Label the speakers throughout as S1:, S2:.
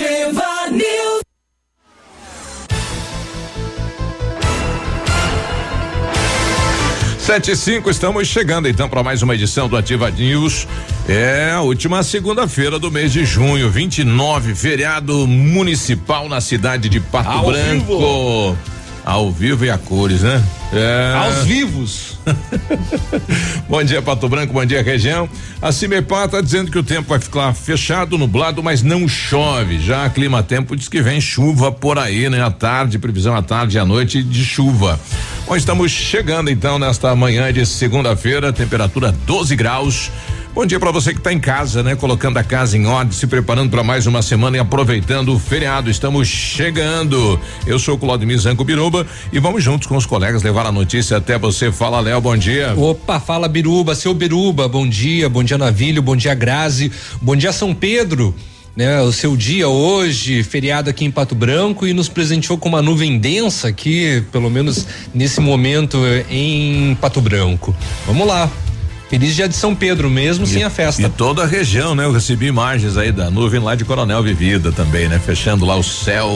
S1: Ativa News.
S2: Sete e cinco, estamos chegando então para mais uma edição do Ativa News. É a última segunda-feira do mês de junho, 29, feriado municipal na cidade de Pato
S3: Ao
S2: Branco.
S3: vivo.
S2: Ao vivo e a cores, né? É.
S3: Aos vivos.
S2: bom dia, Pato Branco, bom dia, região. A Cimepar está dizendo que o tempo vai ficar fechado, nublado, mas não chove. Já a Clima Tempo diz que vem chuva por aí, né? À tarde, previsão à tarde e à noite de chuva. Bom, estamos chegando então nesta manhã de segunda-feira, temperatura 12 graus. Bom dia para você que está em casa, né? Colocando a casa em ordem, se preparando para mais uma semana e aproveitando o feriado. Estamos chegando. Eu sou o Claudio Zanco Biruba e vamos juntos com os colegas levar a notícia até você. Fala, Léo, bom dia.
S4: Opa, fala Biruba, seu Biruba, bom dia, bom dia Navilho, bom dia Grazi, bom dia São Pedro. Né, o seu dia hoje, feriado aqui em Pato Branco e nos presenteou com uma nuvem densa aqui, pelo menos nesse momento em Pato Branco. Vamos lá. Feliz dia de São Pedro mesmo, sem a festa.
S2: E toda a região, né? Eu recebi imagens aí da nuvem lá de Coronel Vivida também, né? Fechando lá o céu,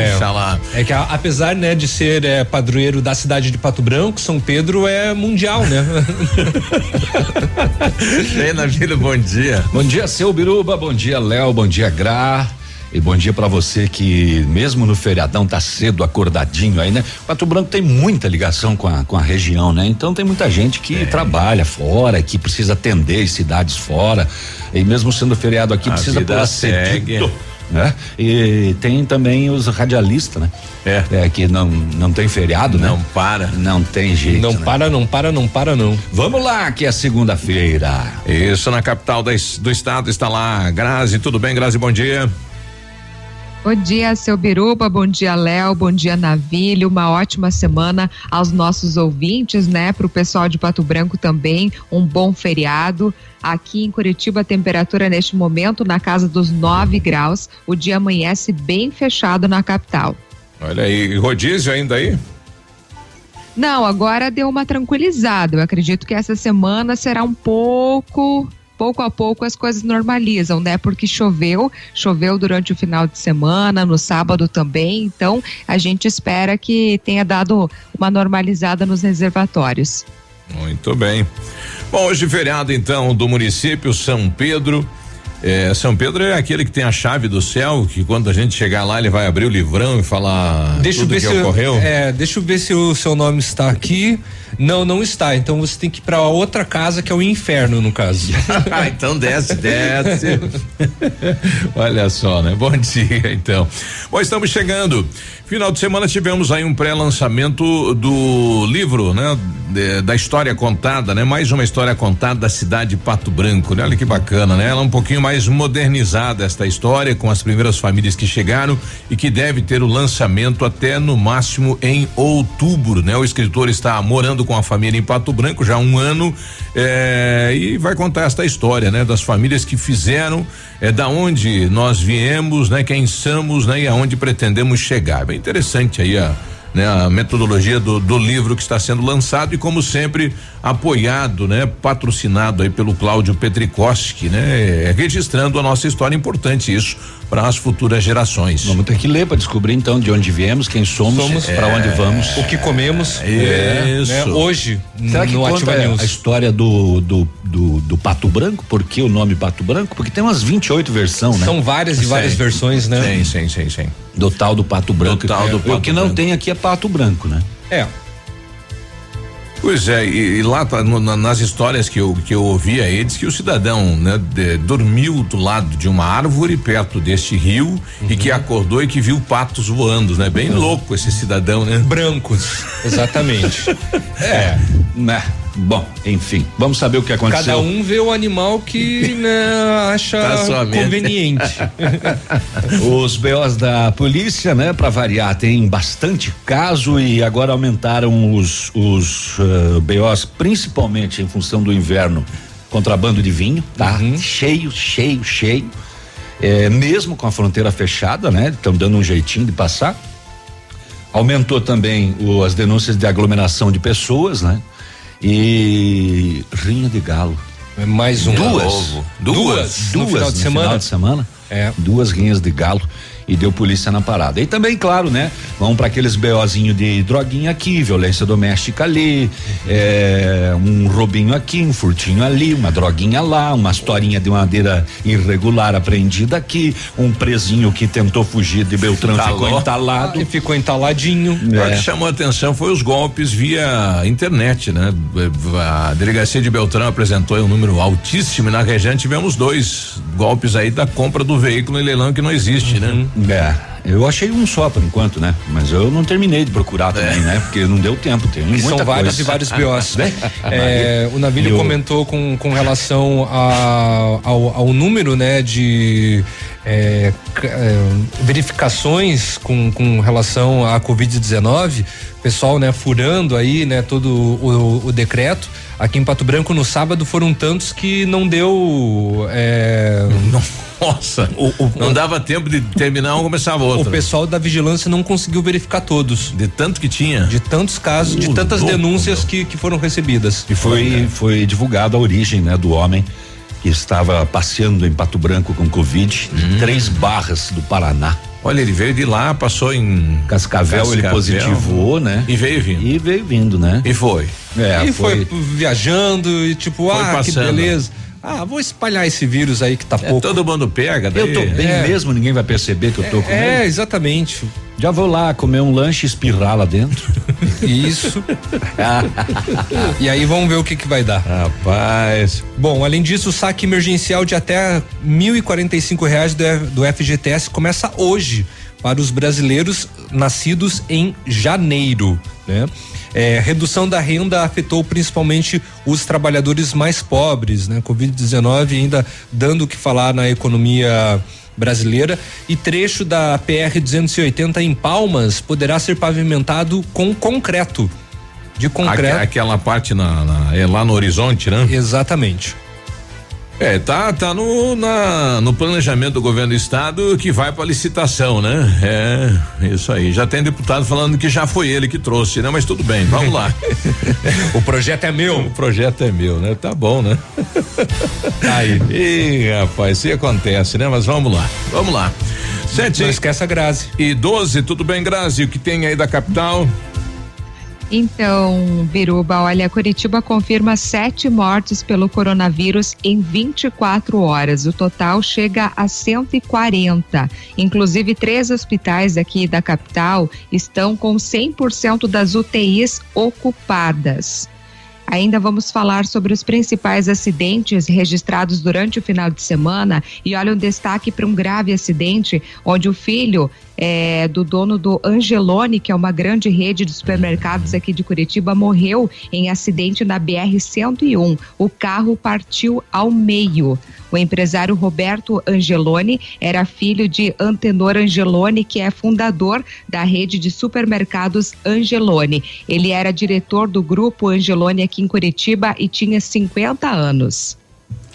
S4: É.
S2: oxalá.
S4: É que a- apesar, né, de ser é, padroeiro da cidade de Pato Branco, São Pedro é mundial, né?
S2: Ei, Navilho, bom dia.
S3: Bom dia, seu Biruba, bom dia, Léo, bom dia, Gra. E bom dia pra você que mesmo no feriadão tá cedo acordadinho aí, né? Pato Branco tem muita ligação com a, com a região, né? Então tem muita gente que trabalha fora, que precisa atender cidades fora. E mesmo sendo feriado aqui,
S2: A
S3: precisa pular cedito, né? E tem também os radialistas, né?
S2: É.
S3: que não não tem feriado, né?
S2: Não para.
S3: Não tem jeito.
S4: não
S3: né?
S4: para, não para, não para, não.
S3: Vamos lá, que é segunda-feira.
S2: Isso, na capital da do estado está lá, Grazi, tudo bem, Grazi, bom dia.
S5: Bom dia, seu Biruba, bom dia, Léo, bom dia, Navilho, uma ótima semana aos nossos ouvintes, né? Para o pessoal de Pato Branco também, um bom feriado. Aqui em Curitiba, a temperatura neste momento na casa dos 9 graus. O dia amanhece bem fechado na capital.
S2: Olha aí, rodízio ainda aí?
S5: Não, agora deu uma tranquilizada. Eu acredito que essa semana será um pouco. Pouco a pouco as coisas normalizam, né? Porque choveu, choveu durante o final de semana, no sábado também. Então, a gente espera que tenha dado uma normalizada nos reservatórios.
S2: Muito bem. Bom, hoje feriado então do município São Pedro. É, São Pedro é aquele que tem a chave do céu, que quando a gente chegar lá ele vai abrir o livrão e falar
S4: Deixa eu
S2: tudo
S4: ver
S2: que
S4: se
S2: ocorreu.
S4: é, deixa eu ver se o seu nome está aqui. Não, não está. Então você tem que ir para outra casa que é o inferno no caso.
S2: Ah, então desce, desce. Olha só, né? Bom dia, então. Bom, estamos chegando. Final de semana tivemos aí um pré-lançamento do livro, né? De- da história contada, né? Mais uma história contada da cidade de Pato Branco, né? Olha que bacana, né? Ela é um pouquinho mais modernizada esta história com as primeiras famílias que chegaram e que deve ter o lançamento até no máximo em outubro, né? O escritor está morando com a família em Pato Branco já há um ano eh, e vai contar esta história, né? Das famílias que fizeram, eh, da onde nós viemos, né? Quem somos, né? E aonde pretendemos chegar. Bem interessante aí a né, a metodologia do, do livro que está sendo lançado e como sempre apoiado, né, patrocinado aí pelo Cláudio Petrikoski, né, registrando a nossa história importante isso para as futuras gerações.
S3: Vamos ter que ler para descobrir então de onde viemos, quem somos,
S4: Somos.
S3: para onde vamos.
S4: o que comemos
S2: É,
S4: né,
S2: isso.
S4: hoje
S3: Será que
S4: no
S3: conta
S4: Ativa
S3: a
S4: News.
S3: história do, do, do, do Pato Branco? Por que o nome Pato Branco? Porque tem umas 28 versões, né?
S4: São várias e várias
S2: Sim.
S4: versões, né?
S2: Sim, sim, sim, sim.
S3: Do tal do Pato Branco.
S2: tal do
S3: É,
S2: Pato
S3: o que não
S2: Branco.
S3: tem aqui é Pato Branco, né?
S4: É.
S2: Pois é, e, e lá tá no- na- nas histórias que eu, que eu ouvi aí, diz que o cidadão, né, de- dormiu do lado de uma árvore perto deste rio e que acordou e que viu patos voando, né? Bem louco esse cidadão, né?
S4: Brancos, exatamente.
S3: É. Né? Bom, enfim, vamos saber o que aconteceu.
S4: Cada um vê o animal que né, acha
S2: Tá
S4: conveniente.
S3: Os BOs da polícia, né, para variar, tem bastante caso e agora aumentaram os, os eh, BOs, principalmente em função do inverno, contrabando de vinho, tá? Cheio, cheio, cheio. Eh, mesmo com a fronteira fechada, né? Estão dando um jeitinho de passar. Aumentou também o- as denúncias de aglomeração de pessoas, né? E rinha de galo.
S4: Mais um.
S3: Duas.
S2: Novo.
S4: Duas. No final de
S3: no
S4: semana.
S3: final de semana. É. Duas rinhas de galo e deu polícia na parada. E também, claro, né? Vão para aqueles BOzinho de droguinha aqui, violência doméstica ali, é, um roubinho aqui, um furtinho ali, uma droguinha lá, uma historinha de madeira irregular apreendida aqui, um presinho que tentou fugir de Beltrão
S4: Entalou. ficou entalado. Ah, e ficou entaladinho.
S2: É. O que chamou a atenção foi os golpes via internet, né? A delegacia de Beltrão apresentou um número altíssimo e na região tivemos dois golpes aí da compra do veículo em leilão que não existe, né?
S3: uhum. né? É. Eu achei um só por enquanto, né? Mas eu não terminei de procurar também, é. né? Porque não deu tempo, tem muita
S4: São vários e vários BOs. né? É, o Navilho eu... comentou com, com relação a, ao, ao número, né, de é, é, verificações com, com relação à Covid-19, pessoal, né, furando aí, né, todo o, o, decreto. Aqui em Pato Branco no sábado foram tantos que não deu. É,
S2: Nossa, o, o, não dava tempo de terminar um começava outro.
S4: O pessoal da vigilância não conseguiu verificar todos.
S2: De tanto que tinha?
S4: De tantos casos, uh, de tantas louco, denúncias que, que foram recebidas.
S3: E foi, foi divulgado a origem, né, do homem que estava passeando em Pato Branco com Covid, hum. três barras do Paraná.
S2: Olha, ele veio de lá, passou em
S3: Cascavel, Cascavel, ele positivou, né?
S2: E veio vindo.
S3: E veio vindo, né?
S2: E foi.
S4: É, e foi, foi viajando e tipo, foi ah, passando. que beleza. Ah, vou espalhar esse vírus aí que tá é, pouco.
S2: Todo mundo pega, daí.
S3: Eu tô bem é. mesmo, ninguém vai perceber que eu tô com
S4: É, exatamente.
S3: Já vou lá comer um lanche e espirrar lá dentro.
S4: Isso. e aí vamos ver o que que vai dar.
S2: Rapaz.
S4: Bom, além disso, o saque emergencial de até mil e quarenta e cinco reais do, do FGTS começa hoje para os brasileiros nascidos em janeiro, né? É, redução da renda afetou principalmente os trabalhadores mais pobres, né? Covid-19 ainda dando o que falar na economia brasileira e trecho da PR 280 em Palmas poderá ser pavimentado com concreto. De concreto.
S2: Aquela parte na, na, é lá no horizonte, né?
S4: Exatamente.
S2: É, tá, tá no, na, no planejamento do governo do estado que vai para licitação, né? É, isso aí. Já tem deputado falando que já foi ele que trouxe, né? Mas tudo bem, vamos lá.
S4: o projeto é meu.
S2: O projeto é meu, né? Tá bom, né? aí. Ih, rapaz, isso acontece, né? Mas vamos lá, vamos lá.
S4: Sete. Não esqueça a Grazi.
S2: E doze, tudo bem, Grazi? O que tem aí da capital?
S6: Então, Biruba, olha, Curitiba confirma sete mortes pelo coronavírus em 24 horas. O total chega a 140. Inclusive, três hospitais aqui da capital estão com 100% das UTIs ocupadas. Ainda vamos falar sobre os principais acidentes registrados durante o final de semana e olha um destaque para um grave acidente onde o filho é, do dono do Angelone, que é uma grande rede de supermercados aqui de Curitiba, morreu em acidente na BR-101. O carro partiu ao meio. O empresário Roberto Angeloni era filho de Antenor Angeloni, que é fundador da rede de supermercados Angeloni. Ele era diretor do grupo Angeloni aqui em Curitiba e tinha 50 anos.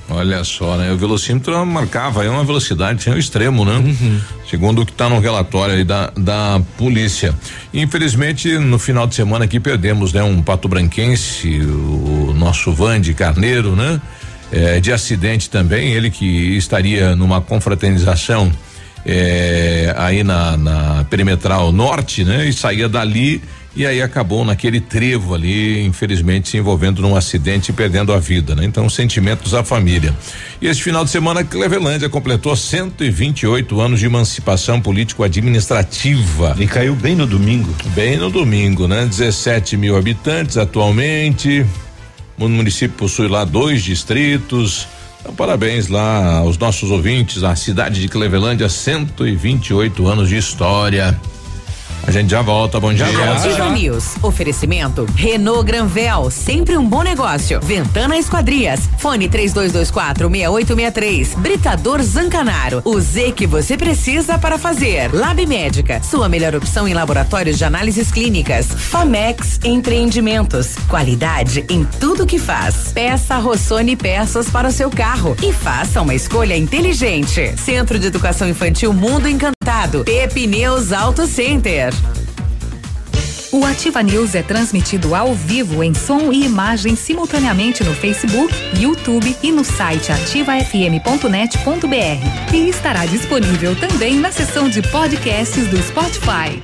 S2: Olha só, né? O velocímetro marcava aí uma velocidade tinha um extremo, né? Uhum. Segundo o que está no relatório aí da, da polícia. Infelizmente, no final de semana aqui perdemos, né? Um pato branquense, o nosso Vande Carneiro, né? É, de acidente também, ele que estaria numa confraternização é, aí na, na perimetral norte, né? E saía dali e aí acabou naquele trevo ali, infelizmente se envolvendo num acidente e perdendo a vida, né? Então, sentimentos à família. E esse final de semana, Clevelândia completou 128 anos de emancipação político-administrativa.
S3: E caiu bem no domingo.
S2: Bem no domingo, né? 17 mil habitantes atualmente. O município possui lá dois distritos. Então, parabéns lá aos nossos ouvintes, a cidade de Clevelândia, 128 anos de história. A gente já volta, bom dia.
S1: Ativa News. Oferecimento Renault Granvel, sempre um bom negócio. Ventana Esquadrias. Fone 3224 6863. Britador Zancanaro. O Z que você precisa para fazer. Lab Médica, sua melhor opção em laboratórios de análises clínicas. Famex Empreendimentos. Qualidade em tudo que faz. Peça Rossoni peças para o seu carro e faça uma escolha inteligente. Centro de Educação Infantil Mundo Encantado. Pepineus Auto Center.
S7: O Ativa News é transmitido ao vivo em som e imagem simultaneamente no Facebook, YouTube e no site ativafm.net.br. E estará disponível também na seção de podcasts do Spotify.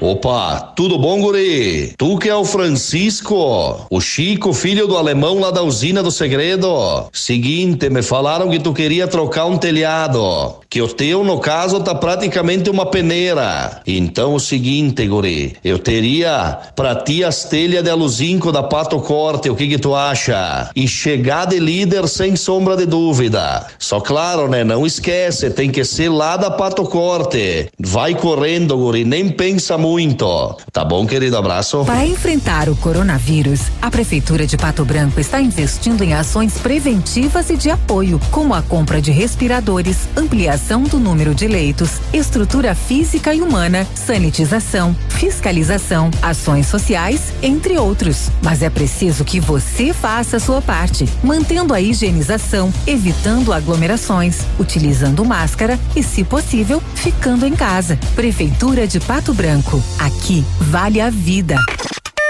S8: Opa, tudo bom, guri? Tu que é o Francisco, o Chico, filho do alemão lá da usina do segredo. Seguinte, me falaram que tu queria trocar um telhado, que o teu, no caso, tá praticamente uma peneira. Então, o seguinte, guri, eu teria pra ti as telhas de aluzinco da Pato Corte, o que que tu acha? E chegar de líder sem sombra de dúvida. Só claro, né, não esquece, tem que ser lá da Pato Corte. Vai correndo, guri, nem pensa muito. Tá bom, querido? Abraço.
S7: Para enfrentar o coronavírus, a Prefeitura de Pato Branco está investindo em ações preventivas e de apoio, como a compra de respiradores, ampliação do número de leitos, estrutura física e humana, sanitização, fiscalização, ações sociais, entre outros. Mas é preciso que você faça a sua parte, mantendo a higienização, evitando aglomerações, utilizando máscara e, se possível, ficando em casa. Prefeitura de Pato Branco. Aqui vale a vida.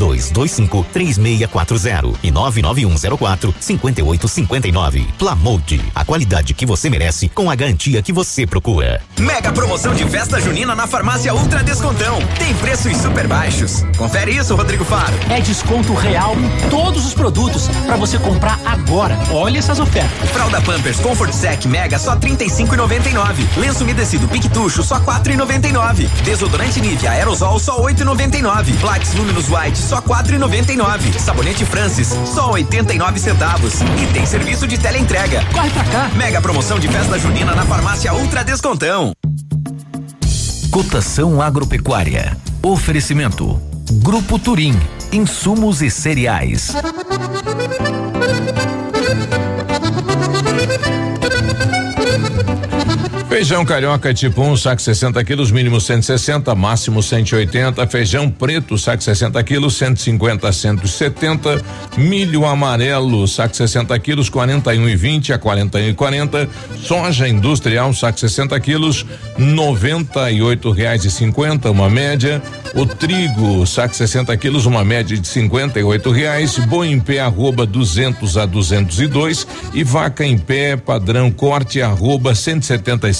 S9: 3225 3640 e 99104 5859. Plamode, a qualidade que você merece com a garantia que você procura.
S10: Mega promoção de festa junina na farmácia Ultra Descontão. Tem preços super baixos. Confere isso, Rodrigo Faro.
S11: É desconto real em todos os produtos para você comprar agora. Olha essas ofertas.
S10: Fralda Pampers Comfort Sec Mega só 35,99. Lenço umedecido Pictucho só 4,99. Desodorante Nivea Aerosol só 8,99. Plax Luminous White só quatro e noventa e nove. Sabonete Francis, só oitenta e nove centavos. E tem serviço de teleentrega.
S11: Corre pra cá.
S10: Mega promoção de festa junina na farmácia Ultra Descontão.
S9: Cotação agropecuária. Oferecimento. Grupo Turim. Insumos e cereais.
S2: Feijão carioca tipo 1, um, saco 60 quilos, mínimo 160, máximo 180. Feijão preto, saco 60 quilos, 150 a 170. Milho amarelo, saco 60 quilos, 41 e 20 a 41 e 40. Soja industrial, saco 60 quilos, 98 reais e 50, uma média. O trigo, saco 60 quilos, uma média de 58 reais. Boi em pé, arroba 200 a 202. E vaca em pé, padrão corte, arroba 175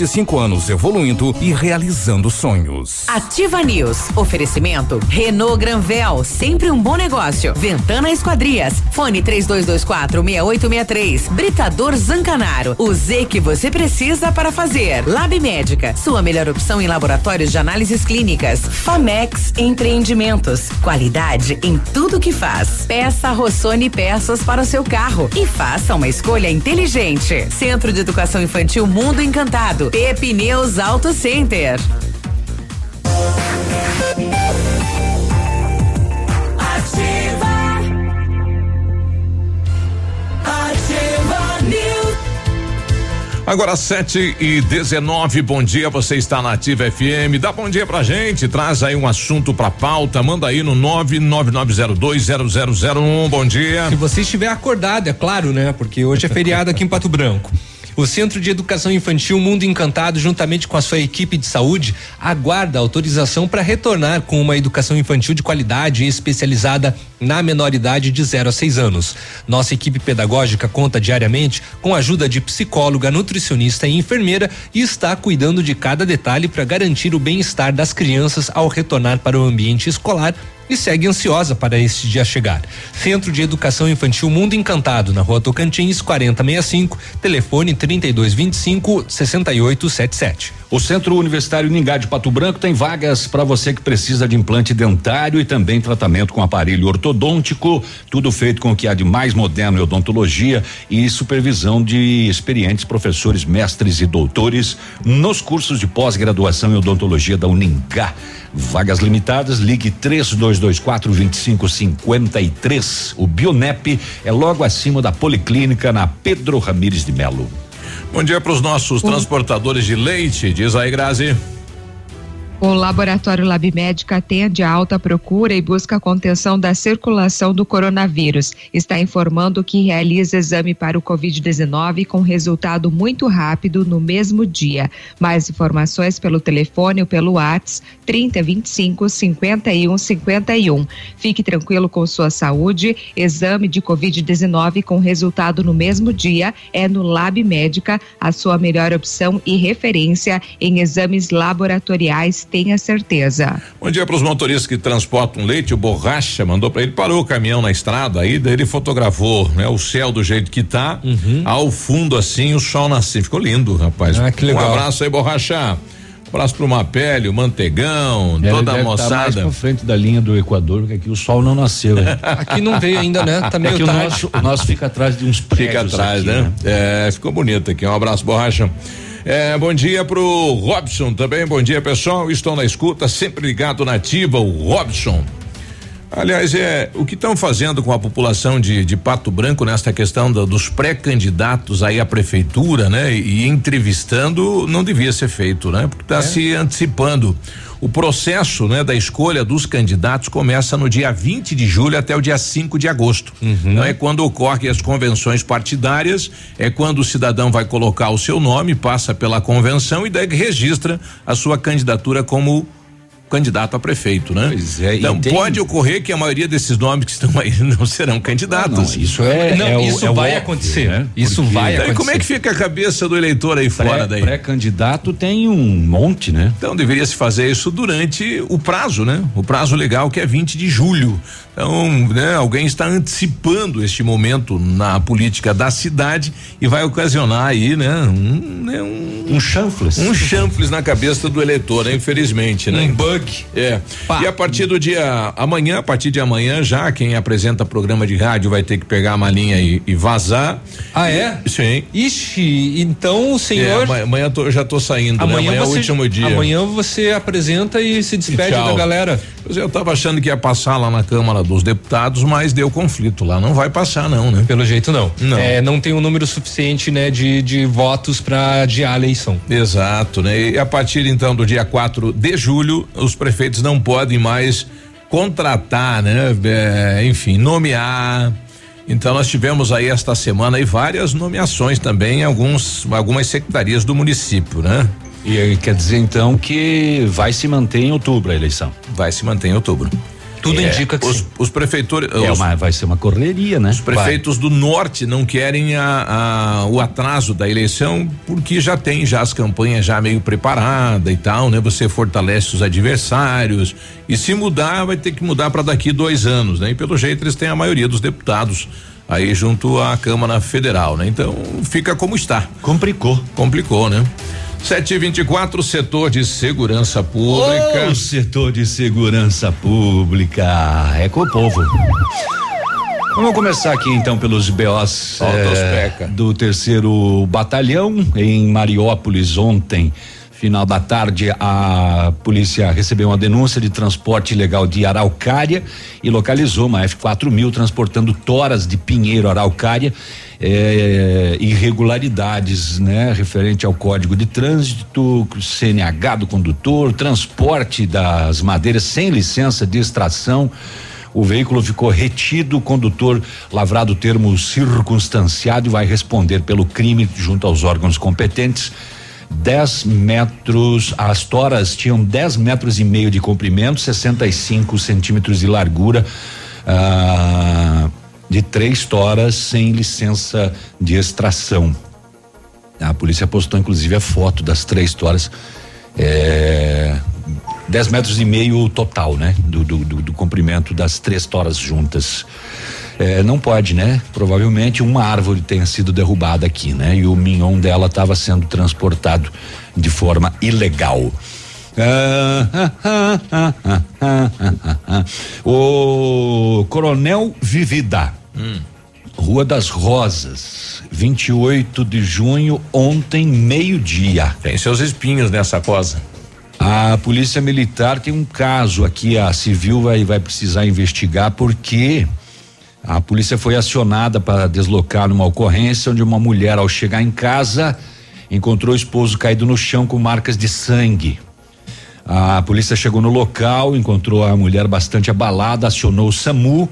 S12: 25 anos evoluindo e realizando sonhos.
S1: Ativa News. Oferecimento Renault Granvel, sempre um bom negócio. Ventana Esquadrias. Fone 3224 6863. Britador Zancanaro. O Z que você precisa para fazer. Lab Médica. Sua melhor opção em laboratórios de análises clínicas. Famex Empreendimentos. Qualidade em tudo que faz. Peça Rossoni peças para o seu carro e faça uma escolha inteligente. Centro de Educação Infantil Mundo Encantado Pepineus Auto Center.
S2: Ativa. Ativa News. Agora 7 e 19, bom dia, você está na Ativa FM. Dá bom dia pra gente, traz aí um assunto pra pauta, manda aí no 999020001. Bom dia.
S4: Se você estiver acordado, é claro, né? Porque hoje é feriado aqui em Pato Branco. O Centro de Educação Infantil Mundo Encantado, juntamente com a sua equipe de saúde, aguarda autorização para retornar com uma educação infantil de qualidade e especializada na menoridade de 0 a 6 anos. Nossa equipe pedagógica conta diariamente com a ajuda de psicóloga, nutricionista e enfermeira e está cuidando de cada detalhe para garantir o bem-estar das crianças ao retornar para o ambiente escolar e segue ansiosa para este dia chegar. Centro de Educação Infantil Mundo Encantado, na Rua Tocantins, 4065, telefone 3225 6877.
S3: O Centro Universitário Ningá de Pato Branco tem vagas para você que precisa de implante dentário e também tratamento com aparelho ortodôntico, tudo feito com o que há de mais moderno em odontologia e supervisão de experientes professores, mestres e doutores nos cursos de pós-graduação em odontologia da Uningá. Vagas limitadas, ligue 3224 2553. O Bionep é logo acima da Policlínica na Pedro Ramires de Melo.
S2: Bom dia para os nossos transportadores de leite, diz aí, Grazi.
S5: O Laboratório Lab Médica atende a alta procura e busca a contenção da circulação do coronavírus. Está informando que realiza exame para o Covid-19 com resultado muito rápido no mesmo dia. Mais informações pelo telefone ou pelo WhatsApp 3025 51 51. Fique tranquilo com sua saúde. Exame de Covid-19 com resultado no mesmo dia é no Lab Médica, a sua melhor opção e referência em exames laboratoriais tenha certeza.
S2: Bom dia para os motoristas que transportam leite. O Borracha mandou para ele, parou o caminhão na estrada, aí daí ele fotografou, né? O céu do jeito que tá,
S4: Uhum.
S2: ao fundo assim, o sol nascendo. Ficou lindo, rapaz.
S4: Ah, que legal.
S2: Um abraço aí, Borracha. Um abraço pro Mapélio, o Mantegão, toda a
S3: deve tá mais
S2: moçada.
S3: pra frente da linha do Equador, porque aqui o sol não nasceu. né?
S4: Aqui não veio ainda, né? Tá meio
S3: é que o
S4: tarde.
S3: nosso, o nosso fica atrás de uns prédios
S2: Fica atrás,
S3: aqui,
S2: né? É, ficou bonito aqui. Um abraço, borracha. É, bom dia pro Robson também. Bom dia, pessoal. Estou na escuta, sempre ligado na ativa, o Robson. Aliás, é o que estão fazendo com a população de, de Pato Branco nesta questão do- dos pré-candidatos aí à prefeitura, né? E, entrevistando não devia ser feito, né? Porque está se antecipando. O processo, né, da escolha dos candidatos começa no dia 20 de julho até o dia 5 de agosto. Então é quando ocorrem as convenções partidárias, é quando o cidadão vai colocar o seu nome, passa pela convenção e daí registra a sua candidatura como candidato a prefeito, né?
S3: Pois é, e
S2: então
S3: tem-
S2: pode ocorrer que a maioria desses nomes que estão aí não serão candidatos.
S3: Ah, não, isso é-
S4: Não,
S3: é
S4: isso
S3: é o
S4: vai
S3: óbvio,
S4: acontecer.
S3: né?
S4: Isso
S3: Porque-
S4: vai acontecer.
S2: como é que fica a cabeça do eleitor aí fora
S3: Pré-
S2: daí?
S3: Pré-candidato tem um monte, né?
S2: Então deveria se fazer isso durante o prazo, né? O prazo legal que é 20 de julho. Então, né, alguém está antecipando este momento na política da cidade e vai ocasionar aí, né, um, né, um,
S3: Um chanfles.
S2: um chanfles na cabeça do eleitor, né, infelizmente, né?
S4: Um bug.
S2: É.
S4: Pá.
S2: E a partir do dia amanhã, a partir de amanhã, já quem apresenta programa de rádio vai ter que pegar a malinha e, e vazar.
S4: Ah, é?
S2: Sim.
S4: Ixi, então o
S2: É,
S4: senhor.
S2: amanhã, amanhã eu tô- já tô saindo, né?
S4: Amanhã,
S2: Amanhã é o
S4: você,
S2: último dia.
S4: amanhã você apresenta e se despede
S2: tchau.
S4: da galera.
S2: Pois é, eu tava achando que ia passar lá na Câmara dos Deputados, mas deu conflito lá. Não vai passar, não, né?
S4: Pelo jeito não.
S2: Não.
S4: É, não tem um número suficiente, né, de, de votos para adiar a eleição.
S2: Exato, né? E a partir então do dia 4 de julho, os prefeitos não podem mais contratar, né? É, enfim, nomear. Então nós tivemos aí esta semana aí várias nomeações também em alguns algumas secretarias do município, né?
S3: E aí quer dizer então que vai se manter em outubro a eleição.
S2: Vai se manter em outubro.
S4: Tudo
S2: É,
S4: indica que
S2: os,
S4: sim.
S2: os prefeitores,
S3: É
S2: os,
S3: uma, vai ser uma correria, né?
S2: os prefeitos do norte não querem a, a- o atraso da eleição porque já tem já as campanhas já meio preparada e tal, né? Você fortalece os adversários e se mudar vai ter que mudar para daqui dois anos, né? E pelo jeito eles têm a maioria dos deputados aí junto à Câmara Federal, né? Então fica como está.
S3: Complicou.
S2: Complicou, né? Sete e vinte e quatro, setor de segurança pública.
S3: O setor de segurança pública é com o povo. Vamos começar aqui então pelos BOs
S2: os peca.
S3: do terceiro batalhão em Mariópolis ontem. Final da tarde, a polícia recebeu uma denúncia de transporte ilegal de araucária e localizou uma F4000 transportando toras de pinheiro araucária. eh, irregularidades, né, referente ao Código de Trânsito, CNH do condutor, transporte das madeiras sem licença de extração. O veículo ficou retido, o condutor lavrado termo circunstanciado e vai responder pelo crime junto aos órgãos competentes. 10 metros, as toras tinham 10 metros e meio de comprimento, 65 centímetros de largura. ah, de três toras sem licença de extração. A polícia postou inclusive a foto das três toras. É, 10 metros e meio total, né? Do, do, do, do comprimento das três toras juntas. É, não pode, né? Provavelmente uma árvore tenha sido derrubada aqui, né? E o mignon dela estava sendo transportado de forma ilegal. o Coronel Vivida,
S2: Hum.
S3: Rua das Rosas, 28 de junho, ontem, meio-dia.
S2: Tem seus espinhos nessa cosa.
S3: A Polícia Militar tem um caso aqui, a Civil vai, vai precisar investigar porque a polícia foi acionada para deslocar numa ocorrência onde uma mulher, ao chegar em casa, encontrou o esposo caído no chão com marcas de sangue. A polícia chegou no local, encontrou a mulher bastante abalada, acionou o SAMU,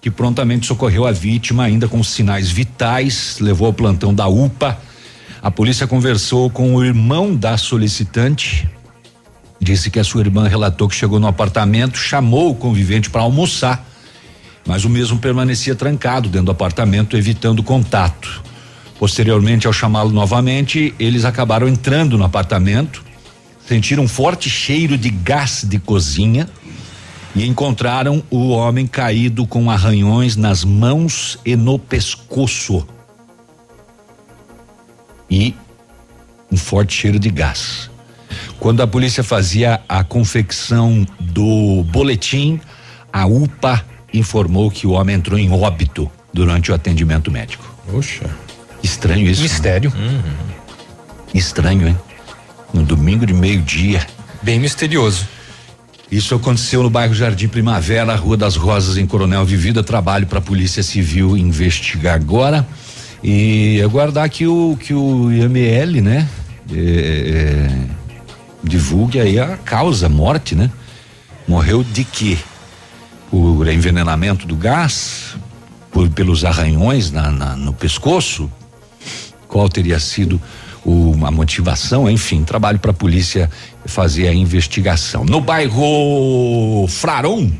S3: que prontamente socorreu a vítima, ainda com sinais vitais, levou ao plantão da UPA. A polícia conversou com o irmão da solicitante, disse que a sua irmã relatou que chegou no apartamento, chamou o convivente para almoçar, mas o mesmo permanecia trancado dentro do apartamento, evitando contato. Posteriormente, ao chamá-lo novamente, eles acabaram entrando no apartamento, sentiram um forte cheiro de gás de cozinha e encontraram o homem caído com arranhões nas mãos e no pescoço. E um forte cheiro de gás. Quando a polícia fazia a confecção do boletim, a UPA informou que o homem entrou em óbito durante o atendimento médico.
S2: Poxa.
S3: Estranho isso.
S4: Mistério.
S3: Né? Estranho, hein? No domingo de meio-dia.
S4: Bem misterioso.
S3: Isso aconteceu no bairro Jardim Primavera, Rua das Rosas, em Coronel Vivida. Trabalho para a Polícia Civil investigar agora e aguardar que o que o IML, né, é, é, divulgue aí a causa, a morte, né? Morreu de quê? Por envenenamento do gás, por pelos arranhões na, na, no pescoço. Qual teria sido o, a motivação? Enfim, trabalho para a polícia fazer a investigação. No bairro Fraron,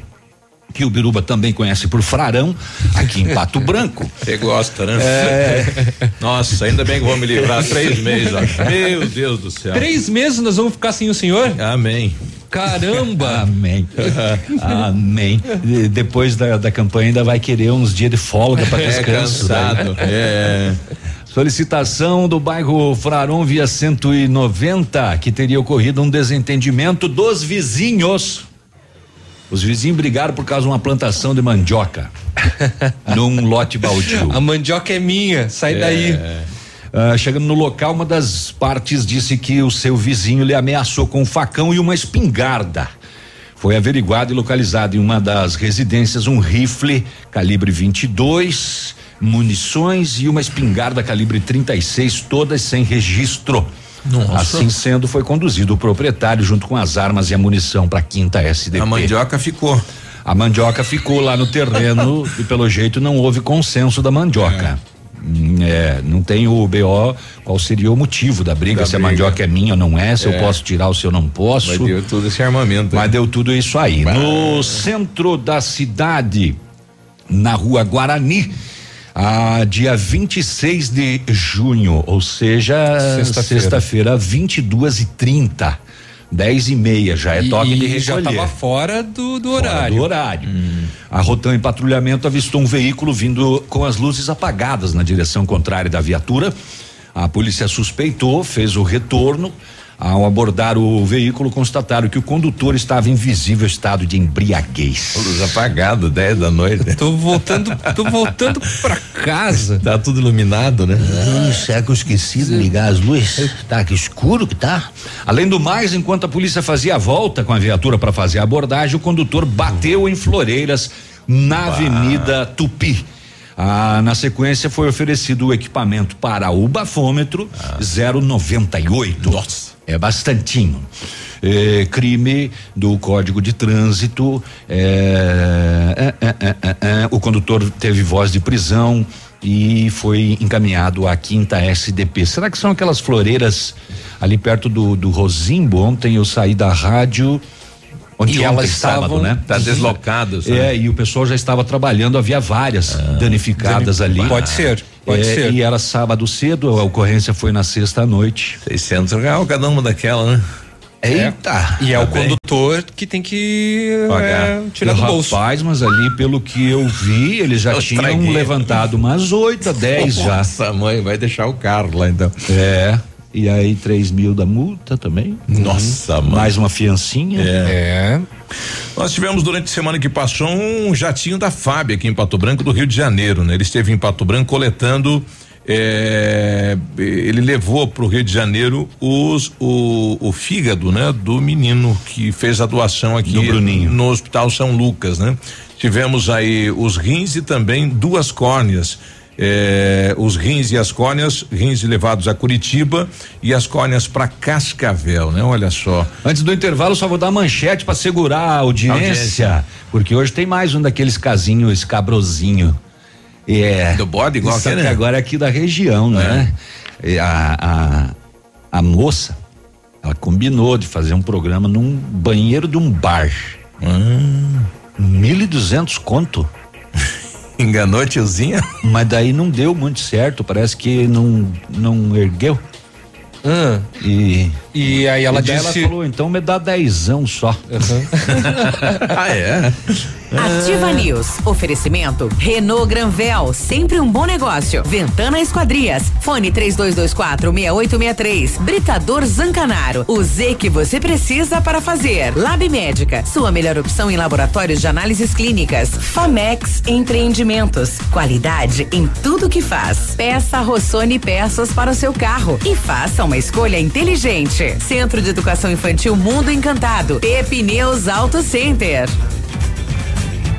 S3: que o Biruba também conhece por Frarão, aqui em Pato Branco.
S2: Você gosta, né?
S3: É.
S2: Nossa, ainda bem que vou me livrar três meses, ó. Meu Deus do céu.
S4: Três meses nós vamos ficar sem o senhor?
S2: Amém.
S4: Caramba!
S3: Amém. Amém. De- depois da, da campanha ainda vai querer uns dias de folga para
S2: É,
S3: descanso. daí.
S2: cansado. É.
S3: Solicitação do bairro Fraron via 190, que teria ocorrido um desentendimento dos vizinhos. Os vizinhos brigaram por causa de uma plantação de mandioca num lote baldio.
S4: A mandioca é minha, sai daí.
S3: Ah, chegando no local, uma das partes disse que o seu vizinho lhe ameaçou com um facão e uma espingarda. Foi averiguado e localizado em uma das residências um rifle calibre 22, munições e uma espingarda calibre 36, todas sem registro.
S2: Nossa.
S3: Assim sendo, foi conduzido o proprietário junto com as armas e a munição para a quinta SDP.
S2: A mandioca ficou.
S3: A mandioca ficou lá no terreno e pelo jeito não houve consenso da mandioca. Hum, É, não tem o BO, qual seria o motivo da briga,
S2: Da
S3: se a
S2: briga.
S3: mandioca é minha ou não é, se eu
S2: É.
S3: posso tirar ou se eu não posso.
S2: Mas deu todo esse armamento.
S3: Mas deu tudo isso aí. No centro da cidade, na rua Guarani, a dia 26 de junho, ou seja,
S4: Sexta-feira.
S3: sexta-feira, 22 e 30 10 e meia, já é
S4: E-
S3: toque de recolher.
S4: já tava fora do, do
S3: Fora
S4: horário.
S3: do horário. A Rotan em patrulhamento avistou um veículo vindo com as luzes apagadas na direção contrária da viatura. A polícia suspeitou, fez o retorno. Ao abordar o veículo, constataram que o condutor estava em visível estado de embriaguez.
S2: Luz apagada, 10 da noite.
S4: Tô voltando, tô voltando pra casa.
S2: Tá tudo iluminado, né?
S3: Ah, será que eu esqueci de ligar as luzes? Tá que escuro que tá? Além do mais, enquanto a polícia fazia a volta com a viatura para fazer a abordagem, o condutor bateu em Floreiras na Avenida Tupi. Ah, na sequência foi oferecido o equipamento para o bafômetro 098. Nossa. É bastantinho. É, crime do Código de Trânsito. é, é, é, é, é, é. o condutor teve voz de prisão e foi encaminhado à quinta SDP. Será que são aquelas floreiras ali perto do, do Rosimbo? Ontem eu saí da rádio. Ontem,
S4: E
S3: ontem,
S4: elas
S3: sábado,
S4: estavam-
S3: né?
S2: Tá deslocado, sabe?
S3: É, e o pessoal já estava trabalhando, havia várias danificadas ali.
S4: Pode ser, pode
S3: É,
S4: ser.
S3: E era sábado cedo, a ocorrência foi na sexta à noite.
S2: 600 reais cada uma daquela, né?
S3: Eita!
S4: E é o
S3: bem.
S4: condutor que tem que é, tirar do bolso.
S3: Rapaz, mas ali pelo que eu vi, eles já
S2: Eu
S3: tinham
S2: estraguei.
S3: levantado umas 8 a 10 já.
S2: Nossa, mãe, vai deixar o carro lá então.
S3: É. E aí, 3 mil da multa também.
S2: Nossa, mãe.
S3: Mais uma fiancinha.
S4: É.
S2: Nós tivemos durante a semana que passou um jatinho da FAB aqui em Pato Branco, do Rio de Janeiro, né? Ele esteve em Pato Branco coletando. é, ele levou para o Rio de Janeiro os, o, o fígado, né, do menino que fez a doação aqui
S3: Do Bruninho.
S2: no Hospital São Lucas, né? Tivemos aí os rins e também duas córneas. É, os rins e as córneas, rins levados a Curitiba e as córneas para Cascavel, né? Olha só.
S3: Antes do intervalo, só vou dar manchete para segurar a audiência,
S2: Audiência.
S3: Porque hoje tem mais um daqueles casinhos escabrosinho. É.
S2: Do bode, igual
S3: que
S2: né?
S3: agora é aqui da região, né? E a, a, a moça, ela combinou de fazer um programa num banheiro de um bar.
S2: Hum.
S3: E duzentos conto.
S2: Enganou a tiozinha?
S3: Mas daí não deu muito certo, parece que não, não ergueu.
S4: Ah,
S3: E,
S4: e aí ela
S3: e
S4: disse.
S3: ela falou, então me dá dezão só.
S2: ah, é?
S1: Ativa News. Oferecimento Renault Granvel, sempre um bom negócio. Ventana Esquadrias. Fone 3224 6863. Britador Zancanaro. O Z que você precisa para fazer. Lab Médica, sua melhor opção em laboratórios de análises clínicas. Famex Empreendimentos. Qualidade em tudo que faz. Peça Rossoni peças para o seu carro e faça uma escolha inteligente. Centro de Educação Infantil Mundo Encantado. Pepineus Auto Center.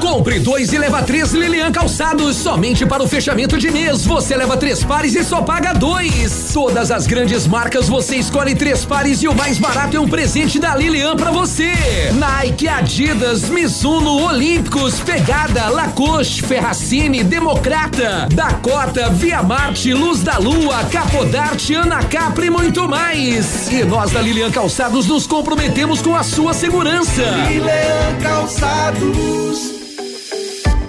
S13: Compre dois e leva três Lilian Calçados. Somente para o fechamento de mês. Você leva três pares e só paga dois. Todas as grandes marcas você escolhe três pares e o mais barato é um presente da Lilian pra você. Nike, Adidas, Mizuno, Olímpicos, Pegada, Lacoste, Ferracini, Democrata, Dakota, Via Marte, Luz da Lua, Capodarte, Ana Capri e muito mais. E nós da Lilian Calçados nos comprometemos com a sua segurança.
S14: Lilian Calçados.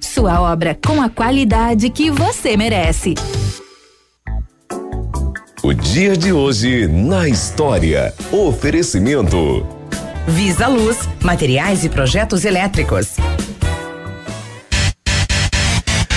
S15: Sua obra com a qualidade que você merece.
S16: O dia de hoje na história. Oferecimento.
S1: Visa Luz, materiais e projetos elétricos.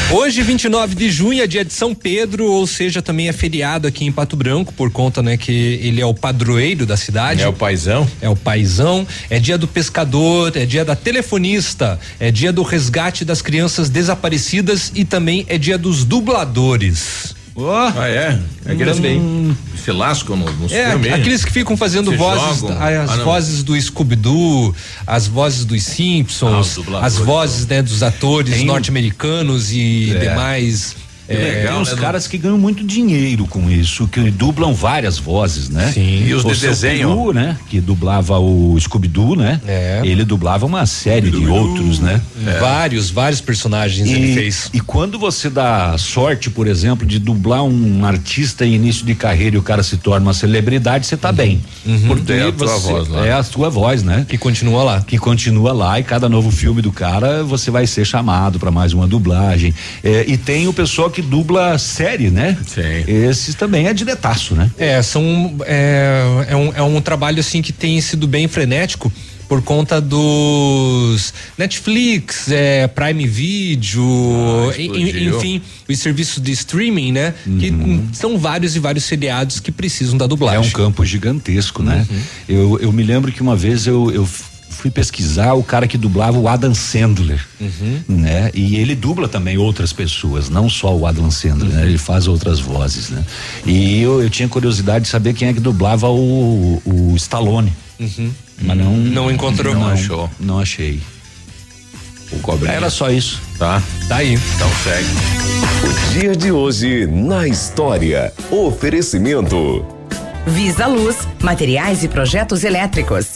S4: Hoje, 29 de junho, é dia de São Pedro, ou seja, também é feriado aqui em Pato Branco, por conta, né, que ele é o padroeiro da cidade.
S2: É o paizão.
S4: É o paizão. É dia do pescador, é dia da telefonista, é dia do resgate das crianças desaparecidas e também é dia dos dubladores.
S2: Oh. Ah, é? Aqueles
S4: Também.
S2: que se lascam no, nos
S4: É,
S2: filmes.
S4: aqueles que ficam fazendo vozes,
S2: jogam.
S4: as
S2: Ah,
S4: vozes do Scooby-Doo, as vozes dos
S2: Ah, os
S4: Simpsons,
S2: dubladores,
S4: as vozes né, dos atores norte-americanos e
S3: É.
S4: demais.
S3: É, legal, tem uns né, caras que ganham muito dinheiro com isso, que dublam várias vozes, né?
S2: Sim. E os
S3: o
S2: de desenho,
S3: né? Que dublava o Scooby-Doo, né?
S4: É.
S3: Ele dublava uma série de outros, né?
S4: É. Vários, vários personagens
S3: e,
S4: ele fez.
S3: E quando você dá sorte, por exemplo, de dublar um artista em início de carreira e o cara se torna uma celebridade, você tá uhum. bem.
S2: Uhum. Porque é a tua
S3: você,
S2: voz lá.
S3: É a sua voz, né?
S4: Que continua lá.
S3: Que continua lá e cada novo filme do cara você vai ser chamado para mais uma dublagem. É, e tem o pessoal que dubla série, né?
S2: Sim.
S3: Esses também é diretaço, né?
S4: É, são é, é, um, é um trabalho assim que tem sido bem frenético por conta dos Netflix, é, Prime Video, ah, enfim, os serviços de streaming, né? Uhum. Que são vários e vários seriados que precisam da dublagem.
S3: É um campo gigantesco, né? Uhum. Eu, eu me lembro que uma vez eu, eu fui pesquisar o cara que dublava o Adam Sandler, uhum. né? E ele dubla também outras pessoas, não só o Adam Sandler, né? uhum. né? Ele faz outras vozes, né? E eu, eu tinha curiosidade de saber quem é que dublava o, o Stallone.
S4: Uhum.
S3: Mas não.
S4: Não encontrou.
S3: Não, achou. Não achei. O cobra Era só isso.
S2: Tá.
S4: Tá aí.
S2: Então segue.
S16: O dia de hoje na história. Oferecimento.
S1: Visa Luz, materiais e projetos elétricos.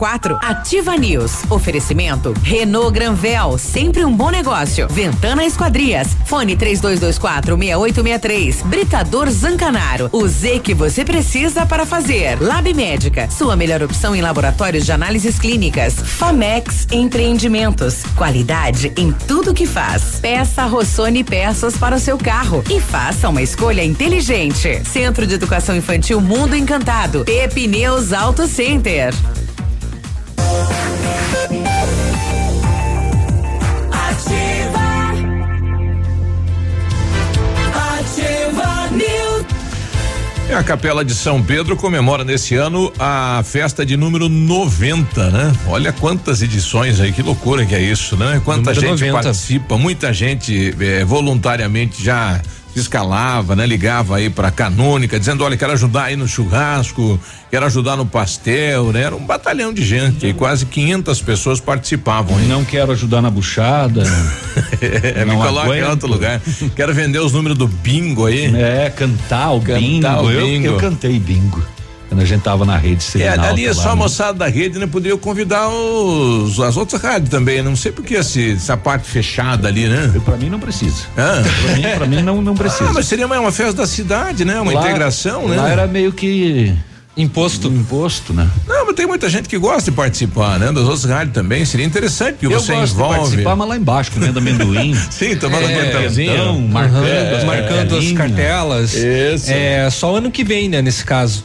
S1: quatro. Ativa News. Oferecimento Renault Granvel, sempre um bom negócio. Ventana Esquadrias. Fone três dois, dois quatro meia oito meia três. Britador Zancanaro. O Z que você precisa para fazer. Lab Médica. Sua melhor opção em laboratórios de análises clínicas. Famex Empreendimentos. Qualidade em tudo que faz. Peça Rossoni peças para o seu carro e faça uma escolha inteligente. Centro de Educação Infantil Mundo Encantado. Pepineus Auto Center.
S2: A Capela de São Pedro comemora nesse ano a festa de número 90, né? Olha quantas edições aí, que loucura que é isso, né? Quanta número gente 90. participa, muita gente é, voluntariamente já escalava, né? Ligava aí pra canônica, dizendo, olha, quero ajudar aí no churrasco, quero ajudar no pastel, né? Era um batalhão de gente, e quase 500 pessoas participavam. Hein?
S3: Não quero ajudar na buchada.
S2: é, me coloca em outro lugar. Quero vender os números do bingo aí.
S3: É, cantar o cantar bingo. O bingo. Eu, eu cantei bingo. Quando a gente tava na rede
S2: Serenalta. É, ali é só a né? moçada da rede, né? Poderia convidar os, as outras rádios também. Não sei porque esse, essa parte fechada ali, né?
S3: Pra mim não precisa. Ah. Pra, mim, pra mim não, não precisa. Ah,
S2: mas seria uma, uma festa da cidade, né? Uma lá, integração, né?
S3: Lá era meio que
S2: Imposto.
S3: Imposto, né?
S2: Não, mas tem muita gente que gosta de participar, né? Das outras rádios também. Seria interessante que você gosto envolve. De
S3: participar, mas lá embaixo, comendo amendoim.
S2: Sim, tomando é,
S4: marcando, é, marcando as cartelas. Isso. É, só ano que vem, né? Nesse caso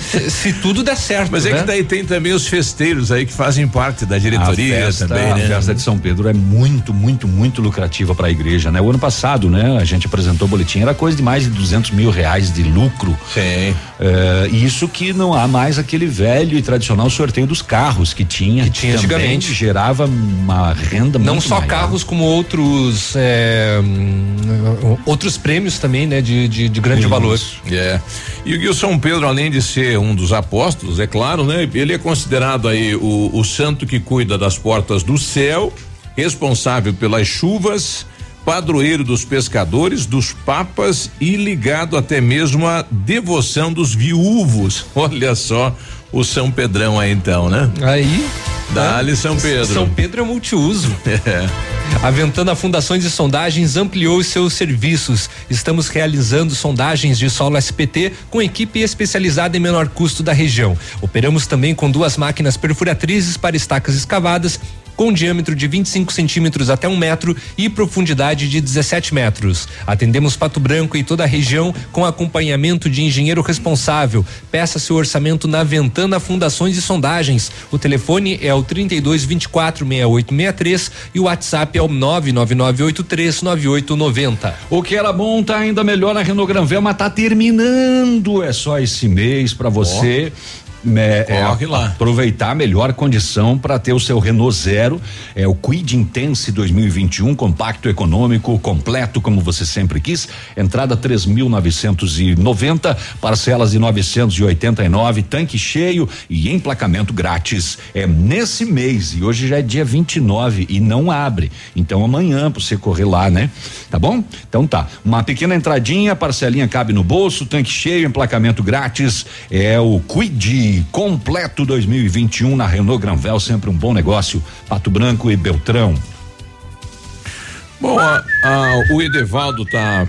S4: se, se, tudo der certo.
S2: Mas
S4: né?
S2: é que né? daí tem também os festeiros aí que fazem parte da diretoria
S3: a festa,
S2: também, né?
S3: A festa de São Pedro é muito, muito, muito lucrativa para a igreja, né? O ano passado, né? A gente apresentou o boletim, era coisa de mais de 200 mil reais de lucro.
S2: Sim.
S3: É, isso que não há mais aquele velho e tradicional sorteio dos carros que tinha.
S4: Que tinha antigamente.
S3: gerava uma renda
S4: Não só
S3: maior.
S4: carros, como outros é, outros prêmios também, né? De, de, de grande valor.
S2: É. Yeah. E o São Pedro, além de ser ser um dos apóstolos, é claro, né? Ele é considerado aí o, o santo que cuida das portas do céu, responsável pelas chuvas, padroeiro dos pescadores, dos papas e ligado até mesmo à devoção dos viúvos. Olha só o São Pedrão aí então, né?
S4: Aí.
S2: Dá-lhe São Pedro.
S4: São Pedro é multiuso. É. A Ventana Fundações e Sondagens ampliou seus serviços. Estamos realizando sondagens de solo SPT com equipe especializada em menor custo da região. Operamos também com duas máquinas perfuratrizes para estacas escavadas com diâmetro de 25 centímetros até um metro e profundidade de 17 metros. Atendemos Pato Branco e toda a região com acompanhamento de engenheiro responsável. Peça seu orçamento na Ventana Fundações e Sondagens. O telefone é o 32 24 6863 e o WhatsApp é o 99983 9890.
S3: O que era bom tá ainda melhor na Renault Granvel, mas tá terminando. É só esse mês para você. É, é,
S2: Corre lá.
S3: aproveitar a melhor condição para ter o seu Renault Zero, é o Quid Intense 2021, compacto econômico, completo como você sempre quis. Entrada 3.990, parcelas de 989, tanque cheio e emplacamento grátis. É nesse mês e hoje já é dia 29 e não abre. Então amanhã pra você correr lá, né? Tá bom? Então tá. Uma pequena entradinha, parcelinha cabe no bolso, tanque cheio, emplacamento grátis. É o Quid completo 2021 na Renault Granvel, sempre um bom negócio. Pato Branco e Beltrão.
S2: Bom, a- a- o Edevaldo tá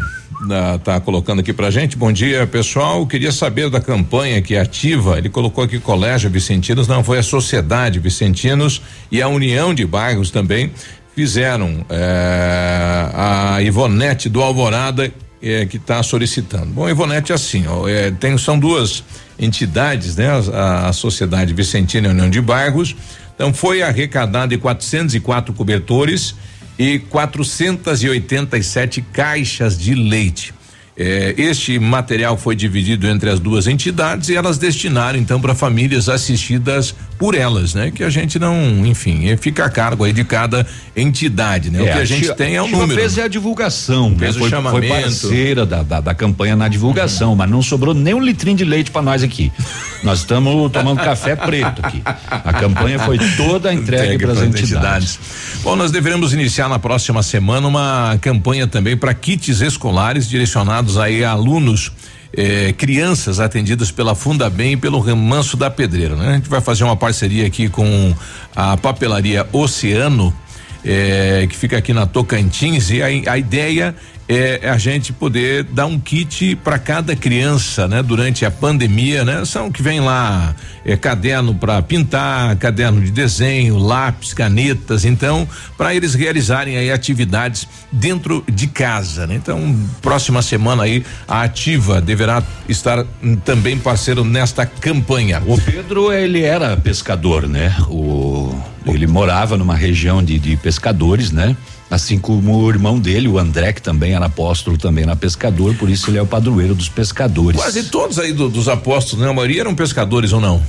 S2: tá colocando aqui pra gente. Bom dia, pessoal. Queria saber da campanha que é ativa. Ele colocou aqui Colégio Vicentinos, não foi a Sociedade Vicentinos e a União de Bairros também fizeram eh, a Ivonete do Alvorada eh, que está solicitando. Bom, Ivonete é assim, ó, eh, tem são duas entidades, né? A, a Sociedade Vicentina União de Bairros. Então foi arrecadado em 404 cobertores e 487 caixas de leite. Eh, este material foi dividido entre as duas entidades e elas destinaram então para famílias assistidas por elas, né? Que a gente não, enfim, eh, fica a cargo aí de cada entidade, né? o que a gente
S3: Tia-
S2: tem é o número.
S3: fez é a divulgação,
S2: Fez
S3: né?
S2: o
S3: Foi,
S2: chamamento.
S3: foi parceira da, da, da campanha na divulgação, mas não sobrou nem um litrinho de leite para nós aqui. Nós estamos tomando café preto aqui. A campanha foi toda entregue para as
S2: pras
S3: entidades.
S2: Bom, nós deveremos iniciar na próxima semana uma campanha também para kits escolares direcionados aí a alunos. eh, crianças atendidas pela Fundabem e pelo Remanso da Pedreira, né? A gente vai fazer uma parceria aqui com a papelaria Oceano, eh, que fica aqui na Tocantins e a, a ideia é a gente poder dar um kit para cada criança, né? Durante a pandemia, né? São que vem lá é, caderno para pintar, caderno de desenho, lápis, canetas, então para eles realizarem aí atividades dentro de casa, né? Então próxima semana aí a Ativa deverá estar também parceiro nesta campanha.
S3: O Pedro, ele era pescador, né? O, ele morava numa região de, de pescadores, né? Assim como o irmão dele, o André, que também era apóstolo, também era pescador, por isso ele é o padroeiro dos pescadores.
S2: Quase todos aí do- dos apóstolos, né? A maioria eram pescadores ou não?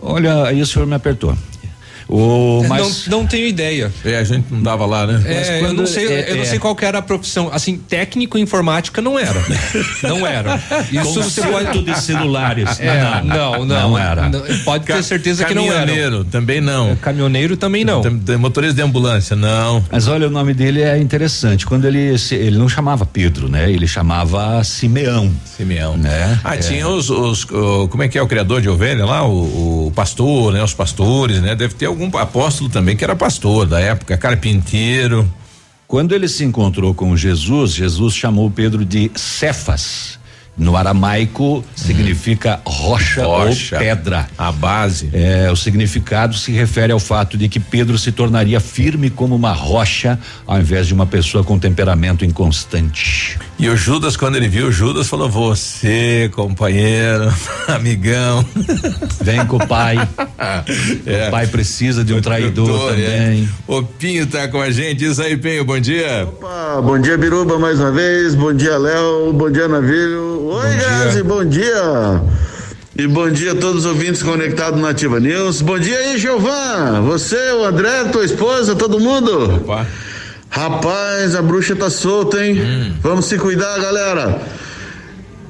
S3: Olha, aí o senhor me apertou. O, mas
S4: não, não tenho ideia.
S2: É, a gente não dava lá, né?
S4: É, eu não sei, eu não sei qual que era a profissão. Assim, técnico em informática não era. Não era. Isso você pode
S3: de celulares.
S4: É, não, não,
S3: Não era.
S4: Pode ter certeza que não era.
S2: Caminhoneiro, também não.
S4: Caminhoneiro também não.
S2: Motorista de ambulância, não.
S3: Mas olha, o nome dele é interessante. Quando ele ele não chamava Pedro, né? Ele chamava Simeão.
S2: Simeão.
S3: Né?
S2: Ah,
S3: É.
S2: tinha os, os- o- como é que é o criador de ovelha lá? O, o pastor, né? Os pastores, né? Deve ter algum apóstolo também que era pastor da época, carpinteiro.
S3: Quando ele se encontrou com Jesus, Jesus chamou Pedro de Cefas. No aramaico significa rocha,
S2: Rocha.
S3: ou pedra.
S2: A base.
S3: É, o significado se refere ao fato de que Pedro se tornaria firme como uma rocha, ao invés de uma pessoa com temperamento inconstante.
S2: E o Judas, quando ele viu o Judas, falou: Você, companheiro, amigão.
S3: Vem com o pai.
S2: É.
S3: O pai precisa de um traidor
S2: Doutor, é.
S3: também.
S2: O Pinho tá com a gente. Isso aí, Pinho, bom dia.
S17: Ah, bom dia, Biruba, mais uma vez. Bom dia, Léo. Bom dia, Navilho. Oi, Grazi, bom dia. E bom dia a todos os ouvintes conectados na Ativa News. Bom dia aí, Giovan. Você, o André, tua esposa, todo mundo?
S2: Opa.
S17: Rapaz, a bruxa tá solta, hein?
S2: Hum.
S17: Vamos se cuidar, galera.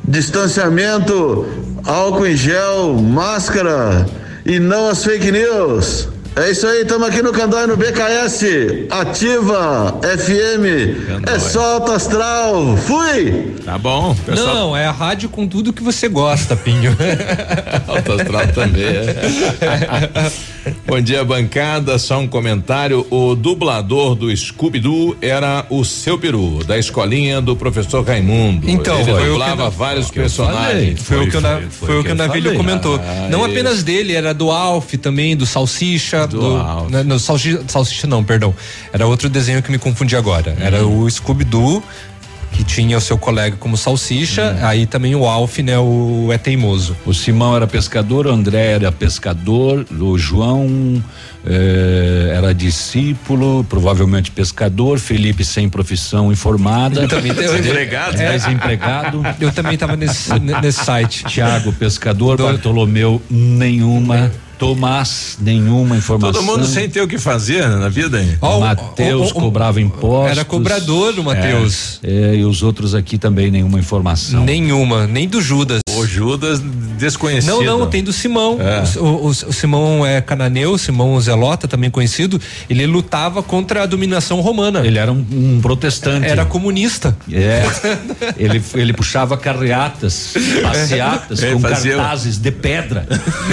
S17: Distanciamento, álcool em gel, máscara e não as fake news. É isso aí, estamos aqui no Candói no BKS, Ativa FM. É só alto astral. Fui!
S2: Tá bom, pessoal.
S4: Não, é a rádio com tudo que você gosta, Pinho.
S2: Alto astral também. é. Bom dia, bancada. Só um comentário. O dublador do Scooby-Doo era o seu peru, da escolinha do professor Raimundo.
S4: Então,
S2: ele
S4: foi o que
S2: dublava
S4: eu-
S2: vários
S4: que
S2: personagens.
S4: Foi, o que, o foi o que o Navilho comentou.
S2: Ah,
S4: não
S2: isso.
S4: apenas dele, era do Alf também, do Salsicha. Era
S2: Do
S4: do,
S2: Alf.
S4: né, no salsicha, salsicha não, perdão. Era outro desenho que me confundi agora. Era
S2: Hum.
S4: o Scooby-Doo que tinha o seu colega como salsicha,
S2: Hum.
S4: aí também o Alf, né, o é teimoso.
S18: O Simão era pescador, o André era pescador, o João eh, era discípulo, provavelmente pescador, Felipe sem profissão informada.
S4: Eu também tenho-
S18: Desempregado.
S4: É.
S18: Desempregado.
S4: Eu também estava nesse, nesse site.
S18: Tiago pescador, Bartolomeu nenhuma, Tomás nenhuma informação.
S2: Todo mundo sem ter o que fazer né, na vida, hein?
S18: Matheus cobrava impostos.
S4: Era cobrador o Matheus.
S18: É, é, e os outros aqui também nenhuma informação.
S4: Nenhuma, nem do Judas.
S2: Judas desconhecido.
S4: Não, não, tem do Simão.
S2: É.
S4: O, o- o Simão é cananeu, Simão Zelota, também conhecido. Ele lutava contra a dominação romana.
S18: Ele era um, um protestante.
S4: Era comunista.
S18: É. ele, ele puxava carreatas, passeatas
S2: É,
S18: com
S2: fazia
S18: cartazes de pedra.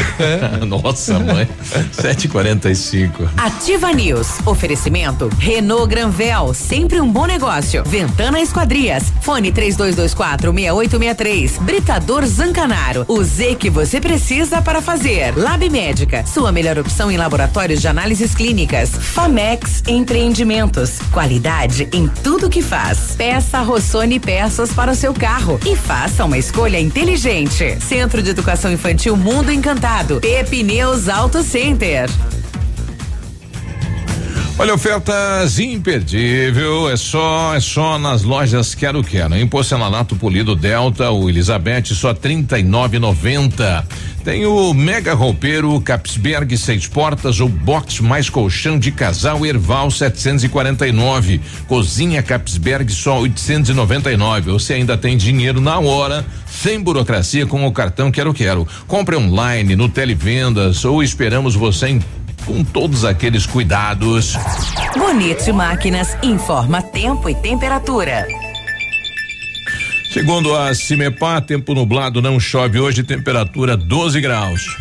S2: Nossa, mãe. 7h45.
S1: Ativa News. Oferecimento. Renault Granvel. Sempre um bom negócio. Ventana Esquadrias. Fone 3224 6863. Britador Zancanaro. O Z que você precisa para fazer. Lab Médica. Sua melhor opção em laboratórios de análises clínicas. Famex Empreendimentos. Qualidade em tudo que faz. Peça Rossoni peças para o seu carro. E faça uma escolha inteligente. Centro de Educação Infantil Mundo Encantado. Pepineus Auto Center.
S2: Olha, ofertas imperdível, é só, é só nas lojas Quero Quero. Em porcelanato polido Delta, o Elizabeth, só trinta e nove noventa. Tem o mega roupeiro Capsberg seis portas, o box mais colchão de casal Erval 749. Cozinha Capsberg só 899. Você ainda tem dinheiro na hora, sem burocracia com o cartão Quero Quero. Compre online no Televendas ou esperamos você em com todos aqueles cuidados.
S1: Bonito Máquinas informa tempo e temperatura.
S2: Segundo a Cimepar, tempo nublado, não chove hoje, temperatura 12 graus.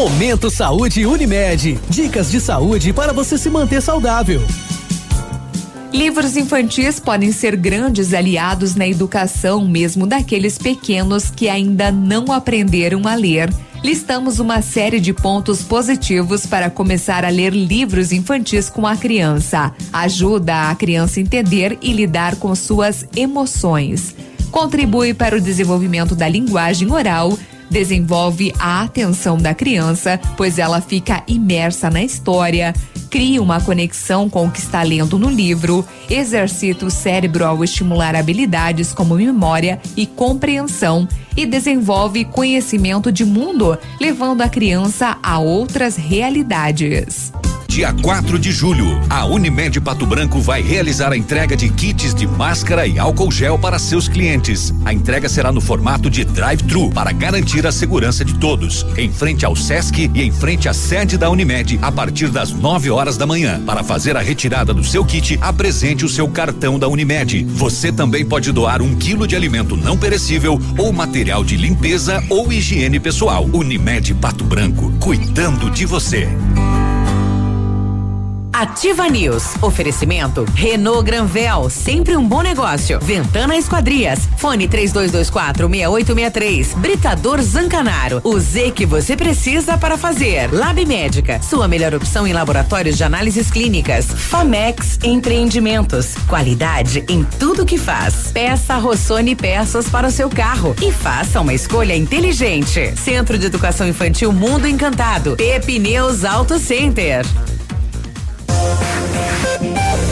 S19: Momento Saúde Unimed. Dicas de saúde para você se manter saudável.
S6: Livros infantis podem ser grandes aliados na educação, mesmo daqueles pequenos que ainda não aprenderam a ler. Listamos uma série de pontos positivos para começar a ler livros infantis com a criança. Ajuda a criança a entender e lidar com suas emoções. Contribui para o desenvolvimento da linguagem oral desenvolve a atenção da criança, pois ela fica imersa na história, cria uma conexão com o que está lendo no livro, exercita o cérebro ao estimular habilidades como memória e compreensão. E desenvolve conhecimento de mundo, levando a criança a outras realidades.
S3: Dia 4 de julho, a Unimed Pato Branco vai realizar a entrega de kits de máscara e álcool gel para seus clientes. A entrega será no formato de drive-thru para garantir a segurança de todos, em frente ao SESC e em frente à sede da Unimed, a partir das 9 horas da manhã. Para fazer a retirada do seu kit, apresente o seu cartão da Unimed. Você também pode doar um quilo de alimento não perecível ou material de limpeza ou higiene pessoal. Unimed Pato Branco, cuidando de você.
S1: Ativa News. Oferecimento Renault Granvel, sempre um bom negócio. Ventana Esquadrias. Fone 3224 6863. Britador Zancanaro. O Z que você precisa para fazer. Lab Médica, sua melhor opção em laboratórios de análises clínicas. Famex Empreendimentos. Qualidade em tudo que faz. Peça Rossoni peças para o seu carro e faça uma escolha inteligente. Centro de Educação Infantil Mundo Encantado. Pepineus Auto Center.
S2: Thank you.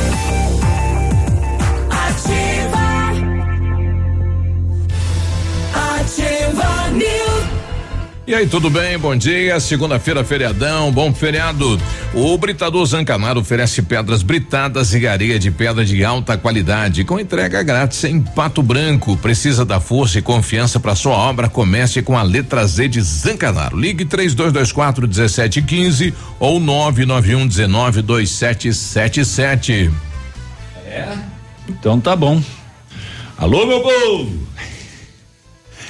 S2: E aí, tudo bem? Bom dia. Segunda-feira, feriadão, bom feriado. O Britador Zancanaro oferece pedras britadas e areia de pedra de alta qualidade, com entrega grátis em Pato Branco. Precisa da força e confiança para sua obra? Comece com a letra Z de Zancanaro. Ligue 3224 1715 ou 991 19 2777.
S3: É? Então tá bom. Alô, meu povo!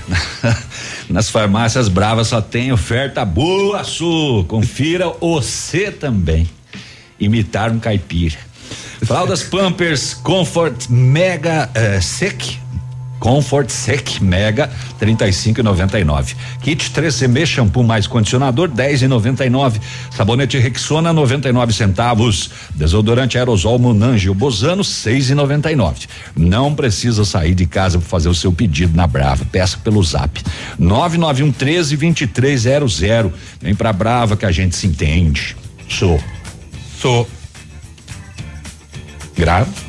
S3: Nas farmácias bravas só tem oferta boa, Su. Confira você também. Imitar um caipira. Fraldas Pampers Comfort Mega eh, Sec Comfort Sec Mega 35,99. Kit 3CM shampoo mais condicionador 10,99. Sabonete Rexona 99 centavos. Desodorante aerosol Monange Bozano 6,99. Não precisa sair de casa para fazer o seu pedido na Brava. Peça pelo Zap 991 13 2300. Vem pra Brava que a gente se entende. Sou.
S4: Sou.
S3: Grave.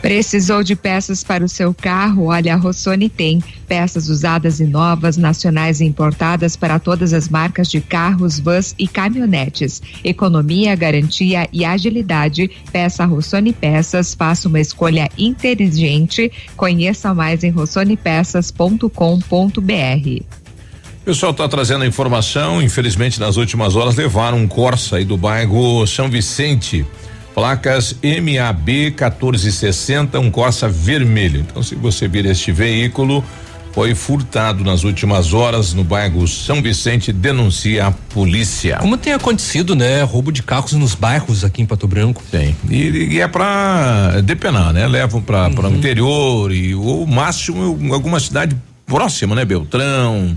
S6: Precisou de peças para o seu carro? Olha, a Rossoni tem peças usadas e novas, nacionais e importadas para todas as marcas de carros, vans e caminhonetes. Economia, garantia e agilidade. Peça Rossoni Peças, faça uma escolha inteligente. Conheça mais em rossonepeças.com.br.
S2: O pessoal está trazendo a informação, infelizmente nas últimas horas levaram um Corsa aí do bairro São Vicente placas MAB 1460, um Corsa vermelho. Então, se você vir este veículo, foi furtado nas últimas horas no bairro São Vicente, denuncia a polícia.
S4: Como tem acontecido, né? Roubo de carros nos bairros aqui em Pato Branco.
S2: Tem. E, e é para depenar, né? Levam para uhum. o interior e o máximo em alguma cidade próxima, né? Beltrão.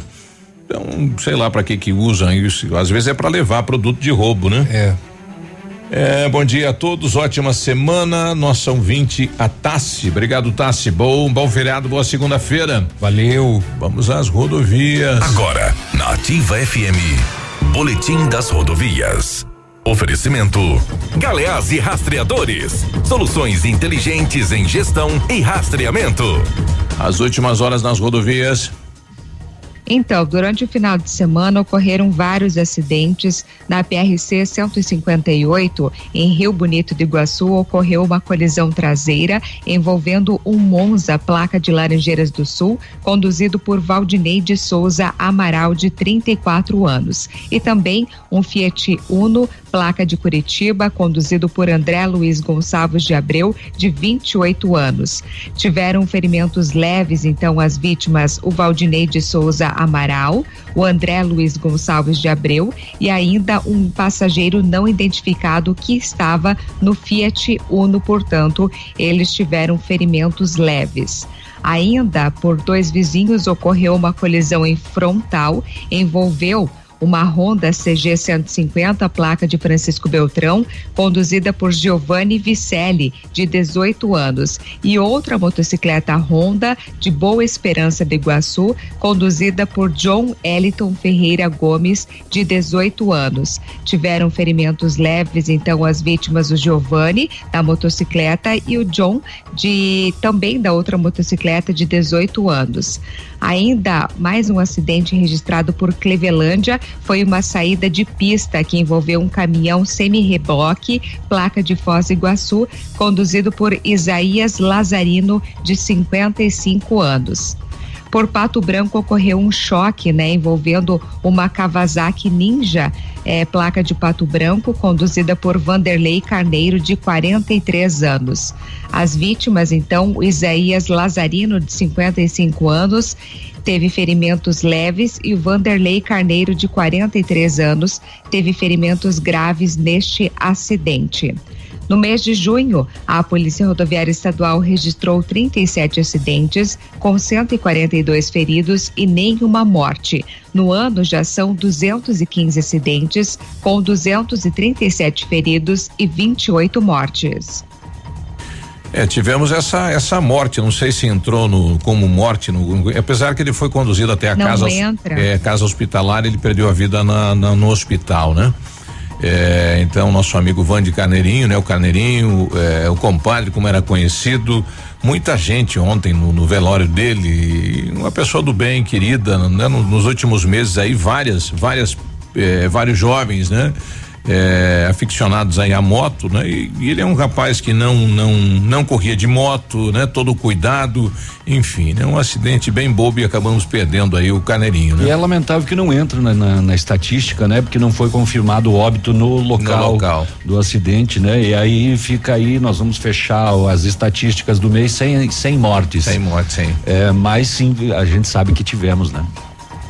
S2: Então, sei lá para que que usam isso. Às vezes é para levar produto de roubo, né?
S4: É.
S2: É, bom dia a todos, ótima semana. Nossa ouvinte, a Tassi. Obrigado, Tassi. Bom, bom feriado, boa segunda-feira.
S4: Valeu.
S2: Vamos às rodovias.
S20: Agora, na Ativa FM, Boletim das Rodovias. Oferecimento: Galeás e Rastreadores. Soluções inteligentes em gestão e rastreamento.
S2: As últimas horas nas rodovias.
S6: Então, durante o final de semana ocorreram vários acidentes. Na PRC 158, em Rio Bonito do Iguaçu, ocorreu uma colisão traseira envolvendo um Monza, placa de Laranjeiras do Sul, conduzido por Valdinei de Souza Amaral, de 34 anos. E também um Fiat Uno, placa de Curitiba, conduzido por André Luiz Gonçalves de Abreu, de 28 anos. Tiveram ferimentos leves, então, as vítimas, o Valdinei de Souza Amaral, o André Luiz Gonçalves de Abreu e ainda um passageiro não identificado que estava no Fiat Uno, portanto, eles tiveram ferimentos leves. Ainda por dois vizinhos ocorreu uma colisão em frontal, envolveu uma Honda CG 150, placa de Francisco Beltrão, conduzida por Giovanni Vicelli, de 18 anos, e outra motocicleta Honda de Boa Esperança de Iguaçu, conduzida por John Eliton Ferreira Gomes, de 18 anos. Tiveram ferimentos leves, então, as vítimas, o Giovanni, da motocicleta, e o John, de também da outra motocicleta, de 18 anos. Ainda mais um acidente registrado por Clevelândia foi uma saída de pista que envolveu um caminhão semi-reboque, placa de Foz do Iguaçu, conduzido por Isaías Lazarino, de 55 anos. Por Pato Branco ocorreu um choque, né, envolvendo uma Kawasaki Ninja, é, placa de Pato Branco, conduzida por Vanderlei Carneiro, de 43 anos. As vítimas, então, Isaías Lazarino, de 55 anos,
S5: teve ferimentos leves e o Vanderlei Carneiro, de 43 anos, teve ferimentos graves neste acidente. No mês de junho, a Polícia Rodoviária Estadual registrou 37 acidentes, com 142 feridos e nenhuma morte. No ano, já são 215 acidentes, com 237 feridos e 28 mortes.
S2: É, tivemos essa essa morte, não sei se entrou no como morte, no, apesar que ele foi conduzido até a
S5: Não
S2: casa, é, casa hospitalar, ele perdeu a vida na, na- no hospital, né? É, então nosso amigo Vande Carneirinho, né? O Carneirinho, é, o compadre, como era conhecido, muita gente ontem no, no velório dele, uma pessoa do bem, querida, né? No- Nos últimos meses aí várias, várias, é, vários jovens, né? É, aficionados aí à moto, né? E, e ele é um rapaz que não não não corria de moto, né? Todo cuidado, enfim, né? Um acidente bem bobo e acabamos perdendo aí o Carneirinho, né?
S3: E é lamentável que não entra na, na- na estatística, né? Porque não foi confirmado o óbito no local,
S2: local.
S3: do acidente, né? E aí fica aí, nós vamos fechar as estatísticas do mês sem, sem mortes.
S2: Sem mortes, sim.
S3: É, mas sim, a gente sabe que tivemos, né?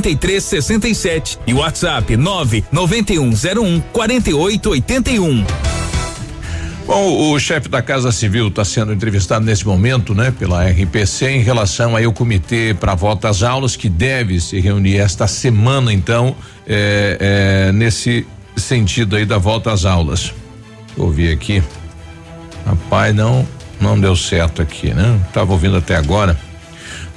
S21: 3367 e WhatsApp 99101 4881.
S2: Bom, o chefe da Casa Civil está sendo entrevistado nesse momento, né, pela RPC em relação aí ao comitê para volta às aulas que deve se reunir esta semana, então, é, é, nesse sentido aí da volta às aulas. Deixa eu ouvir aqui. Rapaz, não, não deu certo aqui, né? Tava ouvindo até agora.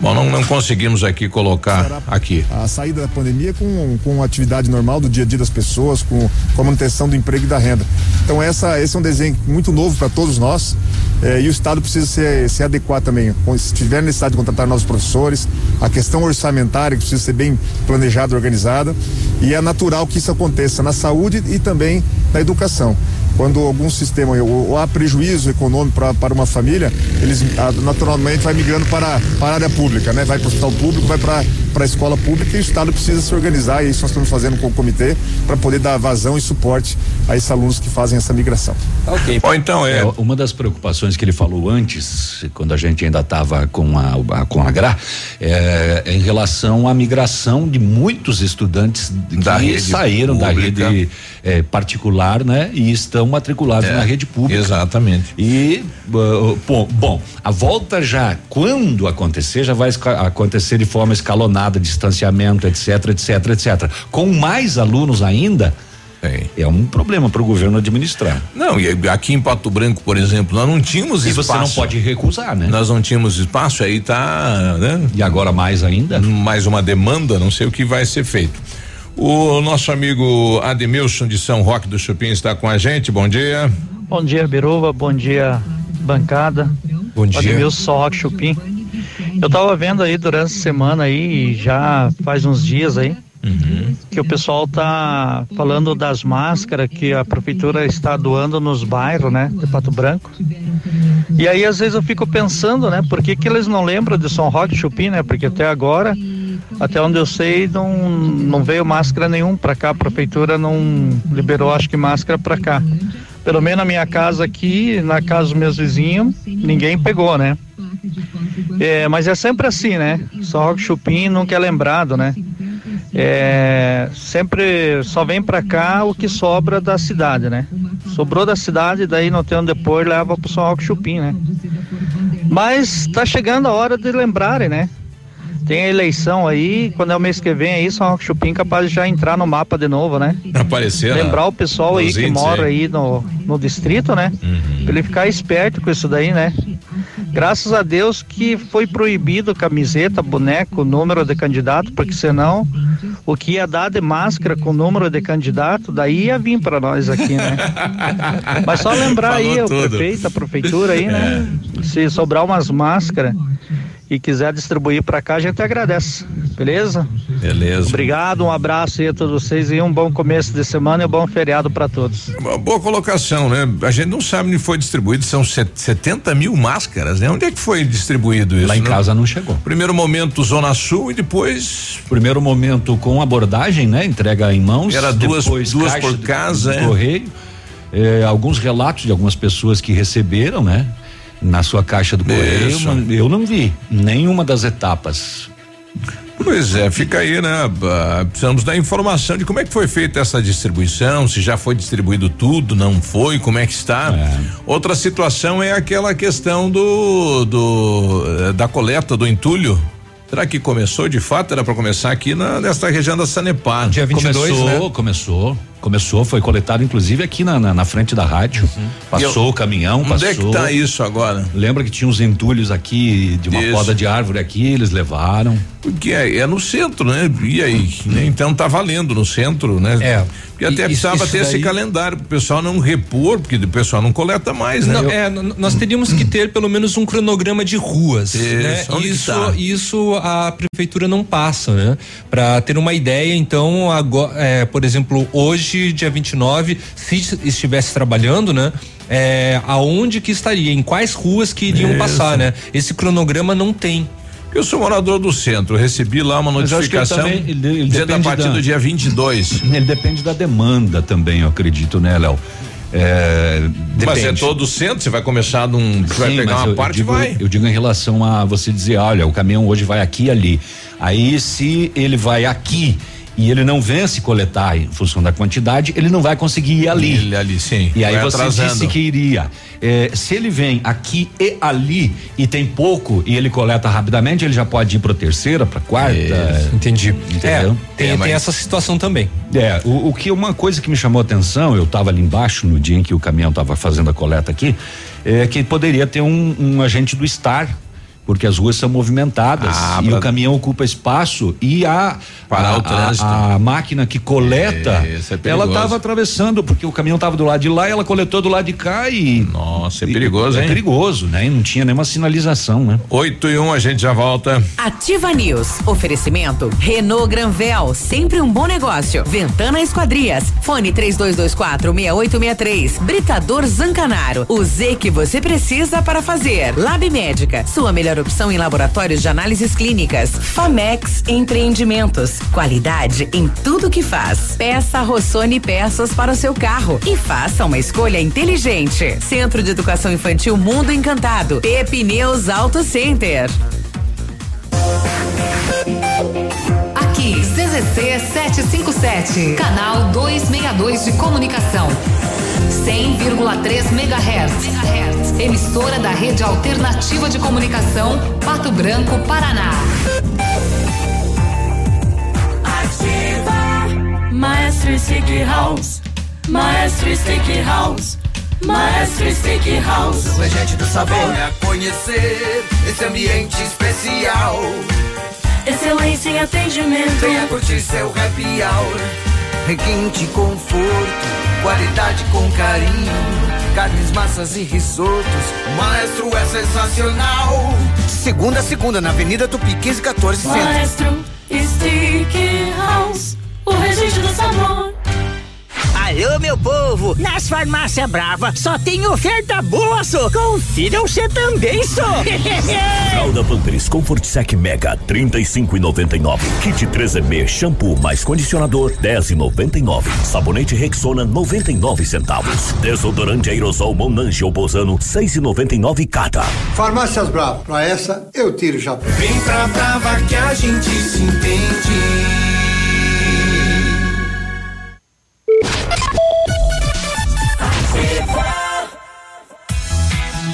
S2: Bom, não, não conseguimos aqui colocar aqui.
S22: a saída da pandemia com, com a atividade normal do dia a dia das pessoas, com, com a manutenção do emprego e da renda. Então essa, esse é um desenho muito novo para todos nós eh, e o Estado precisa se, se adequar também. Se tiver necessidade de contratar novos professores, a questão orçamentária que precisa ser bem planejada, organizada e é natural que isso aconteça na saúde e também na educação. Quando algum sistema ou, há prejuízo econômico pra, para uma família, eles ah, naturalmente vai migrando para, para a área pública, né? Vai para o hospital público, vai para para a escola pública e o Estado precisa se organizar e isso nós estamos fazendo com o comitê para poder dar vazão e suporte a esses alunos que fazem essa migração.
S3: Ok.
S2: Bom, então é.
S3: Uma das preocupações que ele falou antes, quando a gente ainda estava com a, a- com a GRA, é, é em relação à migração de muitos estudantes
S2: Da
S3: que
S2: rede
S3: saíram da
S2: pública.
S3: rede é, particular, né? E estão matriculados
S2: É,
S3: na rede pública.
S2: Exatamente.
S3: E bom, bom, a volta já, quando acontecer, já vai acontecer de forma escalonada, distanciamento, etc, etc, etc. Com mais alunos ainda, é um problema para o governo administrar.
S2: Não, e aqui em Pato Branco, por exemplo, nós não tínhamos
S3: E
S2: espaço.
S3: você não pode recusar, né?
S2: Nós não tínhamos espaço, aí tá, né?
S3: E agora mais ainda?
S2: Mais uma demanda, não sei o que vai ser feito. O nosso amigo Ademilson de São Roque do Chupim está com a gente. Bom dia.
S23: Bom dia, Biruba. Bom dia, bancada.
S2: Bom dia.
S23: Ademilson Sorroque Chupim. Eu tava vendo aí durante a semana aí, já faz uns dias aí, que o pessoal tá falando das máscaras que a prefeitura está doando nos bairros, né, de Pato Branco. E aí às vezes eu fico pensando, né, por que que eles não lembram de São Roque Chupim, né? Porque até agora, até onde eu sei, não não veio máscara nenhum para cá, a prefeitura não liberou acho que máscara para cá. Pelo menos na minha casa aqui, na casa dos meus vizinhos, ninguém pegou, né? É, mas é sempre assim, né? São Roque Chupim nunca é lembrado, né? É, sempre só vem pra cá o que sobra da cidade, né? Sobrou da cidade, daí não tem onde pôr, leva pro São Roque Chupim, né? Mas tá chegando a hora de lembrarem, né? Tem a eleição aí, quando é o mês que vem aí, São Roque Chupim capaz de já entrar no mapa de novo, né?
S2: Aparecer. na-
S23: Lembrar o pessoal aí que mora aí no, no distrito, né?
S2: Uhum.
S23: Pra ele ficar esperto com isso daí, né? Graças a Deus que foi proibido camiseta, boneco, número de candidato, porque senão o que ia dar de máscara com número de candidato, daí ia vir para nós aqui, né? Mas só lembrar aí
S2: Falou
S23: o
S2: tudo.
S23: prefeito, a prefeitura aí, né?
S2: É.
S23: Se sobrar umas máscaras e quiser distribuir para cá, a gente agradece. Beleza?
S2: Beleza.
S23: Obrigado, um abraço aí a todos vocês e um bom começo de semana e um bom feriado para todos.
S2: Uma boa colocação, né? A gente não sabe onde foi distribuído, são set- 70 mil máscaras, né? Onde é que foi distribuído isso?
S3: Lá em
S2: né?
S3: casa não chegou.
S2: Primeiro momento Zona Sul e depois.
S3: Primeiro momento com abordagem, né? Entrega em mãos.
S2: Era duas-
S3: depois
S2: duas por casa,
S3: do
S2: é.
S3: correio. É, alguns relatos de algumas pessoas que receberam, né? Na sua caixa do correio, mas eu não vi nenhuma das etapas.
S2: Pois é, fica aí, né? Ah, Precisamos da informação de como é que foi feita essa distribuição, se já foi distribuído tudo, não foi, como é que está. Outra situação é aquela questão do, do eh, da coleta do entulho. Será que começou de fato? Era para começar aqui na, nesta região da Sanepar.
S4: Dia 22,
S3: começou,
S4: né?
S3: começou, começou, foi coletado inclusive aqui na, na, na frente da rádio. Passou
S2: E eu-
S3: o caminhão,
S2: Onde
S3: passou.
S2: é que tá isso agora?
S3: Lembra que tinha uns entulhos aqui de uma
S2: Isso.
S3: poda de árvore aqui, eles levaram.
S2: Porque é, é no centro, né? E aí? né? Então tá valendo no centro, né?
S4: É.
S2: Porque até
S4: E-
S2: precisava
S4: isso
S2: ter esse
S4: daí-
S2: calendário pro pessoal não repor, porque o pessoal não coleta mais, né?
S4: Não, é, n- nós teríamos que ter pelo menos um cronograma de ruas.
S2: Isso,
S4: né?
S2: onde
S4: Isso,
S2: tá?
S4: isso a prefeitura não passa, né? Para ter uma ideia, então, agora, é, por exemplo, hoje, dia 29, se estivesse trabalhando, né? É, aonde que estaria? Em quais ruas que iriam
S2: Isso.
S4: passar, né? Esse cronograma não tem.
S2: Eu sou morador do centro, recebi lá uma
S3: ele
S2: notificação
S3: também- ele- ele
S2: dizendo a
S3: depende
S2: partir
S3: da-
S2: do dia 22.
S3: Ele depende da demanda também, eu acredito, né, Léo? É,
S2: Mas é
S3: depende.
S2: todo o centro, você vai começar num. Você vai
S3: Sim,
S2: pegar
S3: mas
S2: uma
S3: eu-
S2: parte e
S3: eu digo,
S2: vai.
S3: Eu digo em relação a você dizer, olha, o caminhão hoje vai aqui e ali. Aí, se ele vai aqui e ele não vence coletar em função da quantidade, ele não vai conseguir ir ali.
S2: Ele ali, sim.
S3: E aí
S2: vai
S3: você
S2: atrasando.
S3: disse que iria. É, se ele vem aqui e ali e tem pouco e ele coleta rapidamente, ele já pode ir para terceira, para quarta.
S4: Entendi.
S3: Entendeu?
S4: É, tem, tem essa situação também.
S3: É, o, o que uma coisa que me chamou a atenção, eu estava ali embaixo no dia em que o caminhão estava fazendo a coleta aqui, é que poderia ter um, um agente do Star. Porque as ruas são movimentadas
S2: Ah,
S3: e
S2: pra-
S3: o caminhão ocupa espaço e a
S2: Parar
S3: a,
S2: o trânsito.
S3: a, a máquina que coleta,
S2: Isso é
S3: ela estava atravessando porque o caminhão estava do lado de lá e ela coletou do lado de cá e
S2: Nossa, é perigoso,
S3: é
S2: hein?
S3: perigoso, né? E não tinha nenhuma sinalização, né?
S2: 8 e 1, um, a gente já volta.
S1: Ativa News. Oferecimento Renault Granvel, sempre um bom negócio. Ventana Esquadrias. Fone 3224 6863. Britador Zancanaro. O Z que você precisa para fazer. Lab Médica. Sua melhor opção em laboratórios de análises clínicas. Famex Empreendimentos. Qualidade em tudo que faz. Peça Rossoni peças para o seu carro e faça uma escolha inteligente. Centro de Educação Infantil Mundo Encantado. Pepineus Auto Center.
S24: Aqui, CZC 757, canal 262 de comunicação. 100,3 MHz. Emissora da Rede Alternativa de Comunicação, Pato Branco, Paraná.
S25: Maestro Stick House, Maestro Stick House, Maestro Stick House.
S26: É gente do sabor. Venha conhecer esse ambiente especial.
S25: Excelência em atendimento.
S26: Venha curtir seu happy hour. Requinte conforto, qualidade com carinho. Carnes, massas e risotos. O maestro é sensacional. Segunda a segunda, na Avenida Tupi 1514 Centro.
S25: Maestro Stick House, o regente do sabor.
S27: Alô, meu povo! Nas farmácias Brava só tem oferta boa, só. Confiram você também, só.
S28: Fralda Pampers Comfort Sec Mega 35,99. Kit 3M shampoo mais condicionador 10,99. Sabonete Rexona 99 centavos. Desodorante aerosol Monange ou Bozano 6,99 cada.
S29: Farmácias Brava, pra essa eu tiro o chapéu.
S26: Vem pra Brava que a gente se entende.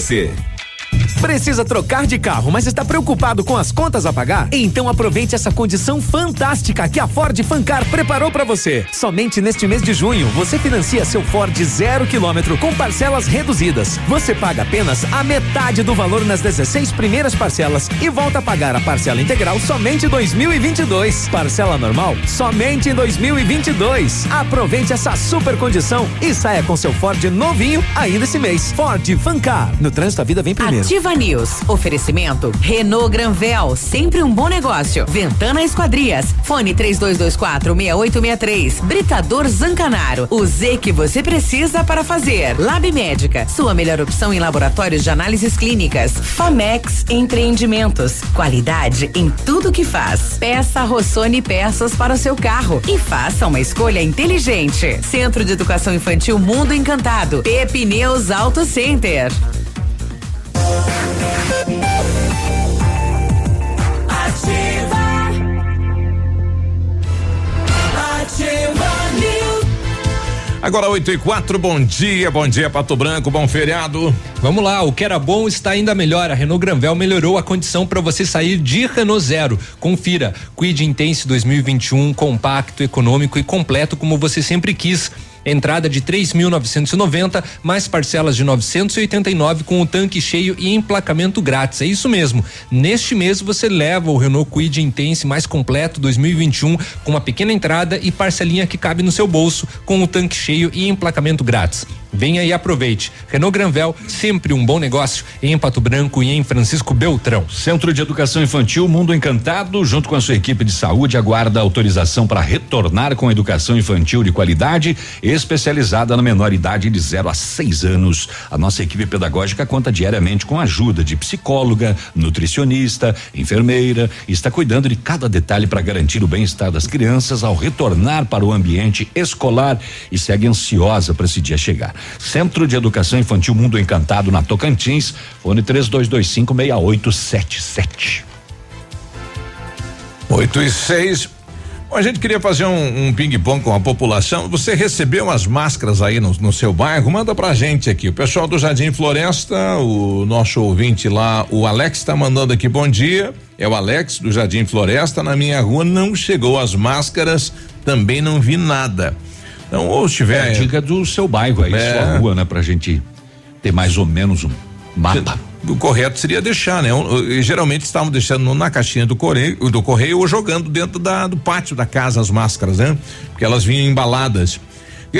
S30: você.
S31: Precisa trocar de carro, mas está preocupado com as contas a pagar? Então aproveite essa condição fantástica que a Ford Fancar preparou para você. Somente neste mês de junho, você financia seu Ford zero quilômetro com parcelas reduzidas. Você paga apenas a metade do valor nas 16 primeiras parcelas e volta a pagar a parcela integral somente em 2022. Parcela normal somente em 2022. Aproveite essa super condição e saia com seu Ford novinho ainda esse mês. Ford Fancar. No trânsito a vida vem primeiro.
S1: Ativa News. Oferecimento Renault Granvel, sempre um bom negócio. Ventana Esquadrias. Fone 3224 6863. Britador Zancanaro. O Z que você precisa para fazer. Lab Médica. Sua melhor opção em laboratórios de análises clínicas. Famex Empreendimentos. Qualidade em tudo que faz. Peça Rossoni peças para o seu carro e faça uma escolha inteligente. Centro de Educação Infantil Mundo Encantado. Pepineus Auto Center.
S2: Agora 8 e 4, bom dia, bom dia Pato Branco, bom feriado.
S4: Vamos lá, o que era bom está ainda melhor. A Renault Granvel melhorou a condição para você sair de Renault Zero. Confira, Quid Intense 2021, compacto, econômico e completo como você sempre quis. Entrada de 3.990, mais parcelas de 989 com o tanque cheio e emplacamento grátis. É isso mesmo. Neste mês você leva o Renault Quid Intense mais completo 2021 com uma pequena entrada e parcelinha que cabe no seu bolso com o tanque cheio e emplacamento grátis. Venha e aproveite. Renault Granvel, sempre um bom negócio em Pato Branco e em Francisco Beltrão.
S3: Centro de Educação Infantil Mundo Encantado, junto com a sua equipe de saúde, aguarda autorização para retornar com educação infantil de qualidade, especializada na menor idade de 0 a 6 anos. A nossa equipe pedagógica conta diariamente com a ajuda de psicóloga, nutricionista, enfermeira está cuidando de cada detalhe para garantir o bem-estar das crianças ao retornar para o ambiente escolar e segue ansiosa para esse dia chegar. Centro de Educação Infantil Mundo Encantado na Tocantins, fone 3225 6877.
S2: 8 e 6. Bom, a gente queria fazer um, um ping-pong com a população. Você recebeu as máscaras aí no, no, seu bairro? Manda pra gente aqui. O pessoal do Jardim Floresta, o nosso ouvinte lá, o Alex, está mandando aqui bom dia. É o Alex do Jardim Floresta. Na minha rua não chegou as máscaras, também não vi nada. Então, ou tiver.
S3: É, dica do seu bairro aí,
S2: É.
S3: sua rua, né? Pra gente ter mais ou menos um mapa.
S2: O correto seria deixar, né? Geralmente estavam deixando na caixinha do correio, do correio ou jogando dentro da, do pátio da casa as máscaras, né? Porque elas vinham embaladas.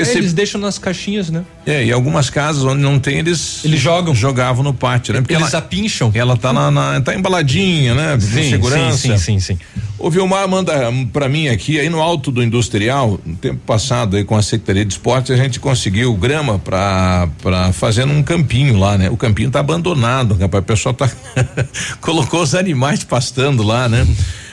S2: Esse-
S4: Eles deixam nas caixinhas, né?
S2: É, e algumas casas onde não tem, eles.
S4: Eles jogam.
S2: Jogavam no pátio, né? Porque
S4: Eles
S2: ela,
S4: apincham.
S2: ela tá na, na- tá embaladinha, né? Com
S4: Sim,
S2: segurança.
S4: sim, sim, sim, sim.
S2: O Vilmar manda pra mim aqui, aí no alto do industrial, no tempo passado aí com a Secretaria de Esporte, a gente conseguiu grama pra, pra fazer um campinho lá, né? O campinho tá abandonado, rapaz, o pessoal tá, colocou os animais pastando lá, né?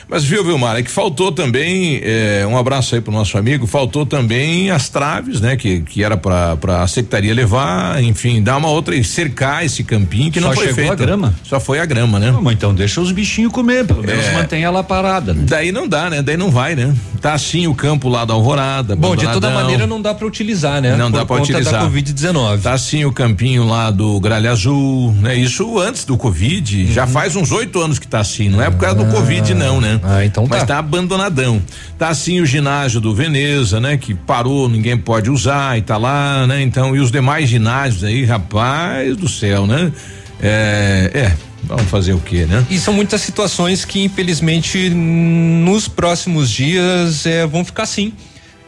S2: Mas viu, Vilmar, é que faltou também, eh, um abraço aí pro nosso amigo, faltou também as traves, né? Que, que era pra, pra a secretaria levar, enfim, dar uma outra e cercar esse campinho que
S3: Só
S2: não foi
S3: chegou
S2: feito.
S3: a grama?
S2: Só foi a grama, né?
S3: Mas então deixa os bichinhos comer, pelo menos
S2: É.
S3: mantém ela parada, né?
S2: Daí não dá, né? Daí não vai, né? Tá assim o campo lá da Alvorada.
S4: Bom, de toda maneira não dá para utilizar, né?
S2: Não
S4: Por
S2: dá pra utilizar.
S4: da Covid-19.
S2: Tá assim o campinho lá do Gralha Azul, né? Isso antes do Covid, já faz uns oito anos que tá assim, não é por causa do Covid não, né?
S4: Ah, então
S2: Mas
S4: tá.
S2: tá abandonadão. Tá assim o ginásio do Veneza, né? Que parou, ninguém pode usar e tá lá, né? Então, e os demais ginásios aí, rapaz do céu, né? É, é, vamos fazer o quê, né?
S4: E são muitas situações que, infelizmente, nos próximos dias é, vão ficar assim.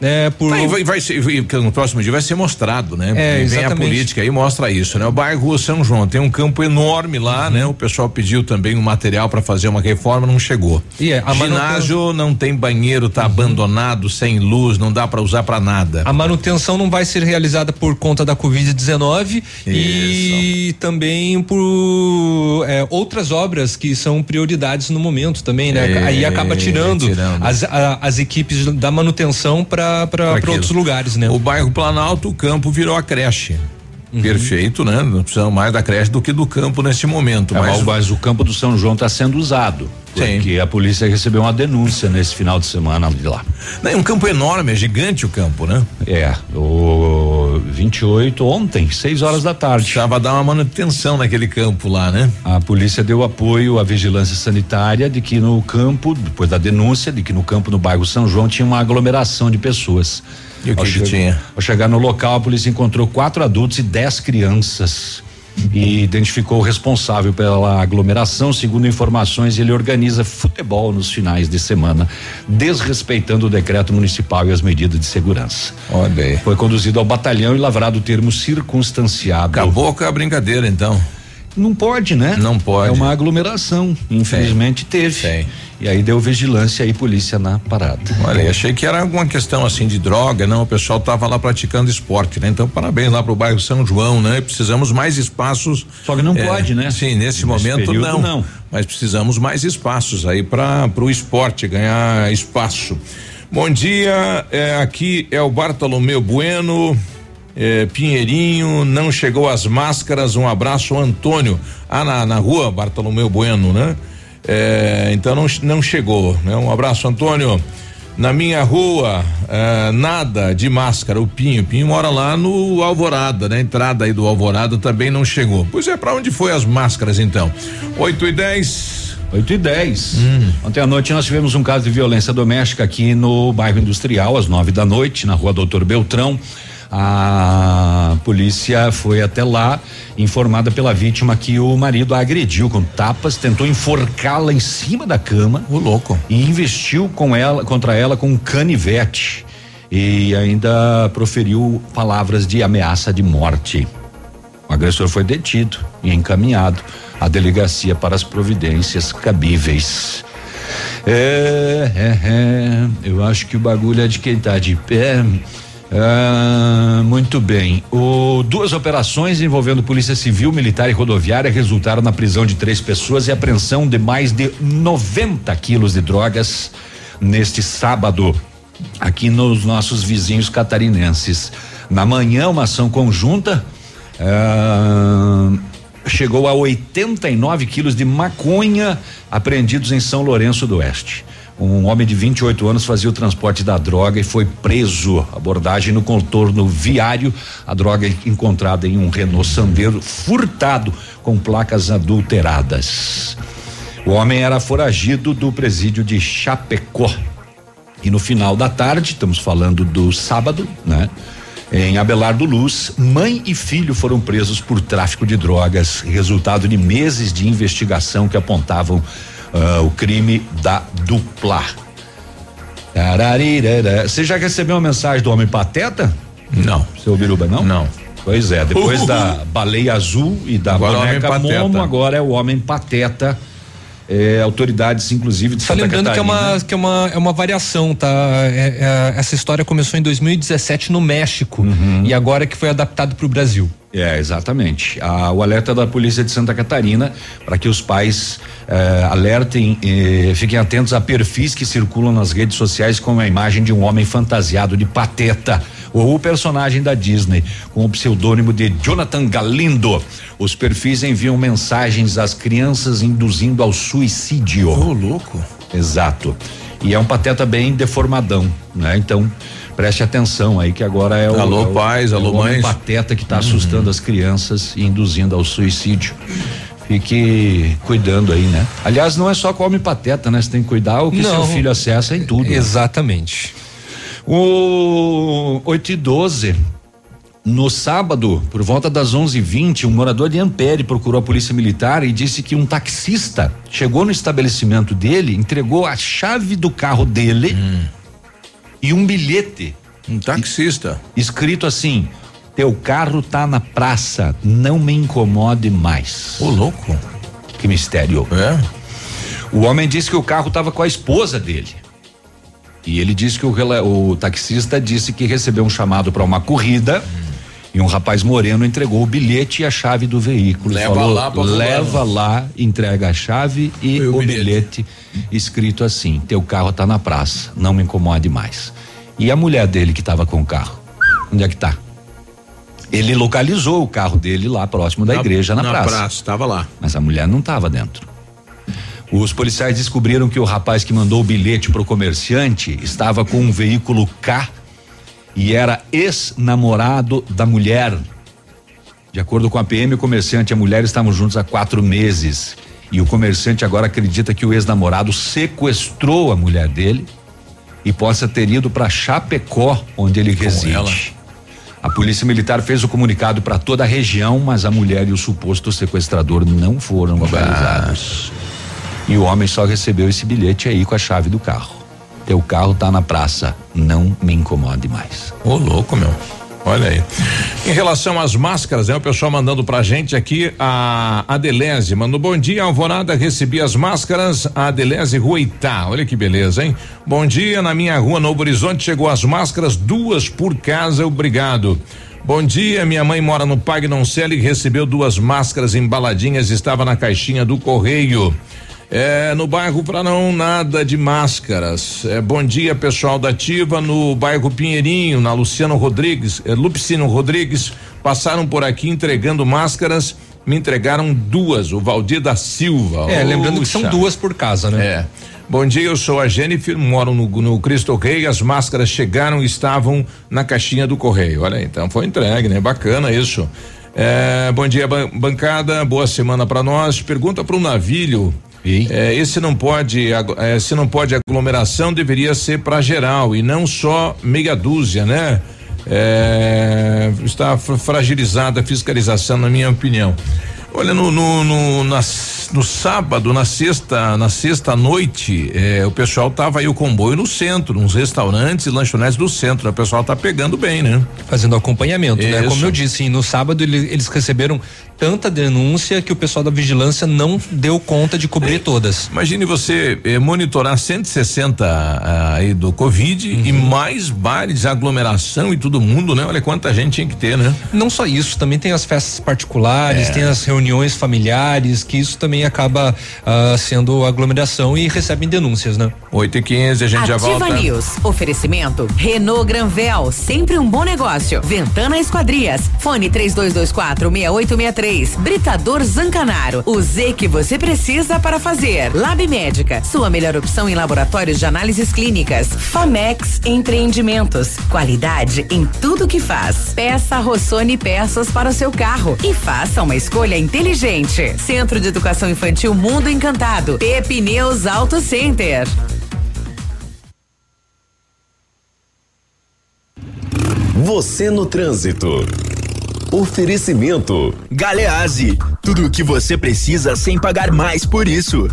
S4: Né, por...
S2: Vai, vai, vai ser, no próximo dia vai ser mostrado, né?
S4: É,
S2: Vem a política aí mostra isso, né? O bairro São João tem um campo enorme lá, né? O pessoal pediu também um material para fazer uma reforma, não chegou.
S4: E é, a
S2: Ginásio não tem banheiro, tá abandonado, sem luz, não dá para usar para nada.
S4: A manutenção não vai ser realizada por conta da Covid-19 e também por é, outras obras que são prioridades no momento também, né?
S2: É,
S4: Aí acaba tirando,
S2: tirando.
S4: As, a- as equipes da manutenção para
S2: Pra aquilo.
S4: outros lugares, né?
S2: O bairro Planalto, o campo virou a creche.
S4: Uhum.
S2: Perfeito, né? Não precisamos mais da creche do que do campo neste momento.
S3: É,
S2: mas,
S3: mas o campo do São João está sendo usado. Porque a polícia recebeu uma denúncia nesse final de semana de lá.
S2: É um campo enorme, é gigante o campo, né?
S3: É, o 28 ontem, 6 horas da tarde.
S2: Estava dar uma manutenção naquele campo lá, né?
S3: A polícia deu apoio à vigilância sanitária de que no campo, depois da denúncia, de que no campo no bairro São João tinha uma aglomeração de pessoas.
S2: E o que
S3: Ao
S2: que
S3: che-
S2: tinha?
S3: Ao chegar no local, a polícia encontrou quatro adultos e dez crianças. E identificou o responsável pela aglomeração. Segundo informações, ele organiza futebol nos finais de semana, desrespeitando o decreto municipal e as medidas de segurança.
S2: Olha aí.
S3: Foi conduzido ao batalhão e lavrado o termo circunstanciado.
S2: Acabou com a brincadeira, então.
S3: Não pode, né?
S2: Não pode.
S3: É uma aglomeração. Infelizmente teve. E aí deu vigilância e polícia na parada.
S2: Olha, eu achei que era alguma questão assim de droga, não, o pessoal tava lá praticando esporte, né? Então, parabéns lá pro bairro São João, né? Precisamos mais espaços.
S3: Só que não
S2: é,
S3: pode, né?
S2: Sim, nesse,
S3: Nesse
S2: momento não,
S3: não.
S2: Mas precisamos mais espaços aí para o esporte ganhar espaço. Bom dia, é, aqui é o Bartolomeu Bueno. É, Pinheirinho, não chegou as máscaras. Um abraço, Antônio. Ah, na, na rua Bartolomeu Bueno, né? É, então não, não chegou, né? Um abraço, Antônio. Na minha rua, é, nada de máscara, o Pinho. O Pinho mora lá no Alvorada, né? Entrada aí do Alvorada também não chegou. Pois é, pra onde foi as máscaras então? 8 e 10.
S3: 8 e 10. Ontem à noite nós tivemos um caso de violência doméstica aqui no bairro industrial, às nove da noite, na rua Doutor Beltrão. A polícia foi até lá, informada pela vítima que o marido a agrediu com tapas, tentou enforcá-la em cima da cama.
S2: O louco.
S3: E investiu com ela, contra ela com um canivete. E ainda proferiu palavras de ameaça de morte. O agressor foi detido e encaminhado à delegacia para as providências cabíveis. É, é, é, eu acho que o bagulho é de quem tá de pé. Ah, muito bem. O, duas operações envolvendo Polícia Civil, Militar e Rodoviária resultaram na prisão de três pessoas e apreensão de mais de 90 quilos de drogas neste sábado, aqui nos nossos vizinhos catarinenses. Na manhã, uma ação conjunta. ah, chegou a 89 quilos de maconha apreendidos em São Lourenço do Oeste. Um homem de 28 anos fazia o transporte da droga e foi preso. Abordagem no contorno viário. A droga encontrada em um Renault Sandero furtado com placas adulteradas. O homem era foragido do presídio de Chapecó. E no final da tarde, estamos falando do sábado, né? Em Abelardo Luz, mãe e filho foram presos por tráfico de drogas, resultado de meses de investigação que apontavam ah, o crime da dupla. Você já recebeu uma mensagem do homem pateta?
S2: Não.
S3: Seu Biruba, não?
S2: Não.
S3: Pois é, depois da baleia azul e da
S2: Agora é o homem
S3: boneca
S2: pateta.
S3: Momo, agora é o homem pateta. É, autoridades, inclusive, de
S4: Só
S3: Santa
S4: lembrando que é
S3: Catarina.
S4: uma, que é uma, é uma variação, tá? É- é- essa história começou em 2017 no México
S3: Uhum.
S4: e agora que foi adaptado para o Brasil.
S3: É, exatamente. Ah, o alerta da Polícia de Santa Catarina para que os pais eh, alertem, eh, fiquem atentos a perfis que circulam nas redes sociais com a imagem de um homem fantasiado de pateta ou o personagem da Disney com o pseudônimo de Jonathan Galindo. Os perfis enviam mensagens às crianças induzindo ao suicídio.
S2: Ô, louco.
S3: Exato. E é um pateta bem deformadão, né? Então, preste atenção aí que agora é o
S2: Alô,
S3: é o-
S2: pais,
S3: é
S2: alô,
S3: o
S2: mães.
S3: pateta que está assustando as crianças e induzindo ao suicídio. Fique cuidando aí, né? Aliás, não é só com homem pateta, né? Você tem que cuidar o que
S4: Não.
S3: seu filho acessa em tudo. né?
S4: Exatamente.
S3: O 8 e 12. No sábado, por volta das 11:20, um morador de Ampere procurou a polícia militar e disse que um taxista chegou no estabelecimento dele, entregou a chave do carro dele e um bilhete.
S2: Um taxista.
S3: Escrito assim: "Teu carro tá na praça, não me incomode mais."
S2: Ô, louco.
S3: Que mistério.
S2: É?
S3: O homem disse que o carro estava com a esposa dele. E ele disse que o, o taxista disse que recebeu um chamado para uma corrida e um rapaz moreno entregou o bilhete e a chave do veículo.
S2: Leva
S3: Falou,
S2: lá pra
S3: Leva
S2: fulano."
S3: lá, entrega a chave e, o, bilhete. escrito assim: teu carro tá na praça, não me incomode mais. E a mulher dele que estava com o carro, onde é que tá? Ele localizou o carro dele lá próximo da
S2: Na-
S3: igreja na,
S2: na
S3: praça.
S2: praça, tava lá.
S3: Mas a mulher não estava dentro. Os policiais descobriram que o rapaz que mandou o bilhete pro comerciante estava com um veículo K e era ex-namorado da mulher. De acordo com a PM, o comerciante e a mulher estavam juntos há quatro meses. E o comerciante agora acredita que o ex-namorado sequestrou a mulher dele e possa ter ido para Chapecó, onde ele reside.
S2: ela.
S3: A polícia militar fez o comunicado para toda a região, mas a mulher e o suposto sequestrador não foram localizados. E o homem só recebeu esse bilhete aí com a chave do carro. Teu carro tá na praça, não me incomode mais.
S2: Ô, louco, meu. Olha aí. Em relação às máscaras, né? O pessoal mandando pra gente aqui a Adelese, mandou bom dia, Alvorada, recebi as máscaras, a Adelese Rua Itá, olha que beleza, hein? Bom dia, na minha rua Novo Horizonte chegou as máscaras, duas por casa, obrigado. Bom dia, minha mãe mora no Pagnon Celi e recebeu duas máscaras embaladinhas, estava na caixinha do correio. É, no bairro para não nada de máscaras. É, bom dia, pessoal da Ativa, no bairro Pinheirinho, na Luciano Rodrigues, é, Lupicino Rodrigues, passaram por aqui entregando máscaras, me entregaram duas, o Valdir da Silva.
S4: É, lembrando que são duas por casa, né?
S2: É. Bom dia, eu sou a Jennifer, moro no, no Cristo Rei, as máscaras chegaram e estavam na caixinha do correio. Olha, aí, então foi entregue, né? Bacana isso. É, bom dia, ban- bancada, boa semana para nós. Pergunta para o Navilho. É, esse não pode, é, se não pode aglomeração, deveria ser para geral e não só meia dúzia, né? É, está fra- fragilizada a fiscalização, na minha opinião. Olha, no, no, no, na no sábado, na sexta, na sexta noite, eh, o pessoal tava aí o comboio no centro, uns restaurantes e lanchonetes do centro. O pessoal tá pegando bem, né?
S4: Fazendo acompanhamento, né?
S2: Isso.
S4: Como eu disse, no sábado ele- eles receberam tanta denúncia que o pessoal da vigilância não deu conta de cobrir todas.
S2: Imagine você eh, monitorar 160 ah, aí do Covid e
S4: Uhum.
S2: mais bares, aglomeração e todo mundo, né? Olha quanta gente tinha que ter, né?
S4: Não só isso, também tem as festas particulares,
S2: É.
S4: tem as reuniões familiares, que isso também acaba ah, sendo aglomeração e recebem denúncias, né?
S2: 8 e 15 a gente já
S1: Ativa
S2: volta.
S1: News. Oferecimento. Renault Granvel. Sempre um bom negócio. Ventana Esquadrias. Fone 3224 6863. Britador Zancanaro. O Z que você precisa para fazer. Lab Médica. Sua melhor opção em laboratórios de análises clínicas. Famex Empreendimentos. Qualidade em tudo que faz. Peça Rossoni peças para o seu carro. E faça uma escolha inteligente. Centro de Educação Infantil Mundo Encantado. Pepineus Auto Center.
S32: Você no trânsito. Oferecimento.
S33: Galeazzi, tudo o que você precisa sem pagar mais por isso.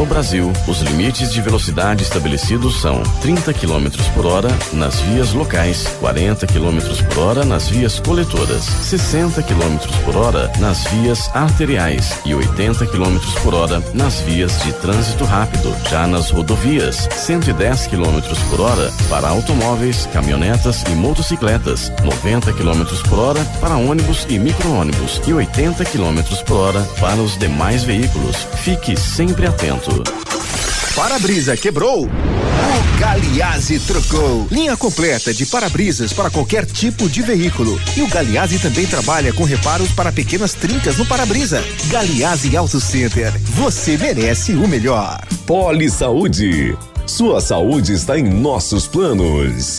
S34: No Brasil, os limites de velocidade estabelecidos são 30 km por hora nas vias locais, 40 km por hora nas vias coletoras, 60 km por hora nas vias arteriais e 80 km por hora nas vias de trânsito rápido. Já nas rodovias, 110 km por hora para automóveis, caminhonetas e motocicletas, 90 km por hora para ônibus e micro-ônibus e 80 km por hora para os demais veículos. Fique sempre atento.
S33: Para-brisa quebrou? O Galiase trocou. Linha completa de para-brisas para qualquer tipo de veículo. E o Galiase também trabalha com reparos para pequenas trincas no para-brisa. Galiase Auto Center. Você merece o melhor.
S32: Poli Saúde. Sua saúde está em nossos planos.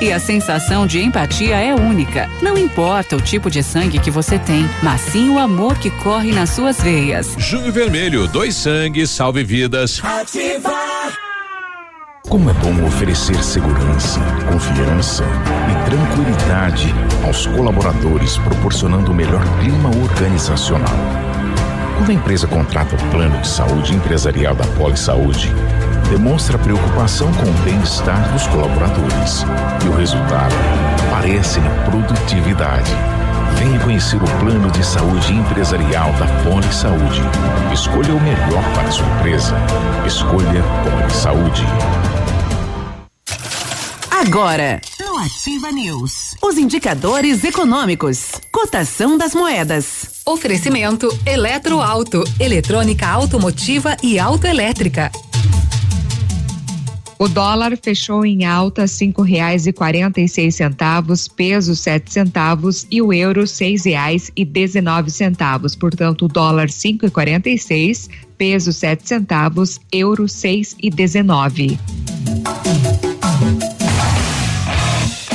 S35: e a sensação de empatia é única. Não importa o tipo de sangue que você tem, mas sim o amor que corre nas suas veias.
S2: Junho Vermelho, dois sangues, salve vidas.
S36: Como é bom oferecer segurança, confiança e tranquilidade aos colaboradores, proporcionando o melhor clima organizacional. Quando a empresa contrata o plano de saúde empresarial da Poli Saúde, demonstra preocupação com o bem-estar dos colaboradores e o resultado aparece na produtividade, Venha conhecer o plano de saúde empresarial da Poli Saúde. Escolha o melhor para a sua empresa. Escolha Poli Saúde.
S1: Agora, no Ativa News, os indicadores econômicos, cotação das moedas.
S24: Oferecimento Eletroauto, eletrônica automotiva e autoelétrica.
S6: O dólar fechou em alta cinco reais e quarenta e seis centavos, peso sete centavos e o euro seis reais e dezenove centavos. Portanto, o dólar cinco e quarenta e seis, peso sete centavos, euro seis e dezenove.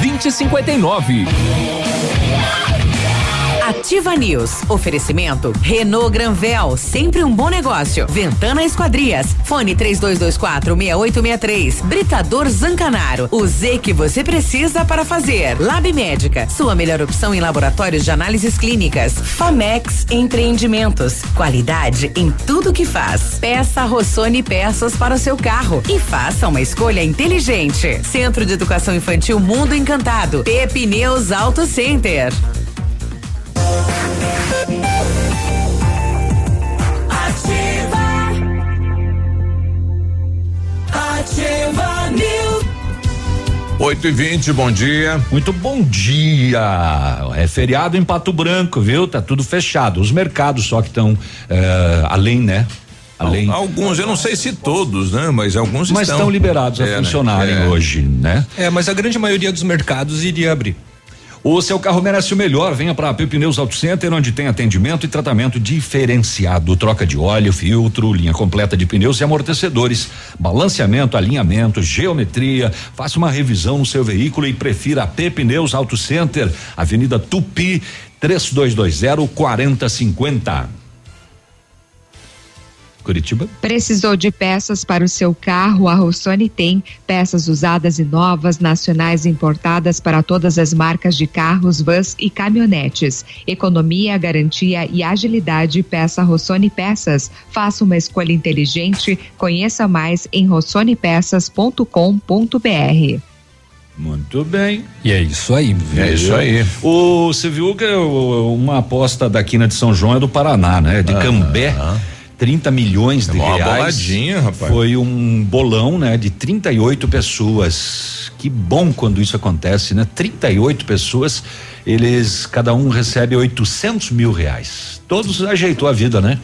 S20: 2059.
S1: Ativa News. Oferecimento Renault Granvel, sempre um bom negócio. Ventana Esquadrias. Fone 3224 6863. Britador Zancanaro. O Z que você precisa para fazer. Lab Médica. Sua melhor opção em laboratórios de análises clínicas. Famex Empreendimentos. Qualidade em tudo que faz. Peça Rossoni peças para o seu carro e faça uma escolha inteligente. Centro de Educação Infantil Mundo Encantado. Pepineus Auto Center.
S25: Ativa. Ativa News.
S2: 8 e 20 bom dia.
S3: Muito bom dia. É feriado em Pato Branco, viu? Tá tudo fechado. Os mercados só que estão além, né? Além.
S2: Alguns, eu não sei se todos, né? Mas alguns
S3: Mas
S2: estão.
S3: estão liberados a
S2: É, né?
S3: funcionarem
S2: É.
S3: hoje, né?
S4: É, mas a grande maioria dos mercados iria abrir.
S3: O seu carro merece o melhor. Venha para a Pneus Auto Center, onde tem atendimento e tratamento diferenciado. Troca de óleo, filtro, linha completa de pneus e amortecedores, balanceamento, alinhamento, geometria. Faça uma revisão no seu veículo e prefira a Pneus Auto Center, Avenida Tupi, 3220 4050. Curitiba?
S6: Precisou de peças para o seu carro? A Rossoni tem peças usadas e novas, nacionais e importadas para todas as marcas de carros, vans e caminhonetes. Economia, garantia e agilidade. Peça Rossoni Peças. Faça uma escolha inteligente. Conheça mais em rossonepeças.com.br.
S3: Muito bem.
S4: E é isso aí.
S2: É isso aí.
S3: O, você viu que uma aposta da quina de São João é do Paraná, né? De
S2: Aham.
S3: Cambé. 30 milhões de
S2: É uma
S3: reais.
S2: boladinha, rapaz.
S3: Foi um bolão, né? De 38 pessoas. Que bom quando isso acontece, né? 38 pessoas, eles, cada um recebe 800 mil reais. Todos ajeitou a vida, né?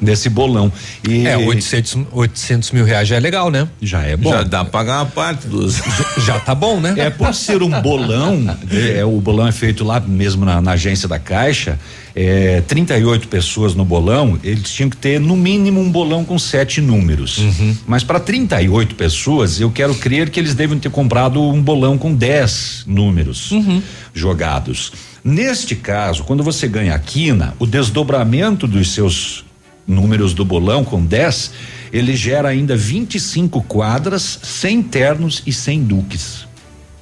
S3: Desse bolão. E
S4: É, 800, 800 mil reais já é legal, né?
S3: Já é bom.
S2: Já dá pra pagar uma parte dos.
S4: Já tá bom, né?
S3: É por ser um bolão, é, o bolão é feito lá mesmo na, na agência da Caixa, é, 38 pessoas no bolão, eles tinham que ter no mínimo um bolão com sete números. Mas para 38 pessoas, eu quero crer que eles devem ter comprado um bolão com 10 números jogados. Neste caso, quando você ganha a quina, o desdobramento dos seus números do bolão com 10, ele gera ainda 25 quadras, sem ternos e sem duques.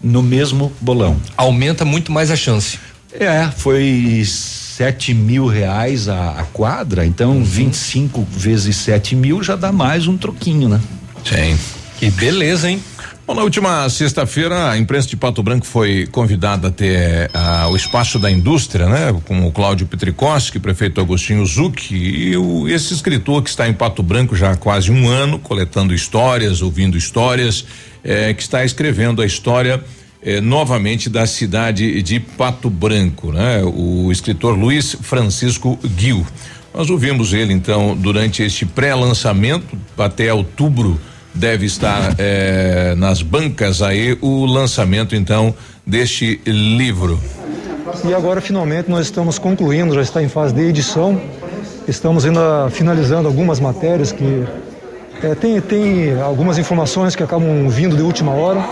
S3: No mesmo bolão.
S4: Aumenta muito mais a chance.
S3: É, foi sete mil reais a, a quadra, então 25 vezes sete mil já dá mais um troquinho, né?
S2: Sim.
S4: Que beleza, hein?
S2: Bom, na última sexta-feira, a imprensa de Pato Branco foi convidada até ah, o espaço da indústria, né? Com o Cláudio Petrikoski, prefeito Agostinho Zucchi e o, esse escritor que está em Pato Branco já há quase um ano, coletando histórias, ouvindo histórias, eh, que está escrevendo a história eh, novamente da cidade de Pato Branco, né? O escritor Luiz Francisco Gil. Nós ouvimos ele então durante este pré-lançamento até outubro deve estar eh, nas bancas aí o lançamento então deste livro.
S37: E agora finalmente nós estamos concluindo, já está em fase de edição. Estamos ainda finalizando algumas matérias que eh, tem, tem algumas informações que acabam vindo de última hora,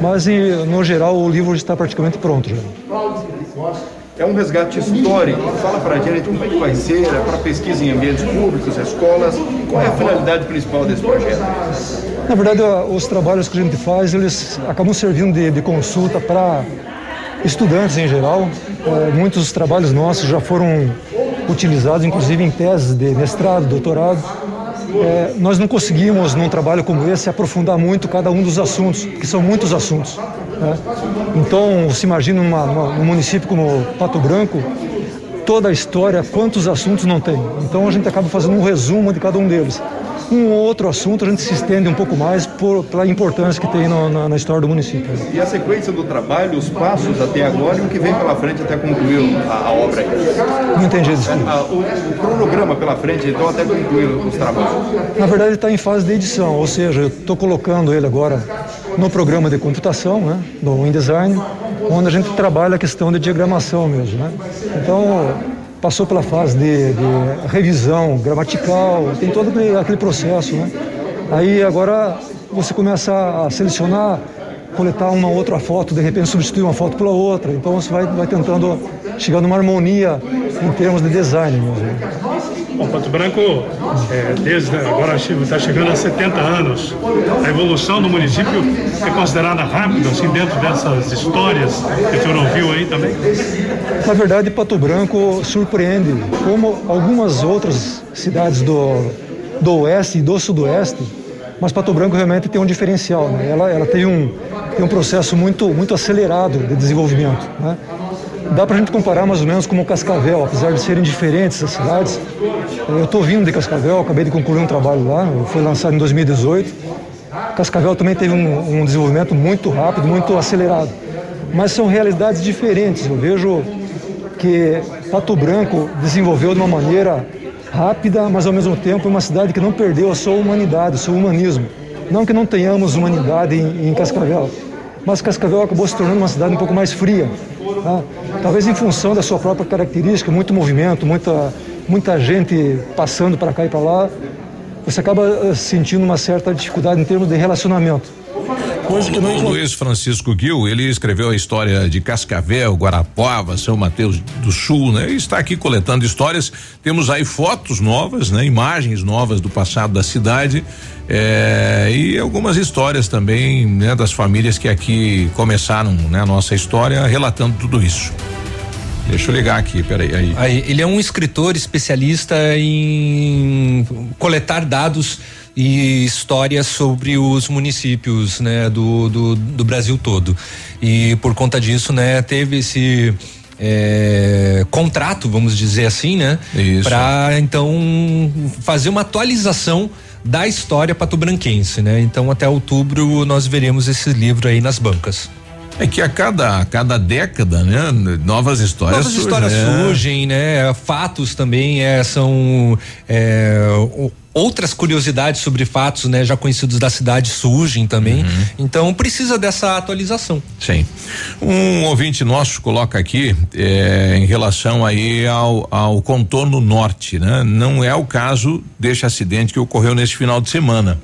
S37: mas no geral o livro está praticamente pronto já.
S38: É um resgate histórico. Fala para a gente como é que vai ser, é para pesquisa em ambientes públicos, escolas. Qual é a finalidade principal desse projeto?
S37: Na verdade, os trabalhos que a gente faz, eles acabam servindo de, de consulta para estudantes em geral. É, muitos dos trabalhos nossos já foram utilizados, inclusive em teses de mestrado, doutorado. É, nós não conseguimos, num trabalho como esse, aprofundar muito cada um dos assuntos, que são muitos assuntos. Né? Então, se imagina numa, numa, num município como Pato Branco, toda a história, quantos assuntos não tem. Então, a gente acaba fazendo um resumo de cada um deles um outro assunto a gente se estende um pouco mais por, pela importância que tem no, na, na, história do município.
S38: E a sequência do trabalho, os passos até agora e o que vem pela frente até concluir a, a obra?
S37: Não entendi, desculpa.
S38: A, o, o, cronograma pela frente, então, até concluir os trabalhos?
S37: Na verdade, ele está em fase de edição, ou seja, eu estou colocando ele agora no programa de computação, né, do InDesign, onde a gente trabalha a questão de diagramação mesmo. Né? Então, passou pela fase de, de revisão gramatical, tem todo aquele, aquele processo, né? Aí agora você começa a selecionar, coletar uma outra foto, de repente substituir uma foto pela outra. Então você vai, vai tentando chegar numa harmonia em termos de design mesmo.
S39: Bom, Pato Branco, é, desde agora está chegando a 70 anos. A evolução do município é considerada rápida, assim, dentro dessas histórias que o senhor ouviu aí também?
S37: Na verdade, Pato Branco surpreende, como algumas outras cidades do, do oeste e do sudoeste, mas Pato Branco realmente tem um diferencial. Né? Ela, ela tem, um, tem um processo muito, muito acelerado de desenvolvimento. Né? dá para a gente comparar mais ou menos como Cascavel, apesar de serem diferentes as cidades. Eu estou vindo de Cascavel, acabei de concluir um trabalho lá, foi lançado em 2018. Cascavel também teve um, um desenvolvimento muito rápido, muito acelerado. Mas são realidades diferentes. Eu vejo que Pato Branco desenvolveu de uma maneira rápida, mas ao mesmo tempo uma cidade que não perdeu a sua humanidade, o seu humanismo. Não que não tenhamos humanidade em, em Cascavel, mas Cascavel acabou se tornando uma cidade um pouco mais fria. Tá? Talvez em função da sua própria característica, muito movimento, muita, muita gente passando para cá e para lá, você acaba eh, sentindo uma certa dificuldade em termos de relacionamento.
S2: Coisa que não o Luiz Francisco Gil, ele escreveu a história de Cascavel, Guarapuava, São Mateus do Sul, né? E está aqui coletando histórias. Temos aí fotos novas, né? Imagens novas do passado da cidade. É, e algumas histórias também, né? Das famílias que aqui começaram, né? A nossa história relatando tudo isso. Deixa eu ligar aqui, peraí. Aí.
S4: aí. Ele é um escritor especialista em coletar dados e histórias sobre os municípios, né, do, do, do Brasil todo. E por conta disso, né, teve esse é, contrato, vamos dizer assim, né? Para então fazer uma atualização da história patobranquense, né? Então até outubro nós veremos esse livro aí nas bancas.
S2: É que a cada, a cada década, né? Novas histórias
S4: Novas surgem, histórias é. surgem, né? Fatos também é, são é, outras curiosidades sobre fatos, né, já conhecidos da cidade surgem também. Uhum. Então precisa dessa atualização.
S2: Sim. Um ouvinte nosso coloca aqui é, em relação aí ao, ao contorno norte, né? Não é o caso deste acidente que ocorreu neste final de semana.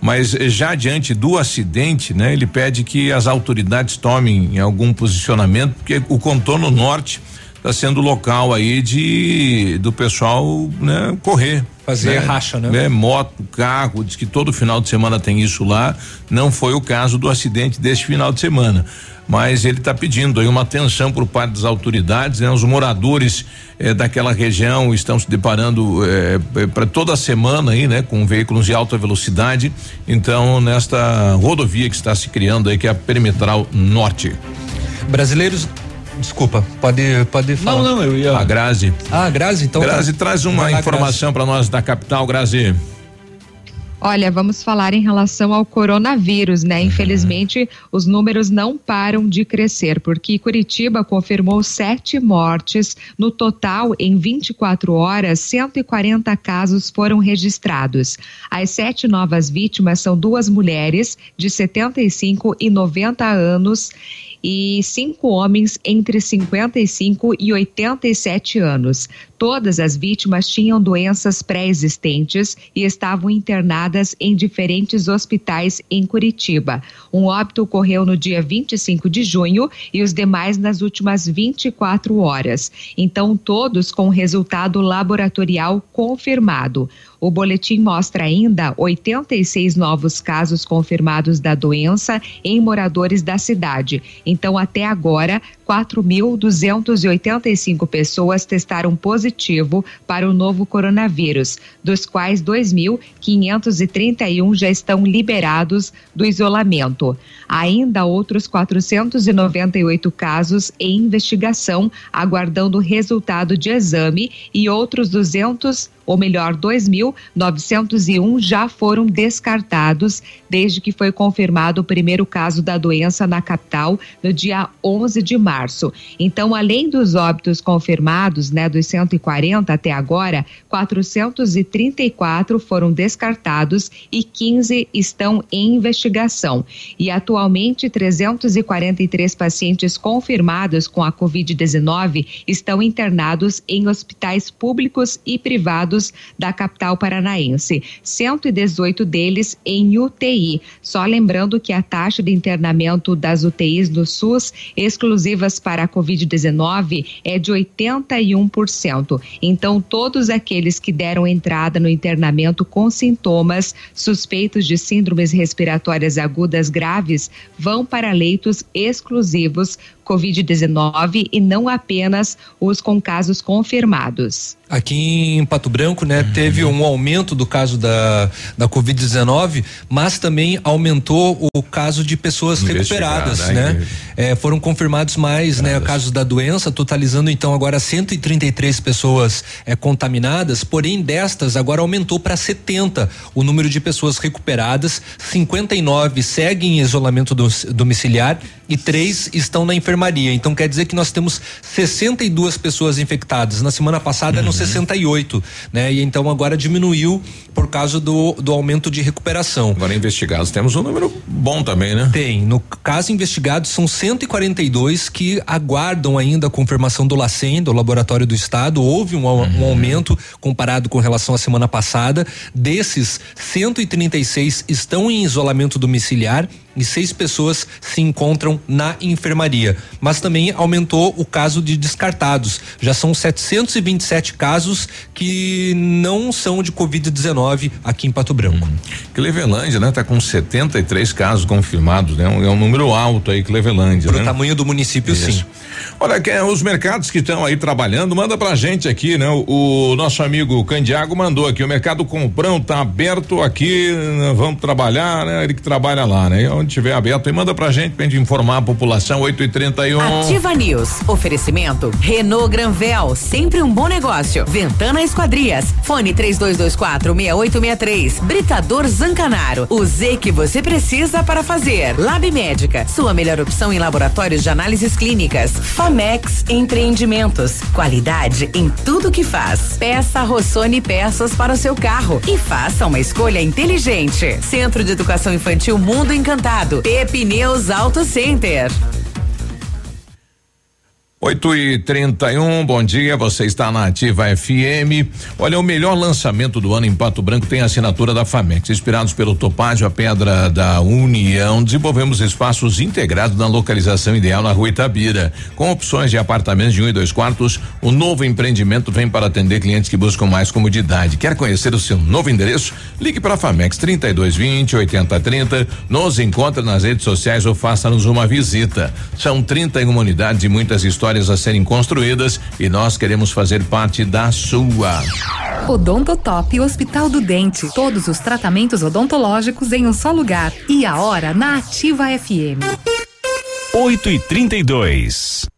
S2: Mas já diante do acidente, né, ele pede que as autoridades tomem algum posicionamento, porque o contorno norte está sendo local aí de do pessoal né, correr.
S4: Fazer né? racha, né?
S2: né? Moto, carro, diz que todo final de semana tem isso lá. Não foi o caso do acidente deste final de semana. Mas ele está pedindo aí uma atenção por parte das autoridades, né? Os moradores eh, daquela região estão se deparando eh, eh para toda semana aí, né? Com veículos de alta velocidade. Então, nesta rodovia que está se criando aí, que é a Perimetral Norte.
S4: Brasileiros Desculpa, pode, pode falar.
S2: Não, não, eu ia. A Grazi.
S4: Ah, Grazi, então.
S2: Grazi, tá. traz uma informação para nós da capital, Grazi.
S6: Olha, vamos falar em relação ao coronavírus, né? Uhum. Infelizmente, os números não param de crescer, porque Curitiba confirmou sete mortes. No total, em 24 horas, 140 casos foram registrados. As sete novas vítimas são duas mulheres de 75 e 90 anos e cinco homens entre 55 e 87 anos. Todas as vítimas tinham doenças pré-existentes e estavam internadas em diferentes hospitais em Curitiba. Um óbito ocorreu no dia 25 de junho e os demais nas últimas 24 horas. Então, todos com resultado laboratorial confirmado. O boletim mostra ainda 86 novos casos confirmados da doença em moradores da cidade. Então, até agora, 4.285 pessoas testaram positivo para o novo coronavírus, dos quais 2.531 já estão liberados do isolamento. Ainda outros 498 casos em investigação, aguardando resultado de exame, e outros 200 ou melhor, 2.901 já foram descartados desde que foi confirmado o primeiro caso da doença na capital no dia 11 de março. Então, além dos óbitos confirmados, né, dos 140 até agora, 434 foram descartados e 15 estão em investigação. E atualmente 343 pacientes confirmados com a COVID-19 estão internados em hospitais públicos e privados da capital paranaense, 118 deles em UTI. Só lembrando que a taxa de internamento das UTIs do SUS exclusivas para a Covid-19 é de 81%. Então, todos aqueles que deram entrada no internamento com sintomas suspeitos de síndromes respiratórias agudas graves vão para leitos exclusivos Covid-19 e não apenas os com casos confirmados.
S4: Aqui em Pato Branco, né, uhum. teve um aumento do caso da, da Covid-19, mas também aumentou o caso de pessoas recuperadas, né? É, foram confirmados mais, né, casos da doença, totalizando então agora 133 pessoas é, contaminadas, porém destas agora aumentou para 70 o número de pessoas recuperadas, 59 seguem em isolamento domiciliar e três estão na enfermaria. Então quer dizer que nós temos 62 pessoas infectadas. Na semana passada uhum. eram 68, né? E então agora diminuiu por causa do, do aumento de recuperação.
S2: Agora investigados temos um número bom também, né?
S4: Tem. No caso investigado são 142 que aguardam ainda a confirmação do LACEN, do Laboratório do Estado. Houve um, uhum. um aumento comparado com relação à semana passada. Desses, 136 estão em isolamento domiciliar e seis pessoas se encontram na enfermaria. Mas também aumentou o caso de descartados. Já são 727 casos que não são de Covid-19 aqui em Pato Branco. Hum.
S2: Clevelândia, né? Tá com 73 casos confirmados, né? É um número alto aí, Clevelândia.
S4: Pro
S2: né?
S4: tamanho do município, Isso. sim.
S2: Olha, que, os mercados que estão aí trabalhando, manda pra gente aqui, né? O, o, nosso amigo Candiago mandou aqui, o mercado Comprão tá aberto aqui, né? vamos trabalhar, né? Ele que trabalha lá, né? Onde tiver aberto, e manda pra gente pra gente informar a população, 8 e 31
S1: Ativa News, oferecimento, Renault Granvel, sempre um bom negócio, Ventana Esquadrias, fone 3224 6863, Britador Zancanaro, o Z que você precisa para fazer, Lab Médica, sua melhor opção em laboratórios de análises clínicas, Famex Empreendimentos, qualidade em tudo que faz. Peça Rossoni peças para o seu carro e faça uma escolha inteligente. Centro de Educação Infantil Mundo Encantado, Pepineus Auto Center.
S2: 8 e 31 um, bom dia, você está na Ativa FM. Olha, o melhor lançamento do ano em Pato Branco tem a assinatura da FAMEX. Inspirados pelo Topázio, a Pedra da União, desenvolvemos espaços integrados na localização ideal na rua Itabira. Com opções de apartamentos de um e dois quartos, o novo empreendimento vem para atender clientes que buscam mais comodidade. Quer conhecer o seu novo endereço? Ligue para a FAMEX 3220 8030. Nos encontre nas redes sociais ou faça-nos uma visita. São 31 unidades e muitas histórias histórias a serem construídas e nós queremos fazer parte da sua.
S24: Odontotop Hospital do Dente. Todos os tratamentos odontológicos em um só lugar. E a hora na Ativa FM.
S30: 8 e 32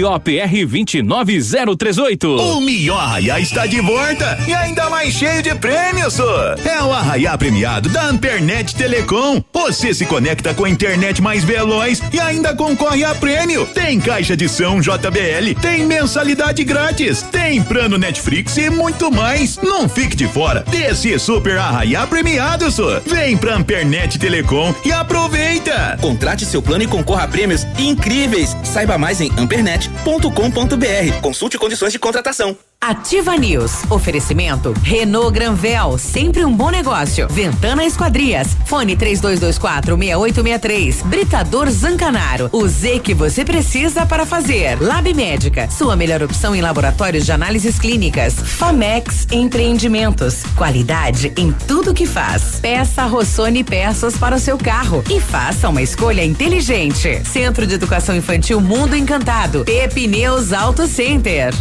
S40: ROPR 29038.
S41: O melhor Arraiá está de volta e ainda mais cheio de prêmios. É o Arraiá premiado da Ampernet Telecom. Você se conecta com a internet mais veloz e ainda concorre a prêmio. Tem caixa de som JBL, tem mensalidade grátis, tem plano Netflix e muito mais. Não fique de fora desse super Arraiá premiado. só. Vem pra Ampernet Telecom e aproveita.
S42: Contrate seu plano e concorra a prêmios incríveis. Saiba mais em ampernet com.br. Consulte condições de contratação.
S1: Ativa News. Oferecimento Renault Granvel, sempre um bom negócio. Ventana Esquadrias. Fone 3224 6863. Britador Zancanaro. O Z que você precisa para fazer. Lab Médica, sua melhor opção em laboratórios de análises clínicas. Famex Empreendimentos. Qualidade em tudo que faz. Peça Rossoni peças para o seu carro e faça uma escolha inteligente. Centro de Educação Infantil Mundo Encantado. Pepineus Auto Center.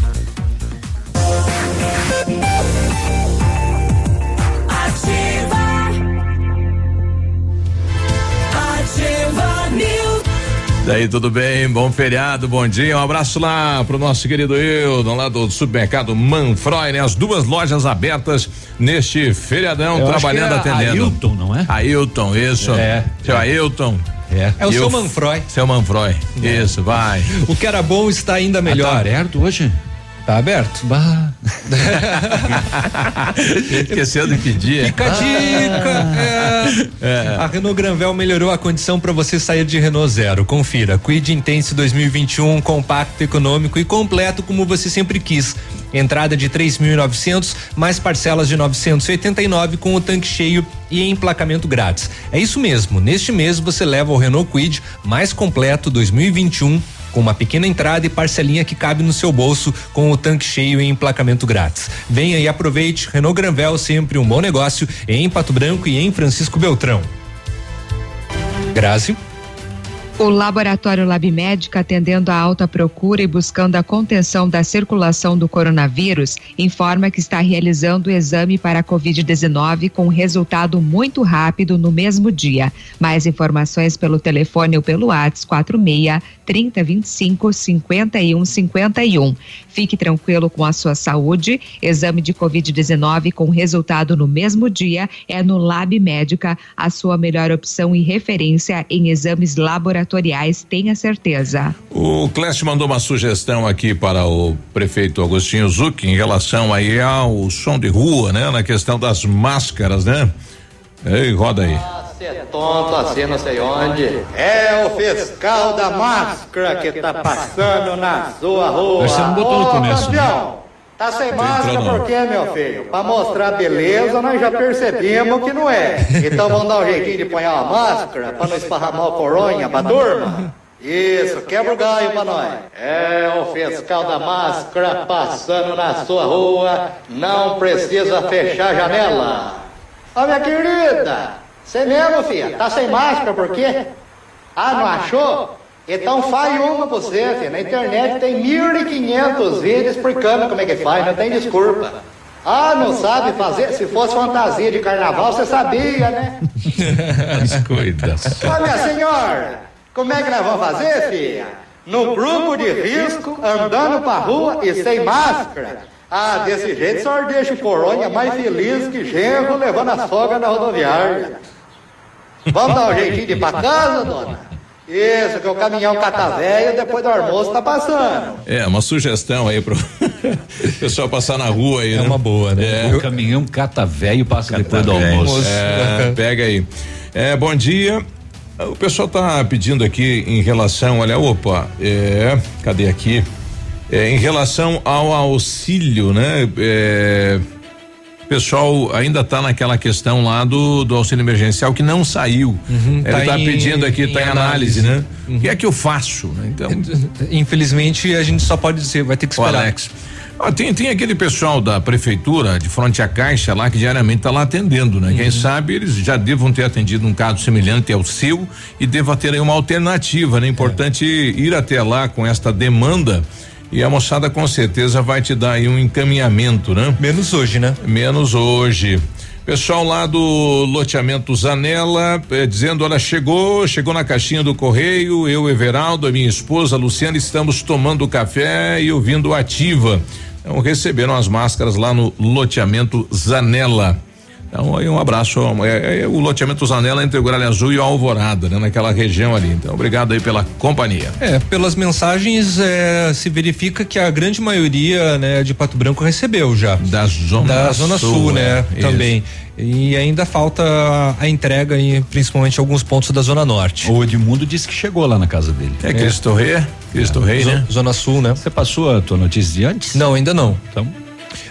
S2: Daí tudo bem, bom feriado, bom dia, um abraço lá pro nosso querido Hildon, lá do supermercado Manfroy, né? As duas lojas abertas neste feriadão,
S3: Eu acho
S2: trabalhando,
S3: que é
S2: atendendo.
S3: Ailton, não é?
S2: Ailton, isso.
S3: É,
S2: Seu
S3: é.
S2: Ailton.
S3: É.
S4: É o
S2: E
S4: seu
S2: eu-
S4: Manfroy.
S2: Seu Manfroy, isso, vai.
S4: O que era bom está ainda melhor.
S3: Ah, tá aberto hoje?
S4: Tá aberto?
S3: Bah.
S2: Esqueceu de pedir.
S4: Fica a dica. É.
S2: É.
S4: A Renault Granvel melhorou a condição para você sair de Renault Zero. Confira. Quid Intense 2021, compacto, econômico e completo como você sempre quis. Entrada de 3.900, mais parcelas de 989 com o tanque cheio e emplacamento grátis. É isso mesmo. Neste mês você leva o Renault Quid mais completo 2021 com uma pequena entrada e parcelinha que cabe no seu bolso com o tanque cheio e emplacamento grátis. Venha e aproveite. Renault Granvel sempre um bom negócio em Pato Branco e em Francisco Beltrão. Grazi.
S6: O Laboratório Lab Médica, atendendo à alta procura e buscando a contenção da circulação do coronavírus, informa que está realizando o exame para a Covid-19 com resultado muito rápido no mesmo dia. Mais informações pelo telefone ou pelo WhatsApp 46 3025 5151. Fique tranquilo com a sua saúde. Exame de Covid-19 com resultado no mesmo dia é no Lab Médica, a sua melhor opção e referência em exames laboratoriais, tenha certeza.
S2: O Clécio mandou uma sugestão aqui para o prefeito Agostinho Zucchi em relação aí ao som de rua, né? Na questão das máscaras, né? Ei, roda aí.
S43: Você é tonto assim, não sei onde. É o fiscal da máscara que tá passando na sua rua.
S3: Você não botou no
S43: Ô,
S3: começo, né?
S43: campeão, Tá sem máscara por quê, meu filho? Pra mostrar beleza, nós já percebemos que não é. Então vamos dar um jeitinho de pôr uma máscara pra não esparramar o coronha pra turma? Isso, quebra o galho pra nós. É o fiscal da máscara passando na sua rua, não precisa fechar a janela. Ó, minha querida, você mesmo, filha, tá sem máscara por quê? Ah, não achou? Então faz uma pra você, filha. Na internet tem 1.500 vídeos explicando como é que faz, não tem desculpa. Ah, não sabe fazer? Se fosse fantasia de carnaval, você sabia, né?
S2: Cuida.
S43: Ó, minha senhora, como é que nós vamos fazer, filha? No grupo de risco, andando pra rua e sem máscara. Ah, desse jeito o senhor deixa o coronha mais feliz que genro levando a sogra na rodoviária. Vamos dar um jeitinho de ir pra casa, dona? Isso, que o caminhão catavéia depois do almoço tá passando.
S2: É, uma sugestão aí pro pessoal passar na rua aí,
S4: É
S2: né?
S4: uma boa, né?
S2: É.
S3: O caminhão cata velho passa depois do almoço.
S2: É, pega aí. É, bom dia. O pessoal tá pedindo aqui em relação, olha, opa, é, cadê aqui? É, em relação ao auxílio, né? É, pessoal ainda está naquela questão lá do, do auxílio emergencial que não saiu. Ele
S4: tá
S2: está
S4: em-
S2: pedindo aqui, está em análise,
S4: análise.
S2: né? O que é que eu faço? né? Então,
S4: Infelizmente, a gente só pode dizer, vai ter que
S2: o
S4: esperar.
S2: Alex. Ó, tem, tem aquele pessoal da prefeitura de frente à caixa lá que diariamente está lá atendendo, né?
S4: Uhum.
S2: Quem sabe eles já devam ter atendido um caso semelhante ao seu e deva ter aí uma alternativa, né? Importante ir até lá com esta demanda e a moçada com certeza vai te dar aí um encaminhamento, né?
S4: Menos hoje, né?
S2: Menos hoje. Pessoal lá do loteamento Zanella, eh, dizendo, olha, chegou, chegou na caixinha do correio, eu, Everaldo, a minha esposa, Luciana, estamos tomando café e ouvindo ativa. Então receberam as máscaras lá no loteamento Zanella. Então aí um abraço, é, é o loteamento Zanella entre o Gralha Azul e o Alvorada, né? Naquela região ali. Então obrigado aí pela companhia.
S4: É, pelas mensagens é, se verifica que a grande maioria né, de Pato Branco recebeu já.
S2: Da Zona
S4: Da Zona Sul,
S2: Sul,
S4: né?
S2: é,
S4: Também. E ainda falta a, entrega em principalmente alguns pontos da Zona Norte.
S3: O Edmundo disse que chegou lá na casa dele.
S2: É, Cristo Rei, Cristo Rei, né?
S4: Zona Sul, né?
S3: Você passou a tua notícia de antes?
S4: Não, ainda não.
S3: Então.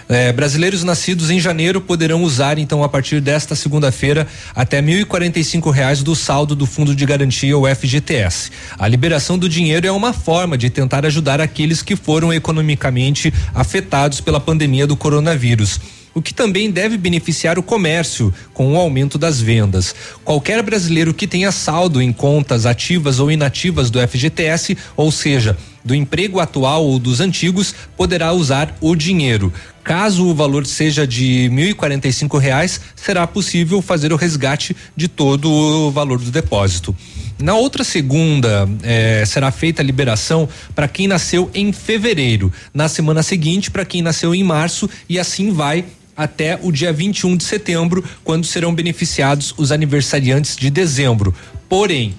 S4: É, brasileiros nascidos em janeiro poderão usar, então, a partir desta segunda-feira, até 1.045 reais do saldo do Fundo de Garantia, o FGTS. A liberação do dinheiro é uma forma de tentar ajudar aqueles que foram economicamente afetados pela pandemia do coronavírus o que também deve beneficiar o comércio com o aumento das vendas. Qualquer brasileiro que tenha saldo em contas ativas ou inativas do FGTS, ou seja, do emprego atual ou dos antigos, poderá usar o dinheiro. Caso o valor seja de 1.045 reais, será possível fazer o resgate de todo o valor do depósito. Na outra segunda, eh, será feita a liberação para quem nasceu em fevereiro. Na semana seguinte, para quem nasceu em março, e assim vai até o dia 21 de setembro, quando serão beneficiados os aniversariantes de dezembro. Porém,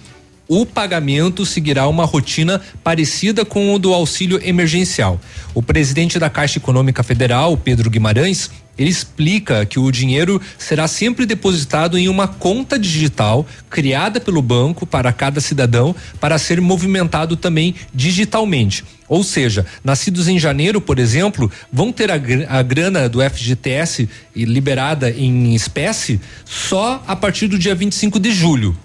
S4: o pagamento seguirá uma rotina parecida com o do auxílio emergencial. O presidente da Caixa Econômica Federal, Pedro Guimarães, ele explica que o dinheiro será sempre depositado em uma conta digital criada pelo banco para cada cidadão para ser movimentado também digitalmente. Ou seja, nascidos em janeiro, por exemplo, vão ter a, gr- a grana do FGTS liberada em espécie só a partir do dia 25 de julho.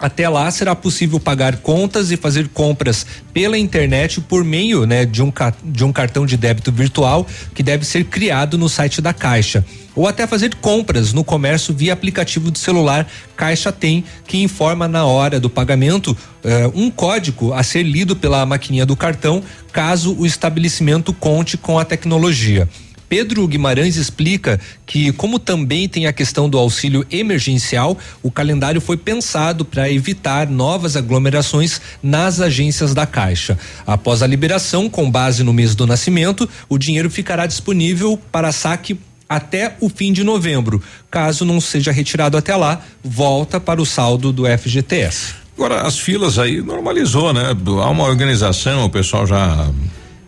S4: Até lá será possível pagar contas e fazer compras pela internet por meio né, de, um, de um cartão de débito virtual que deve ser criado no site da Caixa. Ou até fazer compras no comércio via aplicativo de celular Caixa Tem, que informa na hora do pagamento eh, um código a ser lido pela maquininha do cartão, caso o estabelecimento conte com a tecnologia. Pedro Guimarães explica que, como também tem a questão do auxílio emergencial, o calendário foi pensado para evitar novas aglomerações nas agências da Caixa. Após a liberação, com base no mês do nascimento, o dinheiro ficará disponível para saque até o fim de novembro. Caso não seja retirado até lá, volta para o saldo do FGTS.
S2: Agora, as filas aí normalizou, né? Há uma organização, o pessoal já.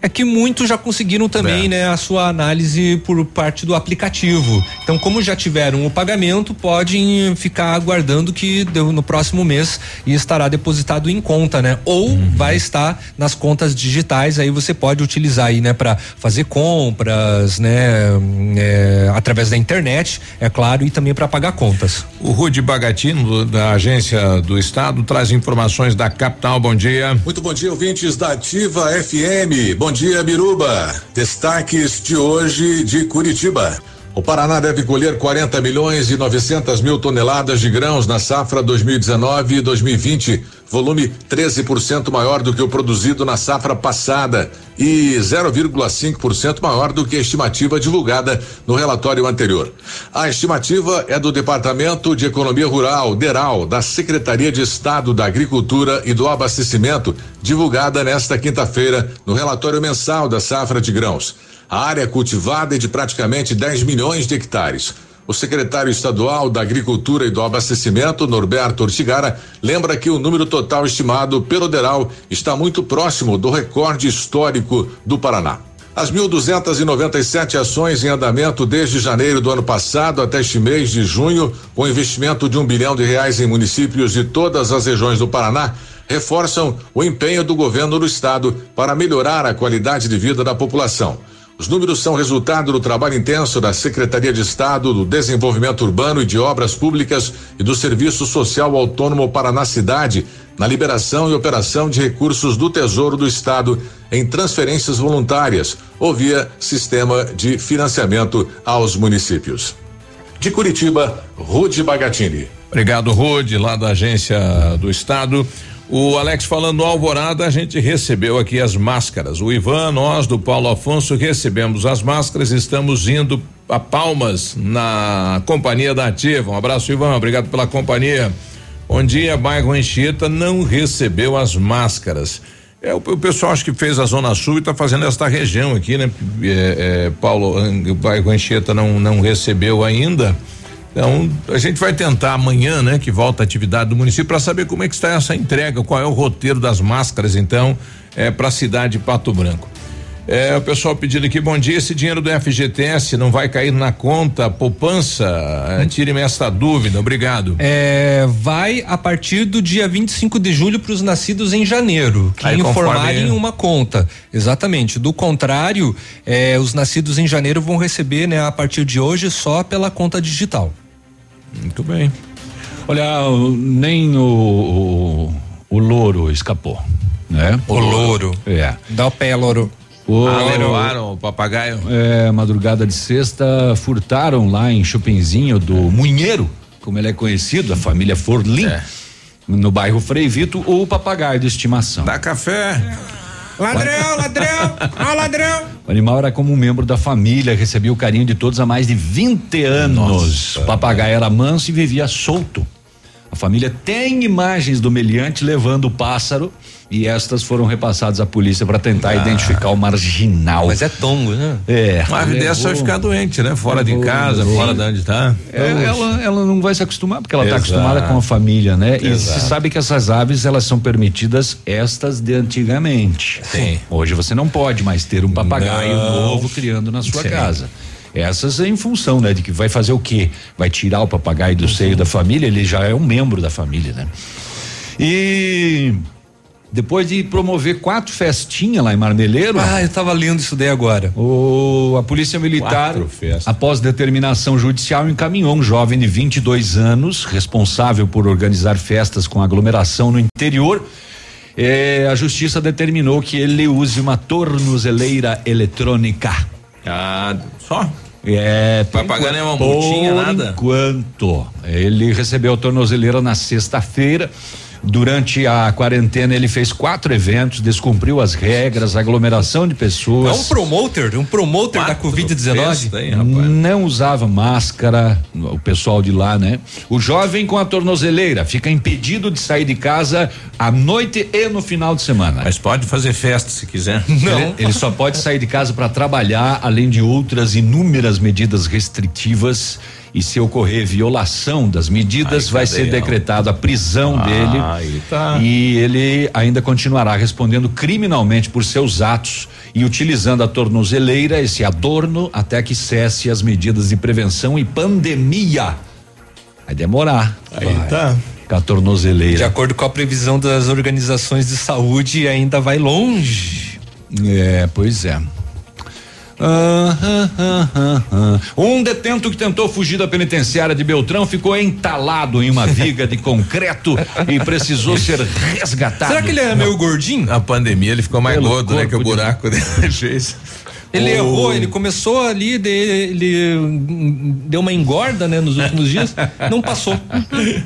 S4: É que muitos já conseguiram também,
S2: É.
S4: né, a sua análise por parte do aplicativo. Então, como já tiveram o pagamento, podem ficar aguardando que deu no próximo mês e estará depositado em conta, né? Ou
S2: Uhum.
S4: vai estar nas contas digitais, aí você pode utilizar aí, né, para fazer compras, né, é, através da internet, é claro, e também para pagar contas.
S2: O Rude Bagatino, da Agência do Estado, traz informações da capital. Bom dia.
S44: Muito bom dia, ouvintes da Ativa FM. Bom dia, Biruba. Destaques de hoje de Curitiba. O Paraná deve colher 40 milhões e 900 mil toneladas de grãos na safra 2019 e 2020, volume 13% maior do que o produzido na safra passada e 0,5% maior do que a estimativa divulgada no relatório anterior. A estimativa é do Departamento de Economia Rural, DERAL, da Secretaria de Estado da Agricultura e do Abastecimento, divulgada nesta quinta-feira no relatório mensal da safra de grãos. A área cultivada é de praticamente 10 milhões de hectares. O secretário estadual da Agricultura e do Abastecimento, Norberto Ortigara, lembra que o número total estimado pelo DERAL está muito próximo do recorde histórico do Paraná. As 1.297 ações em andamento desde janeiro do ano passado até este mês de junho, com investimento de um bilhão de reais em municípios de todas as regiões do Paraná, reforçam o empenho do governo do estado para melhorar a qualidade de vida da população. Os números são resultado do trabalho intenso da Secretaria de Estado do Desenvolvimento Urbano e de Obras Públicas e do Serviço Social Autônomo Paraná Cidade na liberação e operação de recursos do Tesouro do Estado em transferências voluntárias ou via sistema de financiamento aos municípios. De Curitiba, Rude Bagatini.
S2: Obrigado, Rude, lá da agência do Estado. O Alex falando Alvorada, a gente recebeu aqui as máscaras. O Ivan, nós do Paulo Afonso recebemos as máscaras, estamos indo a Palmas na companhia da Ativa. Um abraço, Ivan, obrigado pela companhia. Bom dia, bairro Anchieta não recebeu as máscaras. É, o, o pessoal acho que fez a Zona Sul e está fazendo esta região aqui, né? É, é, Paulo, bairro Anchieta não, não recebeu ainda. Então, a gente vai tentar amanhã, né, que volta a atividade do município, para saber como é que está essa entrega, qual é o roteiro das máscaras, então, é, para a cidade de Pato Branco. É, o pessoal pedindo aqui, bom dia, esse dinheiro do FGTS não vai cair na conta poupança? É, Tire-me esta dúvida, obrigado.
S4: É, vai a partir do dia 25 de julho para os nascidos em janeiro, que
S2: Aí,
S4: informarem
S2: conforme-
S4: uma conta. Exatamente. Do contrário, é, os nascidos em janeiro vão receber, né, a partir de hoje, só pela conta digital.
S2: Muito bem.
S3: Olha, o- nem o, o, o louro escapou, né?
S4: O louro.
S3: É.
S4: Dá o pé, louro.
S3: O,
S2: Ah, levaram o papagaio?
S3: É, madrugada de sexta, furtaram lá em Chupinzinho do Munheiro, como ele é conhecido, a família Forlim, no bairro Frei Vito, o papagaio de estimação.
S2: Dá café.
S4: Ladrão, ladrão, ó ladrão.
S3: O animal era como um membro da família, recebia o carinho de todos há mais de 20 anos. O papagaio era manso e vivia solto. A família tem imagens do meliante levando o pássaro e estas foram repassadas à polícia para tentar identificar o marginal.
S4: Mas é tongo, né?
S3: É.
S2: Uma ave dessa vai
S3: levou-
S2: ficar doente, né? Fora de
S3: levou-
S2: casa,
S3: levou.
S2: fora de onde tá.
S3: É, ela, ela não vai se acostumar, porque ela está acostumada com a família, né? E
S2: Exato.
S3: se sabe que essas aves, elas são permitidas estas de antigamente.
S2: Sim.
S3: Hoje você não pode mais ter um papagaio
S2: Não.
S3: novo criando na sua
S2: Sim.
S3: casa. Essas é em função, né? De que vai fazer o quê? Vai tirar o papagaio do seio da família, ele já é um membro da família, né? E depois de promover quatro festinhas lá em Marmeleiro.
S4: Ah, eu tava lendo isso daí agora.
S3: O, a Polícia Militar, após determinação judicial, encaminhou um jovem de 22 anos, responsável por organizar festas com aglomeração no interior. Eh, a justiça determinou que ele use uma tornozeleira eletrônica.
S2: Ah, só?
S3: É,
S2: Vai
S3: por
S2: pagar nenhuma multinha,
S3: por
S2: nada?
S3: Enquanto ele recebeu a tornozeleira na sexta-feira. Durante a quarentena, ele fez quatro eventos, descumpriu as regras, aglomeração de
S4: É
S3: pessoas.
S4: um promoter, um promoter da Covid-19.
S2: Festa, hein, rapaz?
S3: Não usava máscara, o pessoal de lá, né? O jovem com a tornozeleira fica impedido de sair de casa à noite e no final de semana.
S2: Mas pode fazer festa se quiser.
S3: Ele, ele só pode sair de casa para trabalhar, além de outras inúmeras medidas restritivas. E se ocorrer violação das medidas,
S2: Aí,
S3: vai ser decretada a prisão
S2: Ah,
S3: dele.
S2: tá.
S3: E ele ainda continuará respondendo criminalmente por seus atos e utilizando a tornozeleira, esse adorno, até que cesse as medidas de prevenção e pandemia. Vai demorar.
S2: Aí
S3: Vai.
S2: tá.
S3: Com a tornozeleira.
S4: De acordo com a previsão das organizações de saúde, ainda vai longe.
S3: É, pois é. Ah, ah, ah, ah, ah. Um detento que tentou fugir da penitenciária de Beltrão ficou entalado em uma viga de concreto e precisou ser resgatado.
S4: Será que ele é meio gordinho?
S2: Na pandemia ele ficou mais
S3: Pelo
S2: gordo, né? Que o
S3: de-
S2: buraco dele fez.
S4: Ele
S2: O-
S4: errou, ele começou ali, de- ele deu uma engorda, né, nos últimos dias, não passou.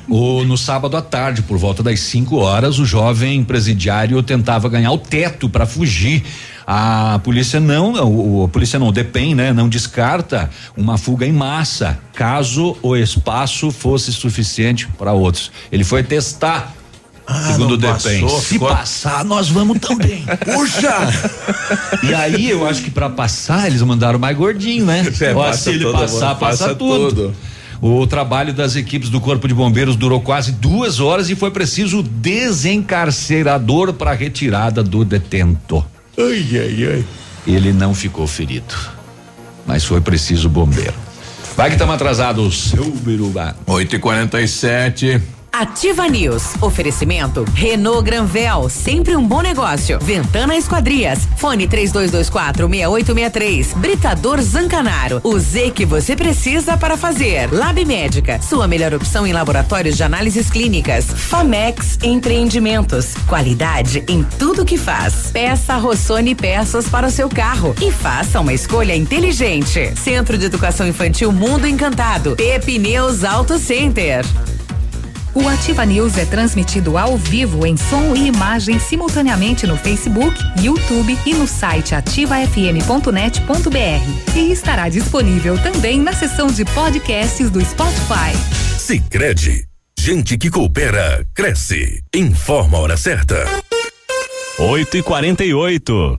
S3: O, no sábado à tarde, por volta das 5 horas, o jovem presidiário tentava ganhar o teto para fugir. A polícia não, o, a polícia não, o DEPEN, né, não descarta uma fuga em massa, caso o espaço fosse suficiente para outros. Ele foi testar. segundo o DEPEN. Se
S2: ficou-
S3: passar, nós vamos também.
S2: Puxa!
S3: E aí eu acho que para passar eles mandaram mais gordinho, né?
S2: É,
S3: Ó,
S2: passa
S3: se ele passar,
S2: mundo,
S3: passa,
S2: passa
S3: tudo.
S2: tudo.
S3: O trabalho das equipes do Corpo de Bombeiros durou quase duas horas e foi preciso desencarcerador para retirada do detento.
S2: Ai, ai, ai.
S3: Ele não ficou ferido, mas foi preciso bombeiro. Vai que estamos atrasados, seu Biruba.
S2: 8 e 47
S1: Ativa News. Oferecimento Renault Granvel, sempre um bom negócio. Ventana Esquadrias. Fone 3224 6863. Britador Zancanaro. O Z que você precisa para fazer. Lab Médica. Sua melhor opção em laboratórios de análises clínicas. Famex Empreendimentos. Qualidade em tudo que faz. Peça Rossoni peças para o seu carro e faça uma escolha inteligente. Centro de Educação Infantil Mundo Encantado. Pepineus Auto Center.
S24: O Ativa News é transmitido ao vivo em som e imagem simultaneamente no Facebook, YouTube e no site ativafm.net.br. E estará disponível também na seção de podcasts do Spotify.
S45: Sicredi, gente que coopera cresce. Informa a hora certa.
S46: 8 e 48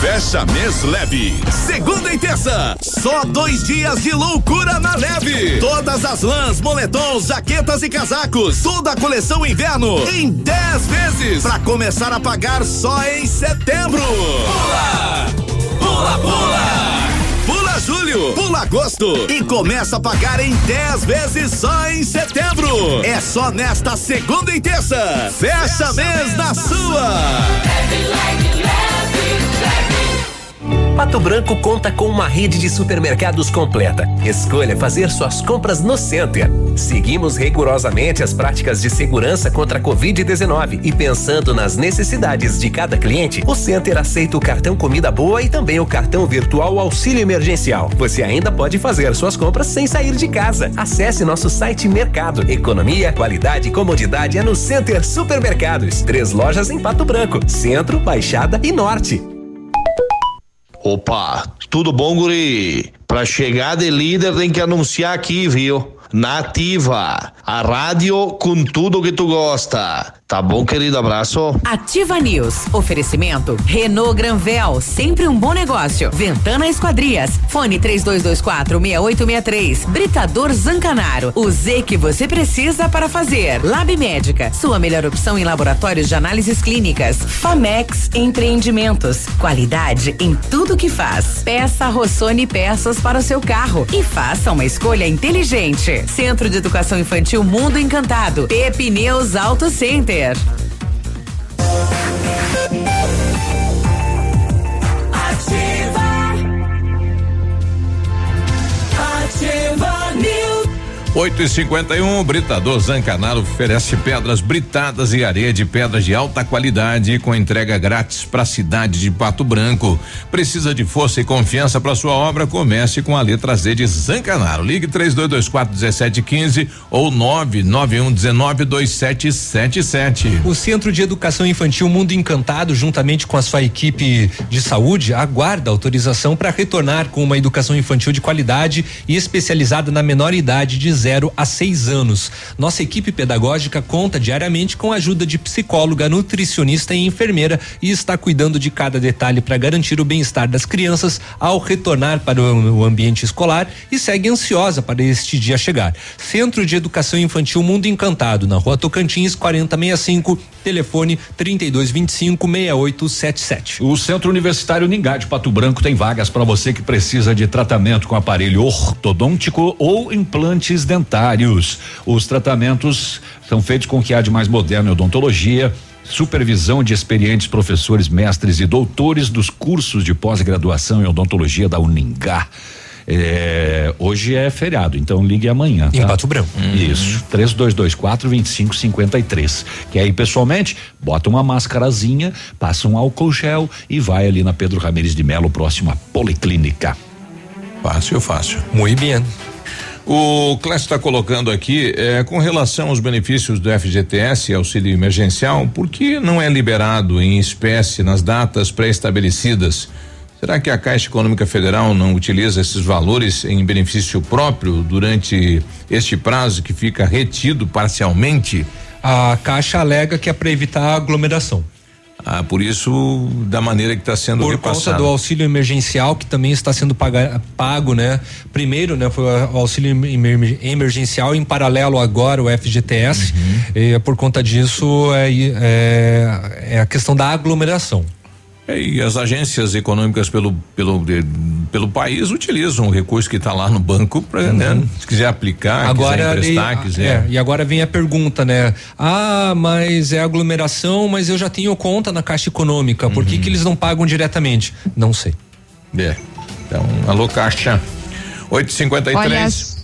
S25: Fecha mês leve. Segunda e terça. Só dois dias de loucura na leve. Todas as lãs, moletons, jaquetas e casacos. Toda a coleção inverno em 10 vezes. Pra começar a pagar só em setembro. Pula! Pula, pula! Pula julho, pula agosto e começa a pagar em 10 vezes só em setembro. É só nesta segunda e terça. Fecha mês na sua.
S47: Pato Branco conta com uma rede de supermercados completa. Escolha fazer suas compras no Center. Seguimos rigorosamente as práticas de segurança contra a Covid-19 e pensando nas necessidades de cada cliente, o Center aceita o cartão Comida Boa e também o cartão virtual Auxílio Emergencial. Você ainda pode fazer suas compras sem sair de casa. Acesse nosso site Mercado. Economia, qualidade e comodidade é no Center Supermercados. Três lojas em Pato Branco, Centro, Baixada e Norte.
S8: Opa, tudo bom, guri? Pra chegar de líder tem que anunciar aqui, viu? Nativa, a rádio com tudo que tu gosta. Tá bom, querido? Abraço.
S1: Ativa News. Oferecimento Renault Granvel, sempre um bom negócio. Ventana Esquadrias. Fone 3224 6863. Britador Zancanaro. O Z que você precisa para fazer. Lab Médica. Sua melhor opção em laboratórios de análises clínicas. Famex Empreendimentos. Qualidade em tudo que faz. Peça Rossoni peças para o seu carro e faça uma escolha inteligente. Centro de Educação Infantil Mundo Encantado. Pepineus Auto Center.
S25: Ativa
S2: 8 e 51 Britador Zancanaro oferece pedras britadas e areia de pedras de alta qualidade com entrega grátis para a cidade de Pato Branco. Precisa de força e confiança para sua obra? Comece com a letra Z de Zancanaro. Ligue 3224 1715 ou 991 19 2777.
S4: O Centro de Educação Infantil Mundo Encantado, juntamente com a sua equipe de saúde, aguarda autorização para retornar com uma educação infantil de qualidade e especializada na menor idade de 0 a 6 anos. Nossa equipe pedagógica conta diariamente com a ajuda de psicóloga, nutricionista e enfermeira e está cuidando de cada detalhe para garantir o bem-estar das crianças ao retornar para o ambiente escolar e segue ansiosa para este dia chegar. Centro de Educação Infantil Mundo Encantado, na Rua Tocantins, 4065, telefone 3225 6877.
S3: O Centro Universitário Ningá de Pato Branco tem vagas para você que precisa de tratamento com aparelho ortodôntico ou implantes dentários. Os tratamentos são feitos com o que há de mais moderno em odontologia. Supervisão de experientes professores, mestres e doutores dos cursos de pós-graduação em odontologia da Uningá. É, hoje é feriado, então ligue amanhã.
S4: Em
S3: tá?
S4: Pato Branco.
S3: Isso. 3224 2553. Que aí, pessoalmente, bota uma máscarazinha, passa um álcool gel e vai ali na Pedro Ramires de Melo, próximo à Policlínica.
S2: Fácil, fácil.
S4: Muito bem.
S2: O Clécio está colocando aqui, eh, com relação aos benefícios do FGTS, auxílio emergencial, por que não é liberado em espécie nas datas pré-estabelecidas? Será que a Caixa Econômica Federal não utiliza esses valores em benefício próprio durante este prazo que fica retido parcialmente?
S4: A Caixa alega que é para evitar aglomeração.
S2: Ah, por isso, da maneira que está sendo
S4: Por
S2: repassado.
S4: conta do auxílio emergencial que também está sendo paga- pago, né? Primeiro, né, foi o auxílio emer- emergencial em paralelo agora o FGTS.
S2: Uhum.
S4: E, por conta disso é, é, é a questão da aglomeração.
S2: É, E as agências econômicas pelo, pelo, pelo país utilizam o recurso que está lá no banco para, né, se quiser aplicar,
S4: agora
S2: quiser emprestar,
S4: e,
S2: quiser.
S4: é, e agora vem a pergunta, né? Ah, mas é aglomeração, mas eu já tenho conta na Caixa Econômica. Por que
S2: Uhum.
S4: que eles não pagam diretamente? Não sei.
S2: É. Então, alô Caixa. 853.
S6: Olha, s-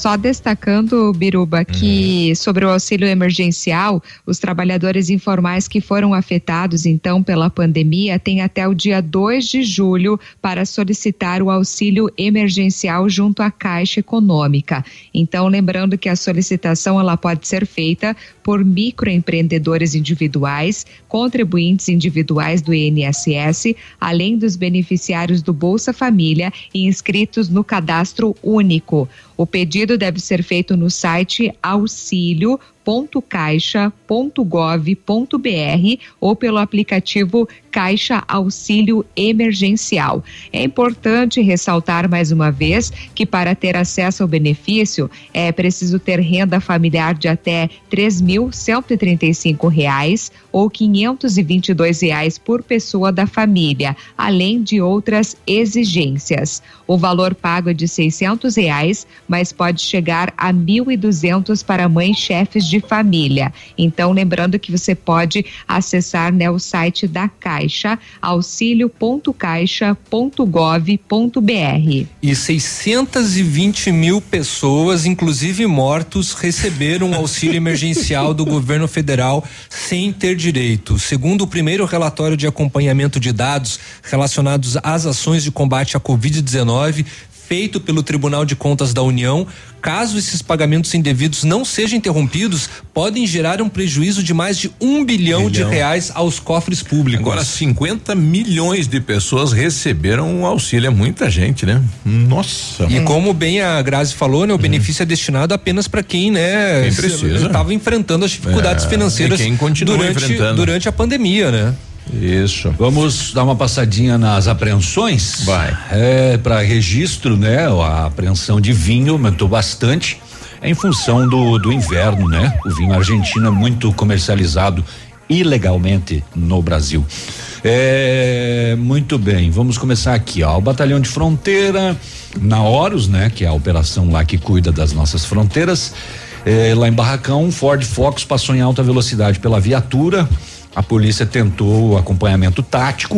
S6: só destacando, Biruba, que sobre o auxílio emergencial, os trabalhadores informais que foram afetados então pela pandemia têm até o dia 2 de julho para solicitar o auxílio emergencial junto à Caixa Econômica. Então, lembrando que a solicitação ela pode ser feita por microempreendedores individuais, contribuintes individuais do INSS, além dos beneficiários do Bolsa Família e inscritos no cadastro único. O pedido deve ser feito no site auxilio.caixa.gov.br ou pelo aplicativo Caixa Auxílio Emergencial. É importante ressaltar mais uma vez que para ter acesso ao benefício é preciso ter renda familiar de até 3.135 reais ou 522 reais por pessoa da família, além de outras exigências. O valor pago é de 600 reais, mas pode chegar a R$ 1.200 para mães chefes de família. Então, lembrando que você pode acessar né, o site da Caixa, auxilio.caixa.gov.br.
S4: E 620 mil pessoas, inclusive mortos, receberam auxílio emergencial do governo federal sem ter direito. Segundo o primeiro relatório de acompanhamento de dados relacionados às ações de combate à Covid-19, feito pelo Tribunal de Contas da União, caso esses pagamentos indevidos não sejam interrompidos, podem gerar um prejuízo de mais de um bilhão, de
S2: Bilhão.
S4: reais aos cofres públicos.
S2: Agora, 50 milhões de pessoas receberam o auxílio, é muita gente, né? Nossa.
S4: E como bem a Grazi falou, né, o benefício é destinado apenas para quem, né, estava enfrentando as dificuldades
S2: É,
S4: financeiras durante, durante a pandemia, né?
S2: Isso.
S3: Vamos dar uma passadinha nas apreensões?
S2: Vai.
S3: É, para registro, né? A apreensão de vinho aumentou bastante. É em função do, do inverno, né? O vinho argentino é muito comercializado ilegalmente no Brasil. É, muito bem, vamos começar aqui, ó. O Batalhão de Fronteira, na Horus, né? Que é a operação lá que cuida das nossas fronteiras. É, lá em Barracão, Ford Focus passou em alta velocidade pela viatura. A polícia tentou o acompanhamento tático,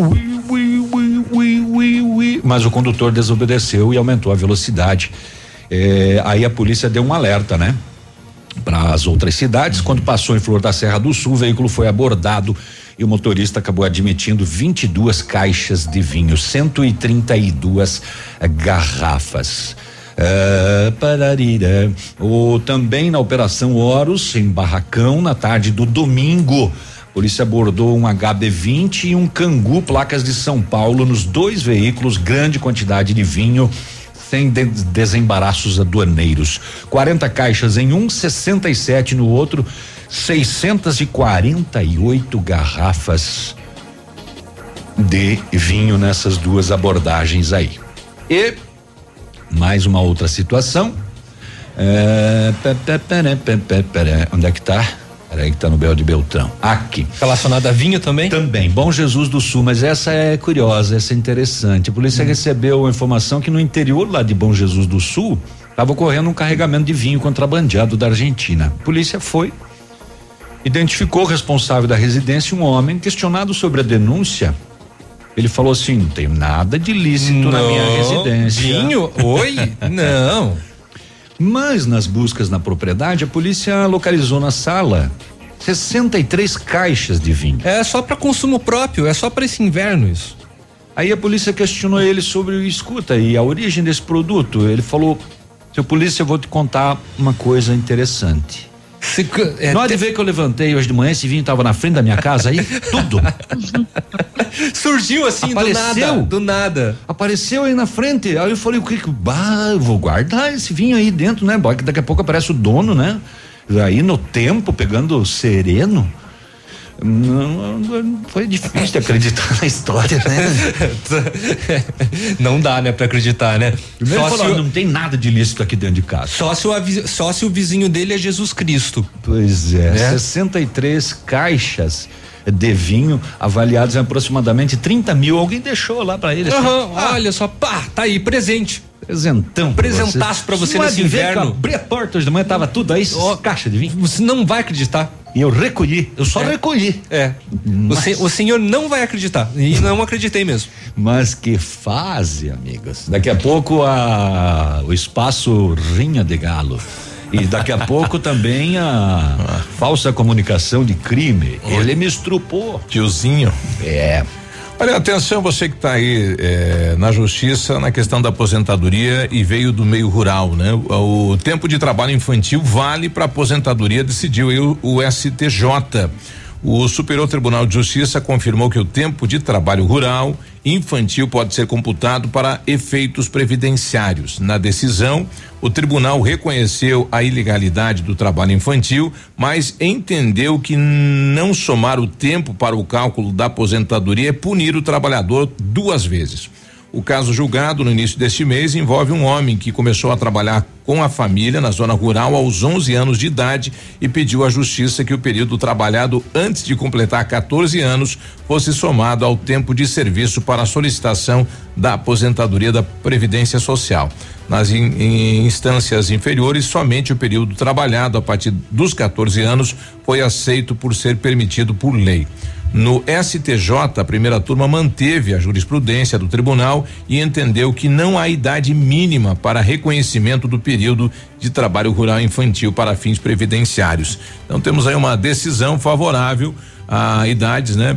S3: mas o condutor desobedeceu e aumentou a velocidade. É, aí a polícia deu um alerta, né? Para as outras cidades. Quando passou em Flor da Serra do Sul, o veículo foi abordado e o motorista acabou admitindo 22 caixas de vinho, 132 garrafas. Ah, pararira. O, também na Operação Horus, em Barracão, na tarde do domingo. Polícia abordou um HB20 e um Cangu, placas de São Paulo, nos dois veículos, grande quantidade de vinho, sem de- desembaraços aduaneiros. 40 caixas em um, 67 no outro, 648 garrafas de vinho nessas duas abordagens aí. E mais uma outra situação. É, pé, pé, pé, onde é que tá? Peraí que tá no Bel de Beltrão. Aqui.
S4: Relacionado a vinho também?
S3: Também. Bom Jesus do Sul, mas essa é curiosa, essa é interessante. A polícia recebeu a informação que no interior lá de Bom Jesus do Sul estava ocorrendo um carregamento de vinho contrabandeado da Argentina. A polícia foi, identificou o responsável da residência, um homem, questionado sobre a denúncia, Ele falou assim: não tem nada de ilícito na minha
S4: Não.
S3: residência.
S4: Dinho? Oi? Não.
S3: Mas nas buscas na propriedade, a polícia localizou na sala 63 caixas de vinho.
S4: É só para consumo próprio, é só para esse inverno isso.
S3: Aí a polícia questionou ele sobre o escuta e a origem desse produto. Ele falou: seu polícia, eu vou te contar uma coisa interessante.
S4: Se, é,
S3: Na hora de ver que eu levantei hoje de manhã, esse vinho tava na frente da minha casa aí, tudo.
S4: Surgiu assim
S3: Apareceu.
S4: do nada. Do nada.
S3: Apareceu aí na frente. Aí eu falei, o que que. Bah, eu vou guardar esse vinho aí dentro, né? Daqui a pouco aparece o dono, né? Aí no tempo, pegando sereno. Não, não, foi difícil de acreditar na história, né?
S4: Não dá, né, pra acreditar, né?
S3: Primeiro
S4: Só
S3: ele
S4: se,
S3: falou,
S4: o,
S3: não tem nada de ilícito aqui dentro de casa.
S4: só, se o, só se o vizinho dele é Jesus Cristo.
S3: Pois é,
S4: Né?
S3: 63 caixas de vinho avaliados em aproximadamente 30 mil. Alguém deixou lá pra ele. assim.
S4: Aham, olha só, pá, tá aí, presente.
S3: Presentão. pra
S4: Presentaço pra você nesse
S3: ver que eu
S4: inverno.
S3: Abri a porta hoje de manhã, tava tudo aí, caixa de vinho.
S4: Você não vai acreditar.
S3: E eu recolhi, eu só
S4: É.
S3: recolhi.
S4: É. O,
S3: Mas-
S4: o senhor não vai acreditar. E não acreditei mesmo.
S3: Mas que fase, amigos. Daqui a pouco a, o espaço Rinha de Galo. E daqui a pouco também a falsa comunicação de crime. Ele me estrupou.
S2: Tiozinho.
S3: É.
S2: Olha, atenção você que está aí eh, na justiça na questão da aposentadoria e veio do meio rural, né? O, o tempo de trabalho infantil vale para aposentadoria, decidiu aí o, o STJ. O Superior Tribunal de Justiça confirmou que o tempo de trabalho rural infantil pode ser computado para efeitos previdenciários. Na decisão, o tribunal reconheceu a ilegalidade do trabalho infantil, mas entendeu que não somar o tempo para o cálculo da aposentadoria é punir o trabalhador duas vezes. O caso julgado no início deste mês envolve um homem que começou a trabalhar com a família na zona rural aos 11 anos de idade e pediu à justiça que o período trabalhado antes de completar 14 anos fosse somado ao tempo de serviço para a solicitação da aposentadoria da Previdência Social. Nas in- em instâncias inferiores, somente o período trabalhado a partir dos 14 anos foi aceito por ser permitido por lei. No STJ, a primeira turma manteve a jurisprudência do tribunal e entendeu que não há idade mínima para reconhecimento do período de trabalho rural infantil para fins previdenciários. Então temos aí uma decisão favorável a idades, né?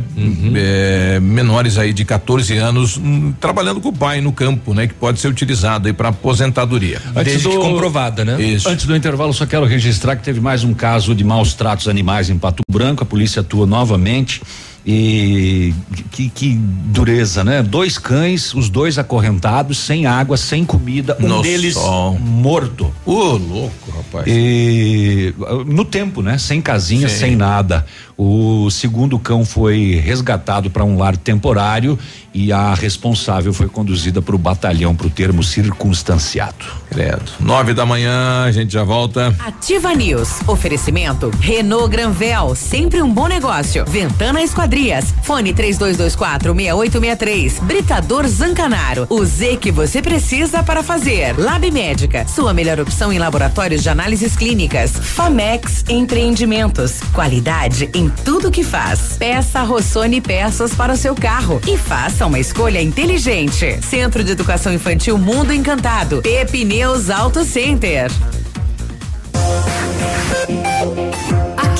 S2: Eh, menores aí de 14 anos hum, trabalhando com o pai no campo, né? Que pode ser utilizado aí para aposentadoria.
S4: Desde que comprovada, né?
S2: Isso.
S3: Antes do intervalo, só quero registrar que teve mais um caso de maus tratos animais em Pato Branco. A polícia atua novamente. E que, que dureza, né? Dois cães, os dois acorrentados, sem água, sem comida, um
S2: No
S3: deles
S2: sol.
S3: morto.
S2: Ô, louco, rapaz.
S3: E no tempo, né? Sem casinha,
S2: Sim.
S3: sem nada. O segundo cão foi resgatado para um lar temporário e a responsável foi conduzida para o batalhão para o termo circunstanciado.
S2: Credo. Nove da manhã, a gente já volta.
S1: Ativa News. Oferecimento Renault Granvel, sempre um bom negócio. Ventana Esquadrias. Fone 3224 6863. Britador Zancanaro. O Z que você precisa para fazer. Lab Médica. Sua melhor opção em laboratórios de análises clínicas. Famex Empreendimentos. Qualidade em tudo que faz. Peça Rossoni peças para o seu carro e faça uma escolha inteligente. Centro de Educação Infantil Mundo Encantado. Pepineus Auto Center.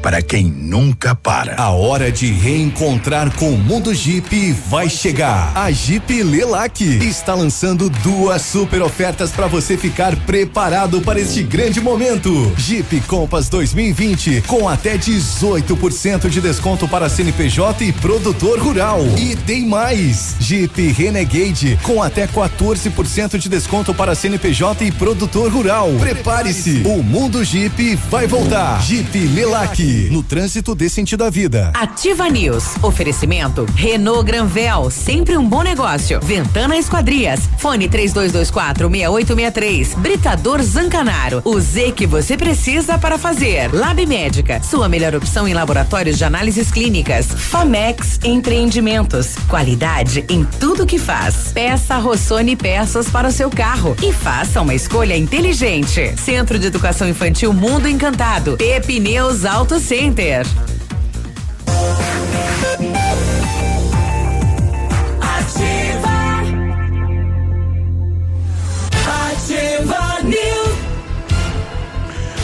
S48: para quem nunca para.
S49: A hora de reencontrar com o mundo Jeep vai chegar. A Jeep Lelac está lançando duas super ofertas para você ficar preparado para este grande momento. Jeep Compass 2020 com até 18% de desconto para CNPJ e produtor rural. E tem mais. Jeep Renegade com até 14% de desconto para CNPJ e produtor rural. Prepare-se. O mundo Jeep vai voltar. Jeep Lelac no trânsito dê sentido à vida.
S1: Ativa News. Oferecimento Renault Granvel, sempre um bom negócio. Ventana Esquadrias. Fone 3224 6863. Britador Zancanaro. O Z que você precisa para fazer. Lab Médica. Sua melhor opção em laboratórios de análises clínicas. Famex Empreendimentos. Qualidade em tudo que faz. Peça Rossoni peças para o seu carro e faça uma escolha inteligente. Centro de Educação Infantil Mundo Encantado. Pepineus Auto Center.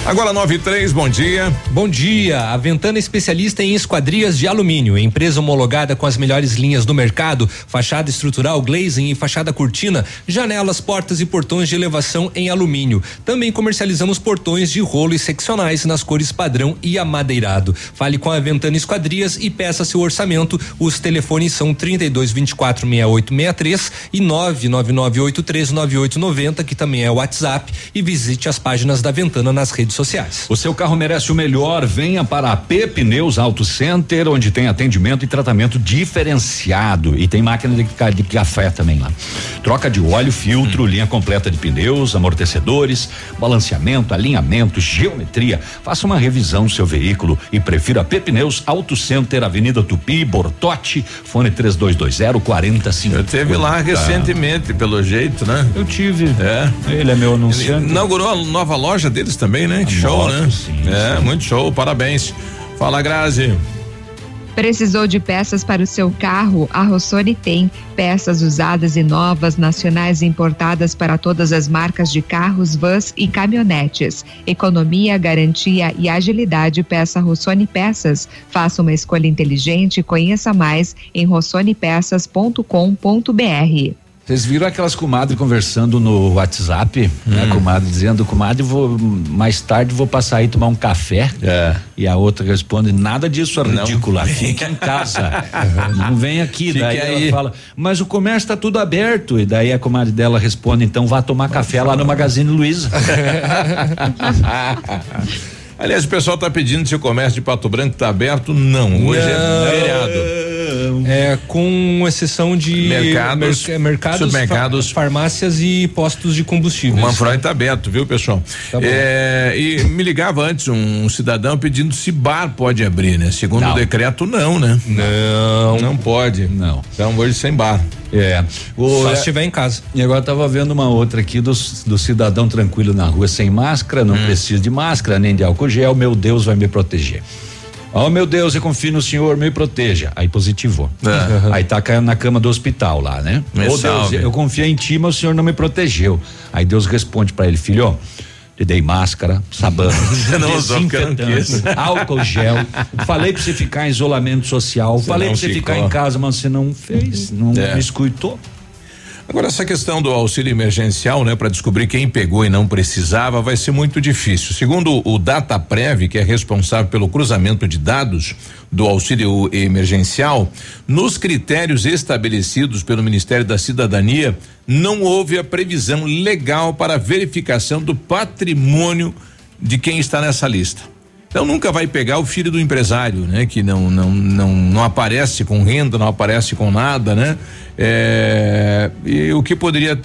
S2: Agora 9 e 3, bom dia.
S4: Bom dia. A Ventana é especialista em esquadrias de alumínio, empresa homologada com as melhores linhas do mercado, fachada estrutural, glazing e fachada cortina, janelas, portas e portões de elevação em alumínio. Também comercializamos portões de rolo e seccionais nas cores padrão e amadeirado. Fale com a Ventana Esquadrias e peça seu orçamento. Os telefones são 32 24 6863 e 999839890, que também é o WhatsApp, e visite as páginas da Ventana nas redes sociais.
S3: O seu carro merece o melhor. Venha para a P Pneus Auto Center, onde tem atendimento e tratamento diferenciado. E tem máquina de, de café também lá. Troca de óleo, filtro, linha completa de pneus, amortecedores, balanceamento, alinhamento, geometria. Faça uma revisão do seu veículo e prefira a P Pneus Auto Center, Avenida Tupi, Bortote, fone 3220 4050.
S2: Eu teve lá recentemente, pelo jeito, né?
S3: Eu tive.
S2: É.
S3: Ele é meu anunciante.
S2: Inaugurou a nova loja deles também, né? Que show,
S3: moto,
S2: né?
S3: sim,
S2: é,
S3: sim.
S2: muito show, parabéns. Fala, Grazi.
S6: Precisou de peças para o seu carro? A Rossoni tem peças usadas e novas, nacionais e importadas para todas as marcas de carros, vans e caminhonetes. Economia, garantia e agilidade. Peça Rossoni Peças. Faça uma escolha inteligente e conheça mais em rossonepeças.com.br.
S3: Vocês viram aquelas comadres conversando no WhatsApp, né? Comadre dizendo, comadre, vou mais tarde vou passar aí tomar um café.
S2: É.
S3: E a outra responde, nada disso é
S2: Não.
S3: ridícula, fique em casa. Não vem aqui.
S2: Fique
S3: daí
S2: aí.
S3: ela fala, mas o comércio está tudo aberto. E daí a comadre dela responde, então vá tomar café lá no Magazine Luiza.
S2: Aliás, o pessoal tá pedindo se o comércio de Pato Branco tá aberto. Não, hoje é feriado.
S4: É, com exceção de
S2: Mercados,
S4: merc- mercados,
S2: supermercados.
S4: fa- farmácias e postos de
S2: O
S4: combustíveis.
S2: Manfroy tá aberto, viu, pessoal?
S4: Tá.
S2: É, e me ligava antes um cidadão pedindo se bar pode abrir, né? Segundo
S3: Não.
S2: o decreto, não, né?
S4: Não.
S2: Não pode.
S3: Não.
S2: Então hoje sem bar.
S3: É. O,
S4: Só
S3: é-
S4: se estiver em casa.
S3: E agora tava vendo uma outra aqui do, do cidadão tranquilo na rua sem máscara, não precisa de máscara nem de álcool gel, meu Deus vai me proteger. Oh meu Deus, eu confio no senhor, me proteja. Aí positivou.
S2: É.
S3: Aí tá caindo na cama do hospital lá, né?
S2: Me
S3: Ô Deus,
S2: salve.
S3: eu confio em ti, mas o senhor não me protegeu. Aí Deus responde pra ele, filho, ó, te dei máscara, sabão, desinfetante, álcool gel. Falei pra você ficar em isolamento social.
S2: Você
S3: Falei pra você ficar em casa, mas você não fez, não
S2: É.
S3: escutou.
S2: Agora, essa questão do auxílio emergencial, né, para descobrir quem pegou e não precisava, vai ser muito difícil. Segundo o DataPrev, que é responsável pelo cruzamento de dados do auxílio emergencial, nos critérios estabelecidos pelo Ministério da Cidadania, não houve a previsão legal para verificação do patrimônio de quem está nessa lista. Então nunca vai pegar o filho do empresário, né? Que não não não não aparece com renda, não aparece com nada, né? É, e o que poderia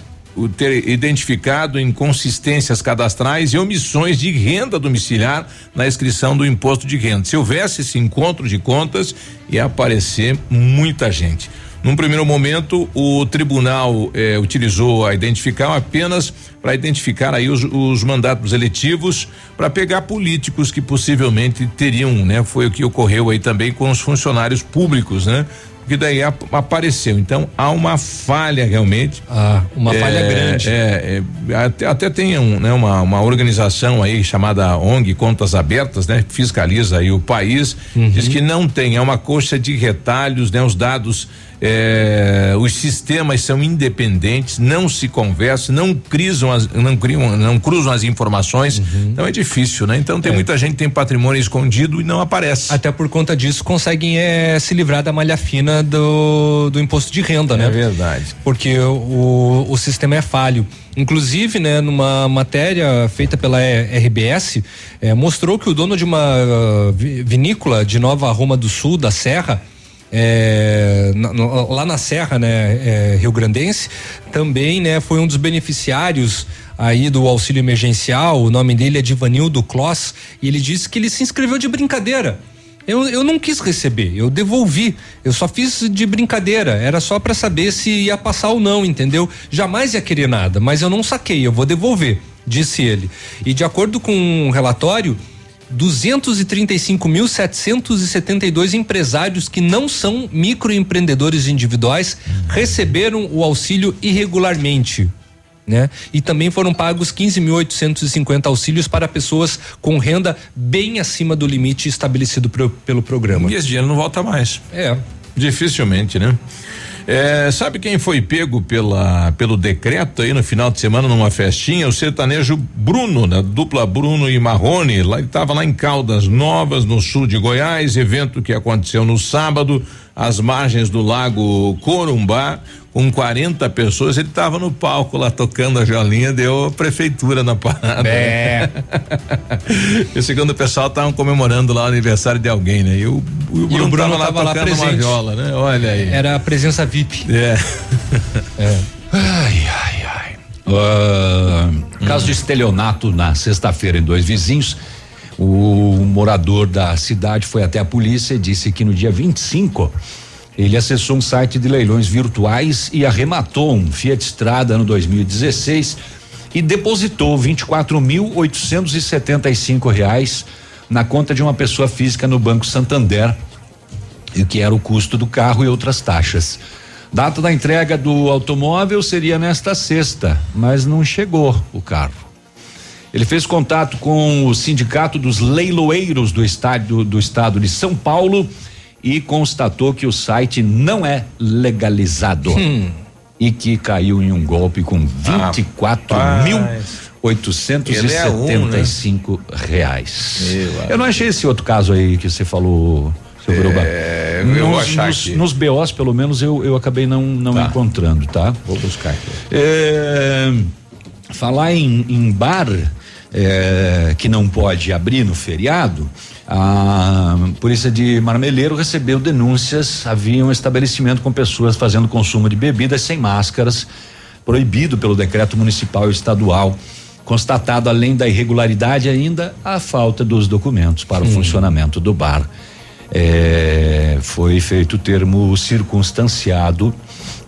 S2: ter identificado inconsistências cadastrais e omissões de renda domiciliar na inscrição do imposto de renda. Se houvesse esse encontro de contas, ia aparecer muita gente. Num primeiro momento, o tribunal eh, utilizou a identificar apenas para identificar aí os, os mandatos eletivos para pegar políticos que possivelmente teriam, né? Foi o que ocorreu aí também com os funcionários públicos, né? que daí ap apareceu. Então há uma falha realmente.
S4: Ah, uma
S2: é,
S4: falha grande.
S2: É, é, até, até tem um, né, uma, uma organização aí chamada ONG Contas Abertas, né? Que fiscaliza aí o país, uhum. diz que não tem, é uma coxa de retalhos, né? Os dados é, os sistemas são independentes, não se conversam, não cruzam as, não criam, não cruzam as informações. Uhum. Então é difícil, né? Então tem é. muita gente que tem patrimônio escondido e não aparece.
S4: Até por conta disso conseguem é, se livrar da malha fina do, do imposto de renda,
S2: é
S4: né?
S2: É verdade.
S4: Porque o, o sistema é falho. Inclusive, né, numa matéria feita pela RBS, eh, mostrou que o dono de uma uh, vinícola de Nova Roma do Sul, da Serra, é, na, lá na Serra, né, é, Rio Grandense, também, né, foi um dos beneficiários aí do auxílio emergencial. O nome dele é Divanildo Kloss e ele disse que ele se inscreveu de brincadeira. Eu, eu não quis receber, eu devolvi. Eu só fiz de brincadeira. Era só para saber se ia passar ou não, entendeu? Jamais ia querer nada, mas eu não saquei, eu vou devolver, disse ele. E de acordo com um relatório, 235.772 empresários que não são microempreendedores individuais receberam o auxílio irregularmente. Né? E também foram pagos 15.850 auxílios para pessoas com renda bem acima do limite estabelecido pro, pelo programa.
S2: E esse dinheiro não volta mais.
S4: É.
S2: Dificilmente, né? É, sabe quem foi pego pela, pelo decreto aí no final de semana numa festinha? O sertanejo Bruno, da dupla Bruno e Marrone. Lá ele estava lá em Caldas Novas, no sul de Goiás, evento que aconteceu no sábado, às margens do lago Corumbá com 40 pessoas, ele estava no palco lá tocando a jolinha, deu a prefeitura na parada.
S4: É.
S2: e segundo o pessoal estavam comemorando lá o aniversário de alguém, né? E o, o,
S4: e
S2: Bruno,
S4: o Bruno
S2: tava,
S4: tava
S2: lá tocando uma viola, né? Olha aí.
S4: Era a presença VIP.
S2: É.
S3: é. Ai, ai, ai. Uh, caso de estelionato na sexta-feira em dois vizinhos. O morador da cidade foi até a polícia e disse que no dia 25 ele acessou um site de leilões virtuais e arrematou um Fiat Strada no 2016 e depositou 24.875 reais na conta de uma pessoa física no Banco Santander, e que era o custo do carro e outras taxas. Data da entrega do automóvel seria nesta sexta, mas não chegou o carro. Ele fez contato com o sindicato dos leiloeiros do estádio do estado de São Paulo e constatou que o site não é legalizado hum. e que caiu em um golpe com 24 ah, mil 875 é um, né? reais. Eu, eu não achei esse outro caso aí que você falou, seu
S2: é, nos, eu achar
S3: nos, nos BOs, pelo menos, eu, eu acabei não, não tá. encontrando, tá?
S2: Vou buscar aqui.
S3: É, falar em, em bar é, que não pode abrir no feriado, a polícia de Marmeleiro recebeu denúncias. Havia um estabelecimento com pessoas fazendo consumo de bebidas sem máscaras, proibido pelo decreto municipal e estadual. Constatado, além da irregularidade, ainda a falta dos documentos para o hum. funcionamento do bar. É, foi feito o termo circunstanciado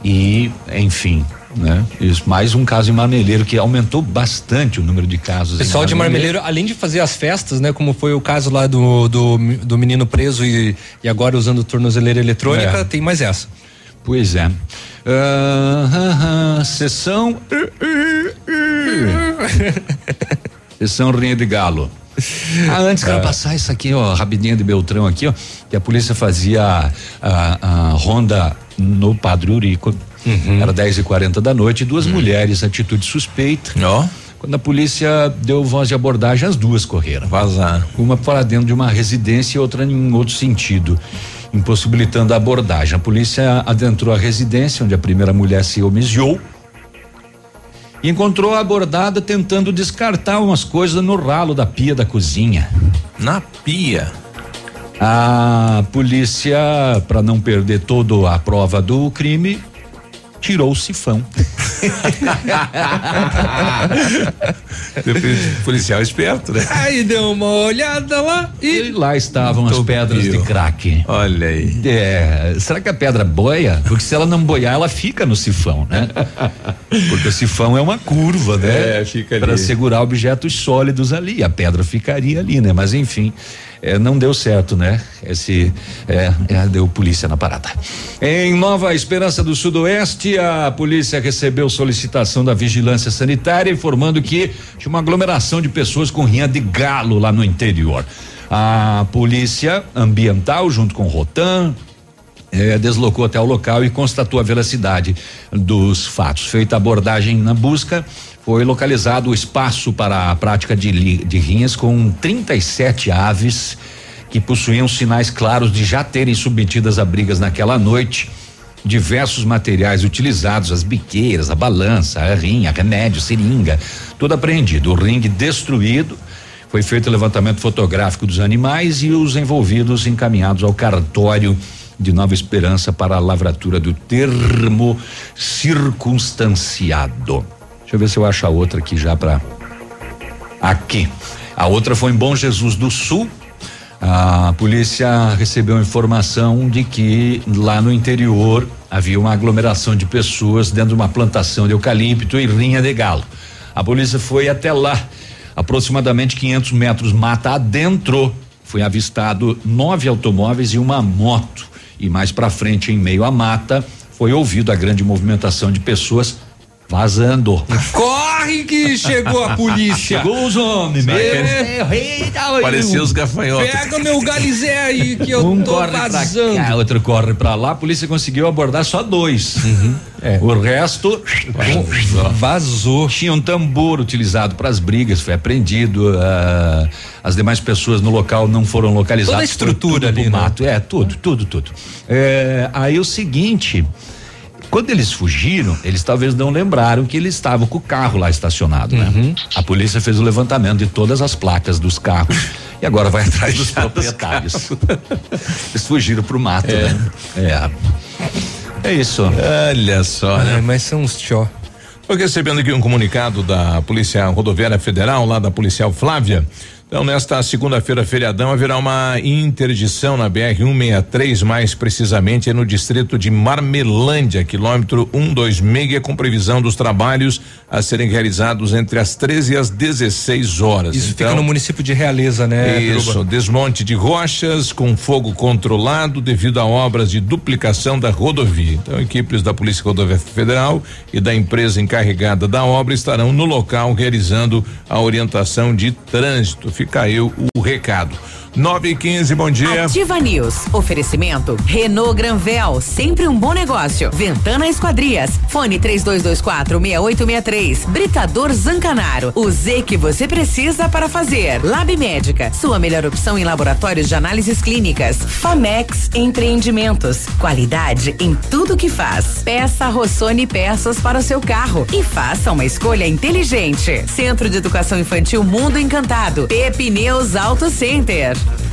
S3: e, enfim, né? Isso, mais um caso em Marmeleiro que aumentou bastante o número de casos.
S4: Pessoal de Marmeleiro, além de fazer as festas, né? Como foi o caso lá do, do, do menino preso e, e agora usando tornozeleira eletrônica, é. tem mais essa.
S3: Pois é. Uh, uh, uh, sessão. sessão Rinha de Galo. Ah, antes quero é. passar isso aqui, ó, rapidinho de Beltrão aqui, ó, que a polícia fazia a, a, a ronda no Padre Urico Uhum. Era 10 e 40 da noite, duas uhum. mulheres, atitude suspeita.
S2: Ó.
S3: Quando a polícia deu voz de abordagem, as duas correram.
S2: Vazar.
S3: Uma para dentro de uma residência e outra em outro sentido, impossibilitando a abordagem. A polícia adentrou a residência, onde a primeira mulher se omisiou e encontrou a abordada tentando descartar umas coisas no ralo da pia da cozinha.
S2: Na pia?
S3: A polícia, para não perder toda a prova do crime, tirou o sifão.
S2: Policial esperto, né?
S4: Aí deu uma olhada lá e.
S3: lá estavam as pedras de crack.
S2: Olha aí.
S3: É, será que a pedra boia? Porque se ela não boiar, ela fica no sifão, né? Porque o sifão é uma curva, né?
S2: É, fica ali.
S3: Para segurar objetos sólidos ali. A pedra ficaria ali, né? Mas enfim. É, não deu certo, né? Esse é, é, deu polícia na parada. Em Nova Esperança do Sudoeste, a polícia recebeu solicitação da vigilância sanitária informando que tinha uma aglomeração de pessoas com rinha de galo lá no interior. A polícia ambiental, junto com Rotan, eh, deslocou até o local e constatou a veracidade dos fatos. Feita a abordagem na busca, foi localizado o espaço para a prática de, de rinhas com 37 aves que possuíam sinais claros de já terem submetidas a brigas naquela noite. Diversos materiais utilizados, as biqueiras, a balança, a rinha, remédio, seringa, tudo apreendido. O ringue destruído. Foi feito levantamento fotográfico dos animais e os envolvidos encaminhados ao cartório de Nova Esperança para a lavratura do termo circunstanciado. Deixa eu ver se eu acho a outra aqui já para aqui. A outra foi em Bom Jesus do Sul. A polícia recebeu informação de que lá no interior havia uma aglomeração de pessoas dentro de uma plantação de eucalipto e rinha de galo. A polícia foi até lá, aproximadamente 500 metros mata adentro. Foi avistado nove automóveis e uma moto. E mais para frente, em meio à mata, foi ouvido a grande movimentação de pessoas vazando.
S4: Corre que chegou a polícia.
S3: Chegou os homens, meu.
S2: Parecia os gafanhotos.
S4: Pega meu galizé aí que eu
S3: um
S4: tô
S3: corre pra
S4: vazando.
S3: cá, outro corre pra lá. A polícia conseguiu abordar só dois. O resto
S4: vazou.
S3: Tinha um tambor utilizado para as brigas, foi apreendido. ah, as demais pessoas no local não foram localizadas.
S4: Toda a estrutura ali,
S3: pro
S4: né?
S3: mato. É, tudo, tudo, tudo. É, aí o seguinte. Quando eles fugiram, eles talvez não lembraram que eles estavam com o carro lá estacionado,
S4: Uhum.
S3: né? A polícia fez o levantamento de todas as placas dos carros e agora vai atrás dos proprietários. Eles fugiram pro mato,
S4: É.
S3: né? É. É isso.
S2: Olha só, né?
S4: mas são uns tchó.
S2: Estou recebendo aqui um comunicado da Polícia Rodoviária Federal, lá da policial Flávia. Então, nesta segunda-feira, feriadão, haverá uma interdição na BR-163, mais precisamente no distrito de Marmelândia, quilômetro 126, com previsão dos trabalhos a serem realizados entre as 13 e as 16 horas.
S4: Isso
S2: então,
S4: fica no município de Realeza, né?
S2: Isso,
S4: Biruba?
S2: desmonte de rochas com fogo controlado devido a obras de duplicação da rodovia. Então, equipes da Polícia Rodoviária Federal e da empresa encarregada da obra estarão no local realizando a orientação de trânsito. Fica aí o, o recado. 9 e 15, bom dia.
S1: Ativa News. Oferecimento Renault Granvel, sempre um bom negócio. Ventana Esquadrias. Fone 3224 6863. Britador Zancanaro. O Z que você precisa para fazer. Lab Médica. Sua melhor opção em laboratórios de análises clínicas. Famex Empreendimentos. Qualidade em tudo que faz. Peça Rossoni peças para o seu carro e faça uma escolha inteligente. Centro de Educação Infantil Mundo Encantado. Pepineus Auto Center. Thank you.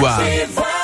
S2: Lua.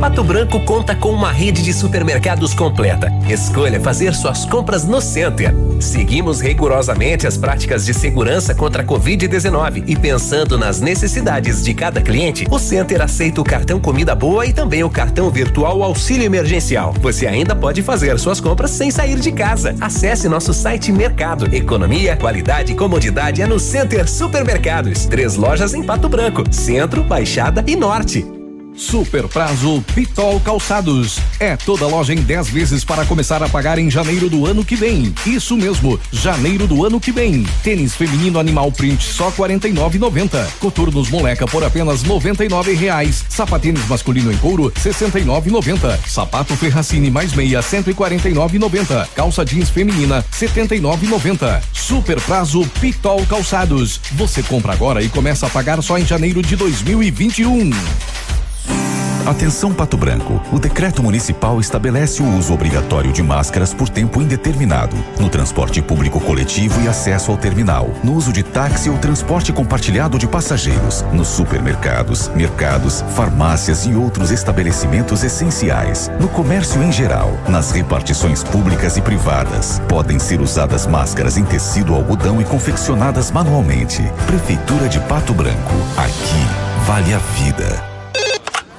S47: Pato Branco conta com uma rede de supermercados completa. Escolha fazer suas compras no Center. Seguimos rigorosamente as práticas de segurança contra a Covid-19 e pensando nas necessidades de cada cliente, o Center aceita o cartão Comida Boa e também o cartão virtual Auxílio Emergencial. Você ainda pode fazer suas compras sem sair de casa. Acesse nosso site Mercado. Economia, qualidade e comodidade é no Center Supermercados. Três lojas em Pato Branco, Centro, Baixada e Norte.
S50: Super prazo Pitol Calçados. É toda loja em 10 vezes para começar a pagar em janeiro do ano que vem. Isso mesmo, janeiro do ano que vem. Tênis feminino animal print só 49,90. Coturnos moleca por apenas 99 reais. Sapatênis masculino em couro 69,90. Sapato Ferracini mais meia 149,90. Calça jeans feminina 79,90. Super prazo Pitol Calçados. Você compra agora e começa a pagar só em janeiro de 2021.
S46: Atenção Pato Branco. O decreto municipal estabelece o uso obrigatório de máscaras por tempo indeterminado no transporte público coletivo e acesso ao terminal, no uso de táxi ou transporte compartilhado de passageiros, nos supermercados, mercados, farmácias e outros estabelecimentos essenciais, no comércio em geral, nas repartições públicas e privadas. Podem ser usadas máscaras em tecido algodão e confeccionadas manualmente. Prefeitura de Pato Branco. Aqui vale a vida.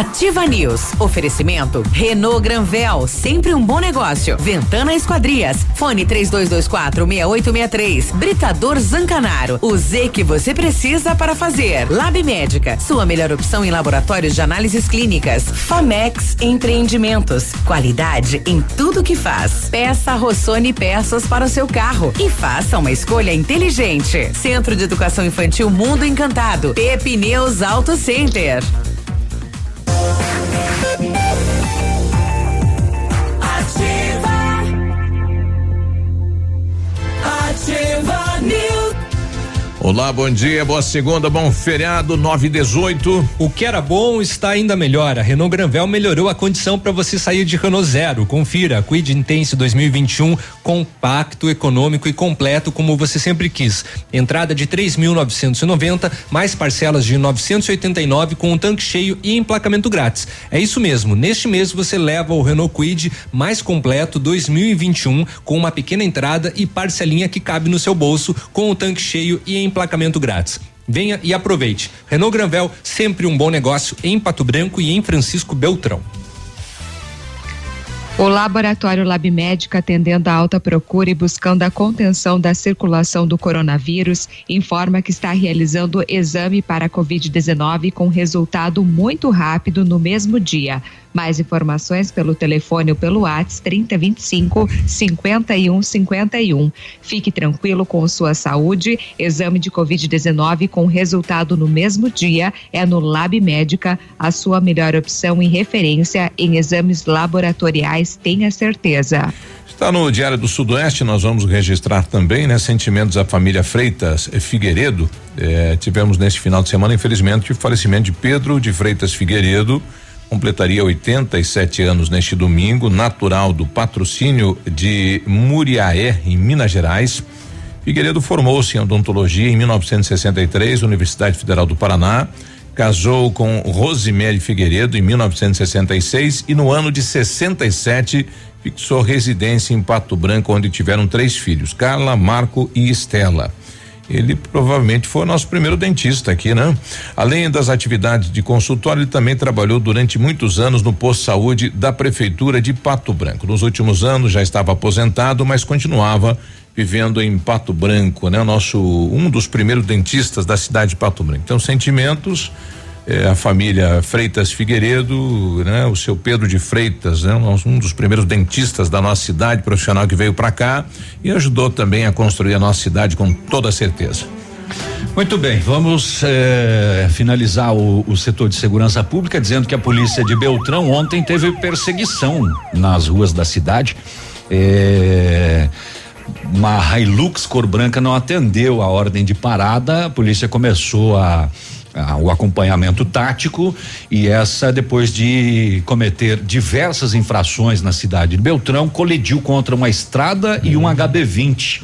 S1: Ativa News. Oferecimento Renault Granvel, sempre um bom negócio. Ventana Esquadrias. Fone 3224 6863. Britador Zancanaro. O Z que você precisa para fazer. Lab Médica. Sua melhor opção em laboratórios de análises clínicas. Famex Empreendimentos. Qualidade em tudo que faz. Peça Rossoni peças para o seu carro e faça uma escolha inteligente. Centro de Educação Infantil Mundo Encantado. Pepineus Auto Center.
S25: Ativa. Ativa.
S2: Olá, bom dia, boa segunda, bom feriado, 9 e 18.
S4: O que era bom está ainda melhor. A Renault Granvel melhorou a condição para você sair de Renault Zero. Confira, Quid Intense 2021, compacto, econômico e completo como você sempre quis. Entrada de 3.990, mais parcelas de 989 com um tanque cheio e emplacamento grátis. É isso mesmo. Neste mês você leva o Renault Quid mais completo 2021 com uma pequena entrada e parcelinha que cabe no seu bolso com o tanque cheio e emplacamento grátis. Venha e aproveite. Renault Granvel, sempre um bom negócio em Pato Branco e em Francisco Beltrão.
S6: O Laboratório Lab Médica, atendendo a alta procura e buscando a contenção da circulação do coronavírus, informa que está realizando exame para a Covid-19 com resultado muito rápido no mesmo dia. Mais informações pelo telefone ou pelo WhatsApp 3025 5151. Fique tranquilo com sua saúde. Exame de Covid-19 com resultado no mesmo dia é no Lab Médica, a sua melhor opção e referência em exames laboratoriais, tenha certeza.
S2: Está no Diário do Sudoeste, nós vamos registrar também, né? Sentimentos da família Freitas Figueiredo. Eh, tivemos neste final de semana, infelizmente, o falecimento de Pedro de Freitas Figueiredo. Completaria 87 anos neste domingo, natural do patrocínio de Muriaé, em Minas Gerais. Figueiredo formou-se em odontologia em 1963, Universidade Federal do Paraná. Casou com Rosemary Figueiredo em 1966 e no ano de 67 fixou residência em Pato Branco, onde tiveram três filhos, Carla, Marco e Estela. Ele provavelmente foi o nosso primeiro dentista aqui, né? Além das atividades de consultório, ele também trabalhou durante muitos anos no posto de saúde da prefeitura de Pato Branco. Nos últimos anos já estava aposentado, mas continuava vivendo em Pato Branco, né? Nosso um dos primeiros dentistas da cidade de Pato Branco. Então, sentimentos eh, a família Freitas Figueiredo, né? O seu Pedro de Freitas, né? Um, um dos primeiros dentistas da nossa cidade, profissional que veio para cá e ajudou também a construir a nossa cidade com toda certeza.
S3: Muito bem, vamos eh, finalizar o, o setor de segurança pública dizendo que a polícia de Beltrão ontem teve perseguição nas ruas da cidade. Eh, uma Hilux cor branca não atendeu a ordem de parada, a polícia começou a ah, o acompanhamento tático e essa depois de cometer diversas infrações na cidade de Beltrão colidiu contra uma estrada e um HB20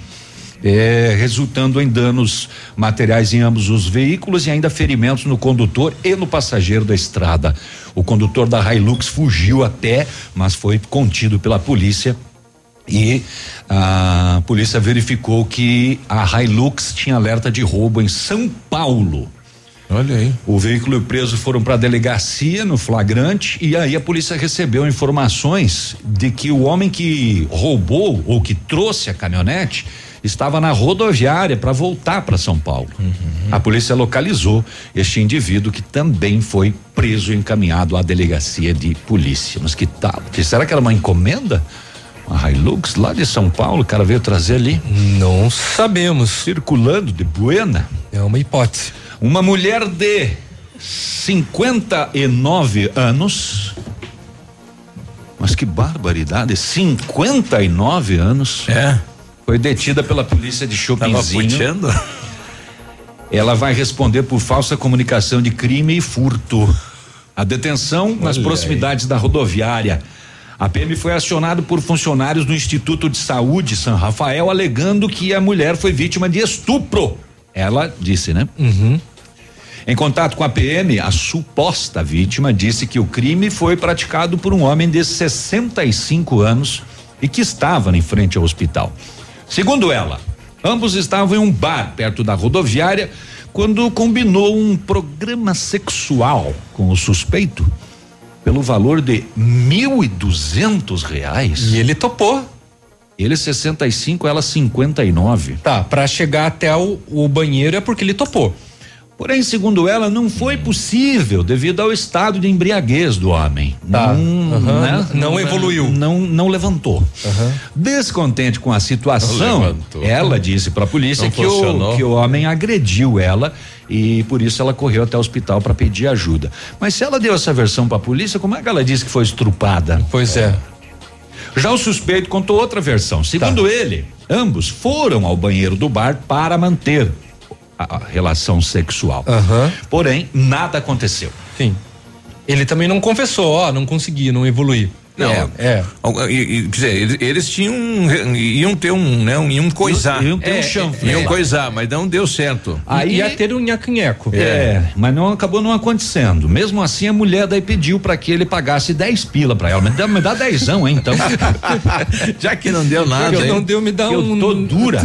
S3: eh, resultando em danos materiais em ambos os veículos e ainda ferimentos no condutor e no passageiro da estrada. O condutor da Hilux fugiu a pé, mas foi contido pela polícia e a polícia verificou que a Hilux tinha alerta de roubo em São Paulo.
S2: Olha aí.
S3: O veículo e o preso foram para a delegacia no flagrante e aí a polícia recebeu informações de que o homem que roubou ou que trouxe a caminhonete estava na rodoviária para voltar para São Paulo. A polícia localizou este indivíduo que também foi preso e encaminhado à delegacia de polícia. Mas que tal? Será que era uma encomenda? Uma Hilux lá de São Paulo, o cara veio trazer ali?
S4: Não sabemos.
S3: Circulando de Buena.
S4: É uma hipótese.
S3: Uma mulher de 59 anos. Mas que barbaridade, 59 anos.
S2: É.
S3: Foi detida pela polícia de
S2: puteando?
S3: Ela vai responder por falsa comunicação de crime e furto. A detenção nas
S2: Olha
S3: proximidades da rodoviária. A PM foi acionado por funcionários do Instituto de Saúde São Rafael, alegando que a mulher foi vítima de estupro. Ela disse, né? Em contato com a PM, a suposta vítima disse que o crime foi praticado por um homem de 65 anos e que estava em frente ao hospital. Segundo ela, ambos estavam em um bar perto da rodoviária quando combinou um programa sexual com o suspeito pelo valor de mil e duzentos reais.
S4: E ele topou.
S3: Ele 65, ela 59.
S4: Tá, pra chegar até o, o banheiro é porque ele topou.
S3: Porém, segundo ela, não foi possível devido ao estado de embriaguez do homem.
S4: Tá.
S3: Não,
S4: Aham.
S3: né?
S4: Não evoluiu.
S3: Não, não levantou. Descontente com a situação, ela disse para a polícia
S2: Não
S3: que o, que o homem agrediu ela e por isso ela correu até o hospital para pedir ajuda. Mas se ela deu essa versão para a polícia, como é que ela disse que foi estrupada?
S4: Pois é.
S3: Já o suspeito contou outra versão. Segundo
S2: Tá.
S3: ele, ambos foram ao banheiro do bar para manter a, a relação sexual.
S4: Aham.
S3: Porém, nada aconteceu.
S4: Sim. Ele também não confessou, ó, não consegui, não evoluí.
S2: Não,
S4: É, é.
S2: E- e, Quer dizer, eles, tinham. iam ter um, né? um- Iam coisar.
S3: Iam ter um
S2: É,
S3: chanfle.
S2: Iam coisar, mas não deu certo.
S3: Aí
S4: Ia ter um nhaco-nhaco.
S3: É, mas não acabou não acontecendo. Mesmo assim, a mulher daí pediu para que ele pagasse 10 pila para ela. Me dá, me dá dezão, hein, então.
S2: Já que não deu nada. Hein?
S4: não deu, me dá
S3: eu
S4: um.
S3: tô dura.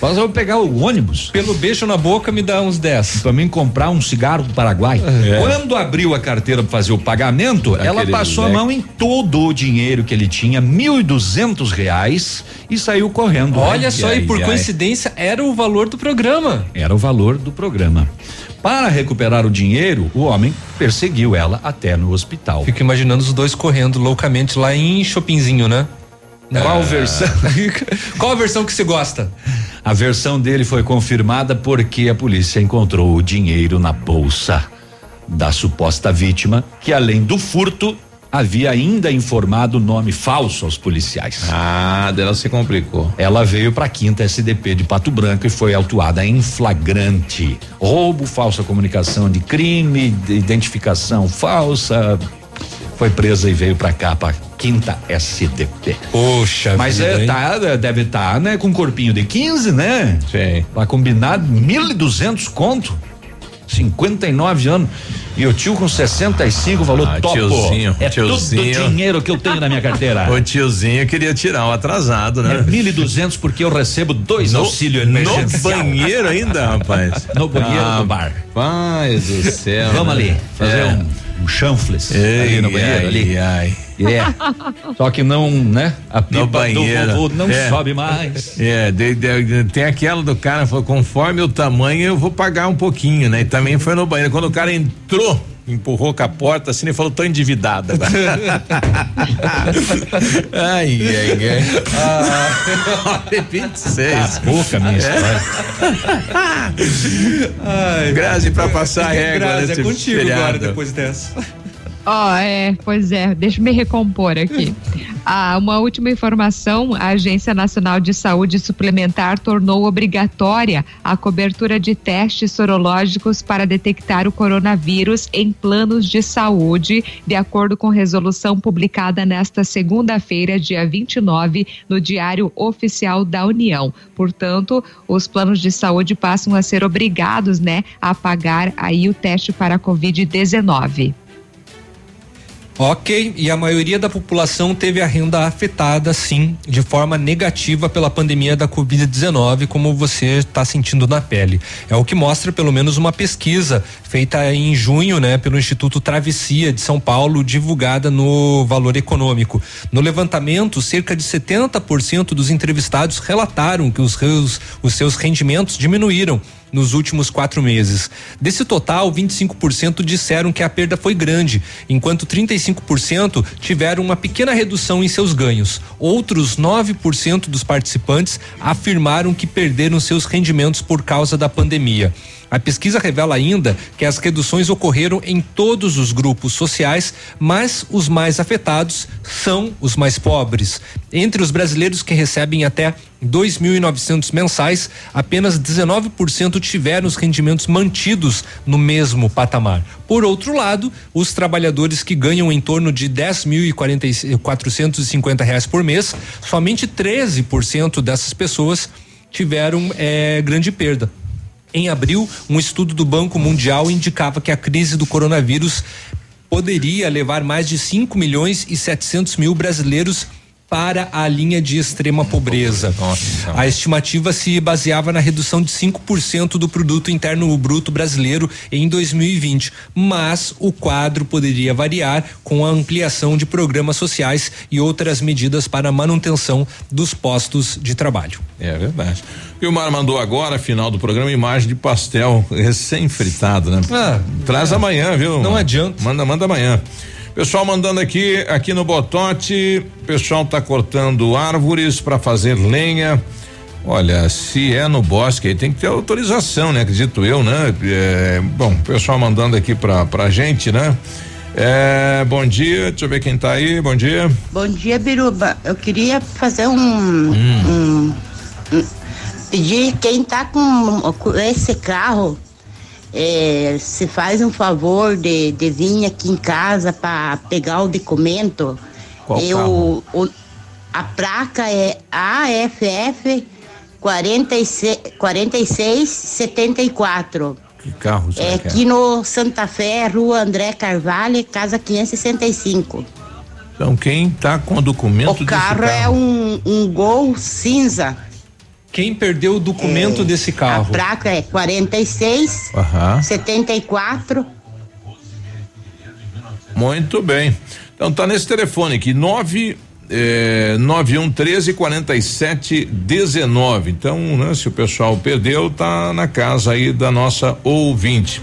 S3: Mas eu vou pegar o ônibus
S4: Pelo beijo na boca, me dá uns 10.
S3: para mim comprar um cigarro do Paraguai.
S2: É.
S3: Quando abriu a carteira para fazer o pagamento, ela passou a mão em todo o dinheiro que ele tinha, mil e duzentos reais, e saiu correndo.
S4: Olha
S3: Ai,
S4: só,
S3: ai,
S4: e por
S3: ai.
S4: coincidência era o valor do programa.
S3: Era o valor do programa. Para recuperar o dinheiro, o homem perseguiu ela até no hospital.
S4: Fico imaginando os dois correndo loucamente lá em Chopinzinho, né?
S3: Qual versão?
S4: Qual a versão que você gosta?
S3: A versão dele foi confirmada porque a polícia encontrou o dinheiro na bolsa da suposta vítima, que além do furto, havia ainda informado o nome falso aos policiais.
S2: Ah, dela se complicou.
S3: Ela veio para a quinta SDP de Pato Branco e foi autuada em flagrante. Roubo, falsa comunicação de crime, de identificação falsa. Foi presa e veio para cá, para quinta SDP.
S4: Poxa,
S3: Mas
S4: vida,
S3: é, tá, deve estar, né, com um corpinho de 15, né?
S2: Sim.
S3: Pra combinar, mil e duzentos conto. 59 anos. E o tio com 65 falou
S2: Ah,
S3: topo.
S2: tiozinho,
S3: é
S2: tiozinho.
S3: todo o dinheiro que eu tenho na minha carteira.
S2: O tiozinho queria tirar um atrasado,
S3: É
S2: né?
S3: mil e duzentos porque eu recebo dois auxílio emergencial.
S2: No banheiro ainda, rapaz.
S3: No banheiro
S2: Ah,
S3: do bar.
S2: Paz do céu.
S3: Vamos
S2: né?
S3: ali, fazer
S2: É.
S3: um, um chanfles
S2: Ei,
S3: ali no banheiro
S2: ai,
S3: ali.
S2: ai.
S3: É. Só que não, né? A pipa
S2: No
S3: do
S2: banheiro.
S3: vovô não
S2: É.
S3: sobe mais.
S2: É, de- de- tem aquela do cara, falou, conforme o tamanho eu vou pagar um pouquinho, né? E também foi no banheiro. Quando o cara entrou, empurrou com a porta assim e falou, tô endividada. ai, ai, ai. Ah, 26.
S3: boca minha história.
S2: Ai, Grazi pra passar a régua
S4: Grazi, é contigo
S2: feriado.
S4: agora, depois dessa.
S6: Ó, é, pois é, deixa eu me recompor aqui. Ah, uma última informação: a Agência Nacional de Saúde Suplementar tornou obrigatória a cobertura de testes sorológicos para detectar o coronavírus em planos de saúde, de acordo com resolução publicada nesta segunda-feira, dia 29, no Diário Oficial da União. Portanto, os planos de saúde passam a ser obrigados, né, a pagar aí o teste para a Covid-19.
S4: Ok, e a maioria da população teve a renda afetada, sim, de forma negativa pela pandemia da Covid-19, como você está sentindo na pele. É o que mostra pelo menos uma pesquisa feita em junho, né, pelo Instituto Travessia de São Paulo, divulgada no Valor Econômico. No levantamento, cerca de 70% dos entrevistados relataram que os, os seus rendimentos diminuíram nos últimos quatro meses. Desse total, 25% disseram que a perda foi grande, enquanto 35% tiveram uma pequena redução em seus ganhos. Outros 9% dos participantes afirmaram que perderam seus rendimentos por causa da pandemia. A pesquisa revela ainda que as reduções ocorreram em todos os grupos sociais, mas os mais afetados são os mais pobres. Entre os brasileiros que recebem até 2.900 mensais, apenas 19% tiveram os rendimentos mantidos no mesmo patamar. Por outro lado, os trabalhadores que ganham em torno de 10.450 reais por mês, somente 13% dessas pessoas tiveram é, grande perda. Em abril, um estudo do Banco Mundial indicava que a crise do coronavírus poderia levar mais de 5 milhões e 700 mil brasileiros para a linha de extrema pobreza. Nossa. A estimativa se baseava na redução de 5% do produto interno bruto brasileiro em 2020, mas o quadro poderia variar com a ampliação de programas sociais e outras medidas para a manutenção dos postos de trabalho.
S2: É verdade. O Mar mandou agora, final do programa, imagem de pastel recém-fritado, né? Ah, Traz é. amanhã, viu?
S4: Não adianta.
S2: Manda, manda amanhã. Pessoal mandando aqui, aqui no Botote, pessoal tá cortando árvores para fazer lenha. Olha, se é no bosque aí tem que ter autorização, né? Acredito eu, né? É, bom, pessoal mandando aqui pra, pra gente, né? É, bom dia, deixa eu ver quem tá aí, bom dia.
S51: Bom dia, Biruba. Eu queria fazer um, hum. um, um pedir quem tá com, com esse carro é, se faz um favor de, de vir aqui em casa para pegar o documento.
S2: Qual eu,
S51: o, a placa é AFF 46, 4674.
S2: Que carro
S51: É aqui é? no Santa Fé, Rua André Carvalho, casa 565.
S2: Então quem tá com o documento
S51: O carro, carro, é um, um Gol cinza.
S4: Quem perdeu o documento é, desse carro?
S51: A placa é 46
S2: uhum.
S51: 74.
S2: Muito bem. Então tá nesse telefone aqui, 9 é, 9113 47 19. Então, né, se o pessoal perdeu, tá na casa aí da nossa ouvinte.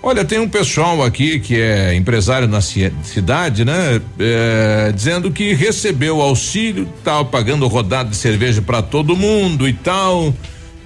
S2: Olha, tem um pessoal aqui que é empresário na cidade, né? É, dizendo que recebeu auxílio, tal, pagando rodada de cerveja para todo mundo e tal.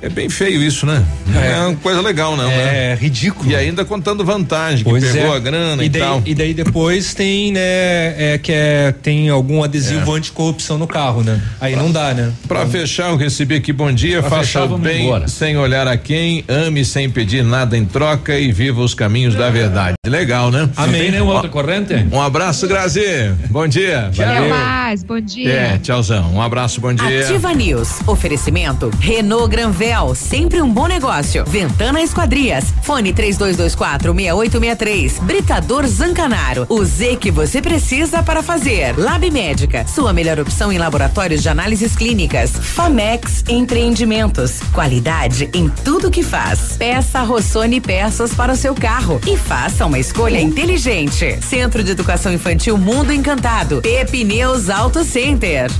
S2: É bem feio isso, né? É, é uma coisa legal, não,
S4: é,
S2: né?
S4: É ridículo.
S2: E ainda contando vantagem, pois que pegou é. a grana e,
S4: e daí,
S2: tal.
S4: E daí depois tem, né, é, que é, tem algum adesivo é. anticorrupção no carro, né? Aí pra, não dá, né?
S2: Pra fechar, eu recebi aqui bom dia, faça fechar, bem embora. sem olhar a quem, ame sem pedir nada em troca e viva os caminhos da verdade. Legal, né?
S4: Amém, né? Outra corrente?
S2: Um abraço, Grazi. Bom dia.
S6: Tchau. mais, bom dia.
S2: É, tchauzão. Um abraço, bom dia.
S1: Ativa News. Oferecimento Renault Granvel sempre um bom negócio. Ventana Esquadrias, fone 3224 6863. Britador Zancanaro, o Z que você precisa para fazer. Lab Médica, sua melhor opção em laboratórios de análises clínicas. Famex Empreendimentos, qualidade em tudo que faz. Peça Rossoni peças para o seu carro e faça uma escolha inteligente. Centro de Educação Infantil Mundo Encantado. Pepineus Auto Center.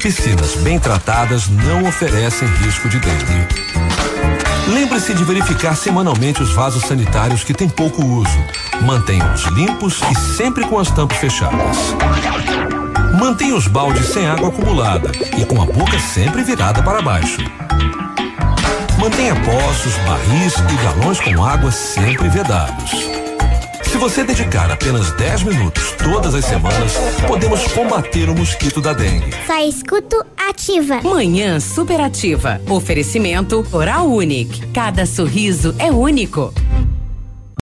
S52: Piscinas bem tratadas não oferecem risco de dengue. Lembre-se de verificar semanalmente os vasos sanitários que têm pouco uso. Mantenha-os limpos e sempre com as tampas fechadas. Mantenha os baldes sem água acumulada e com a boca sempre virada para baixo. Mantenha poços, barris e galões com água sempre vedados.
S20: Se você dedicar apenas 10 minutos todas as semanas, podemos combater o mosquito da dengue.
S53: Só escuto ativa.
S1: Manhã superativa. Oferecimento Oral Unique. Cada sorriso é único.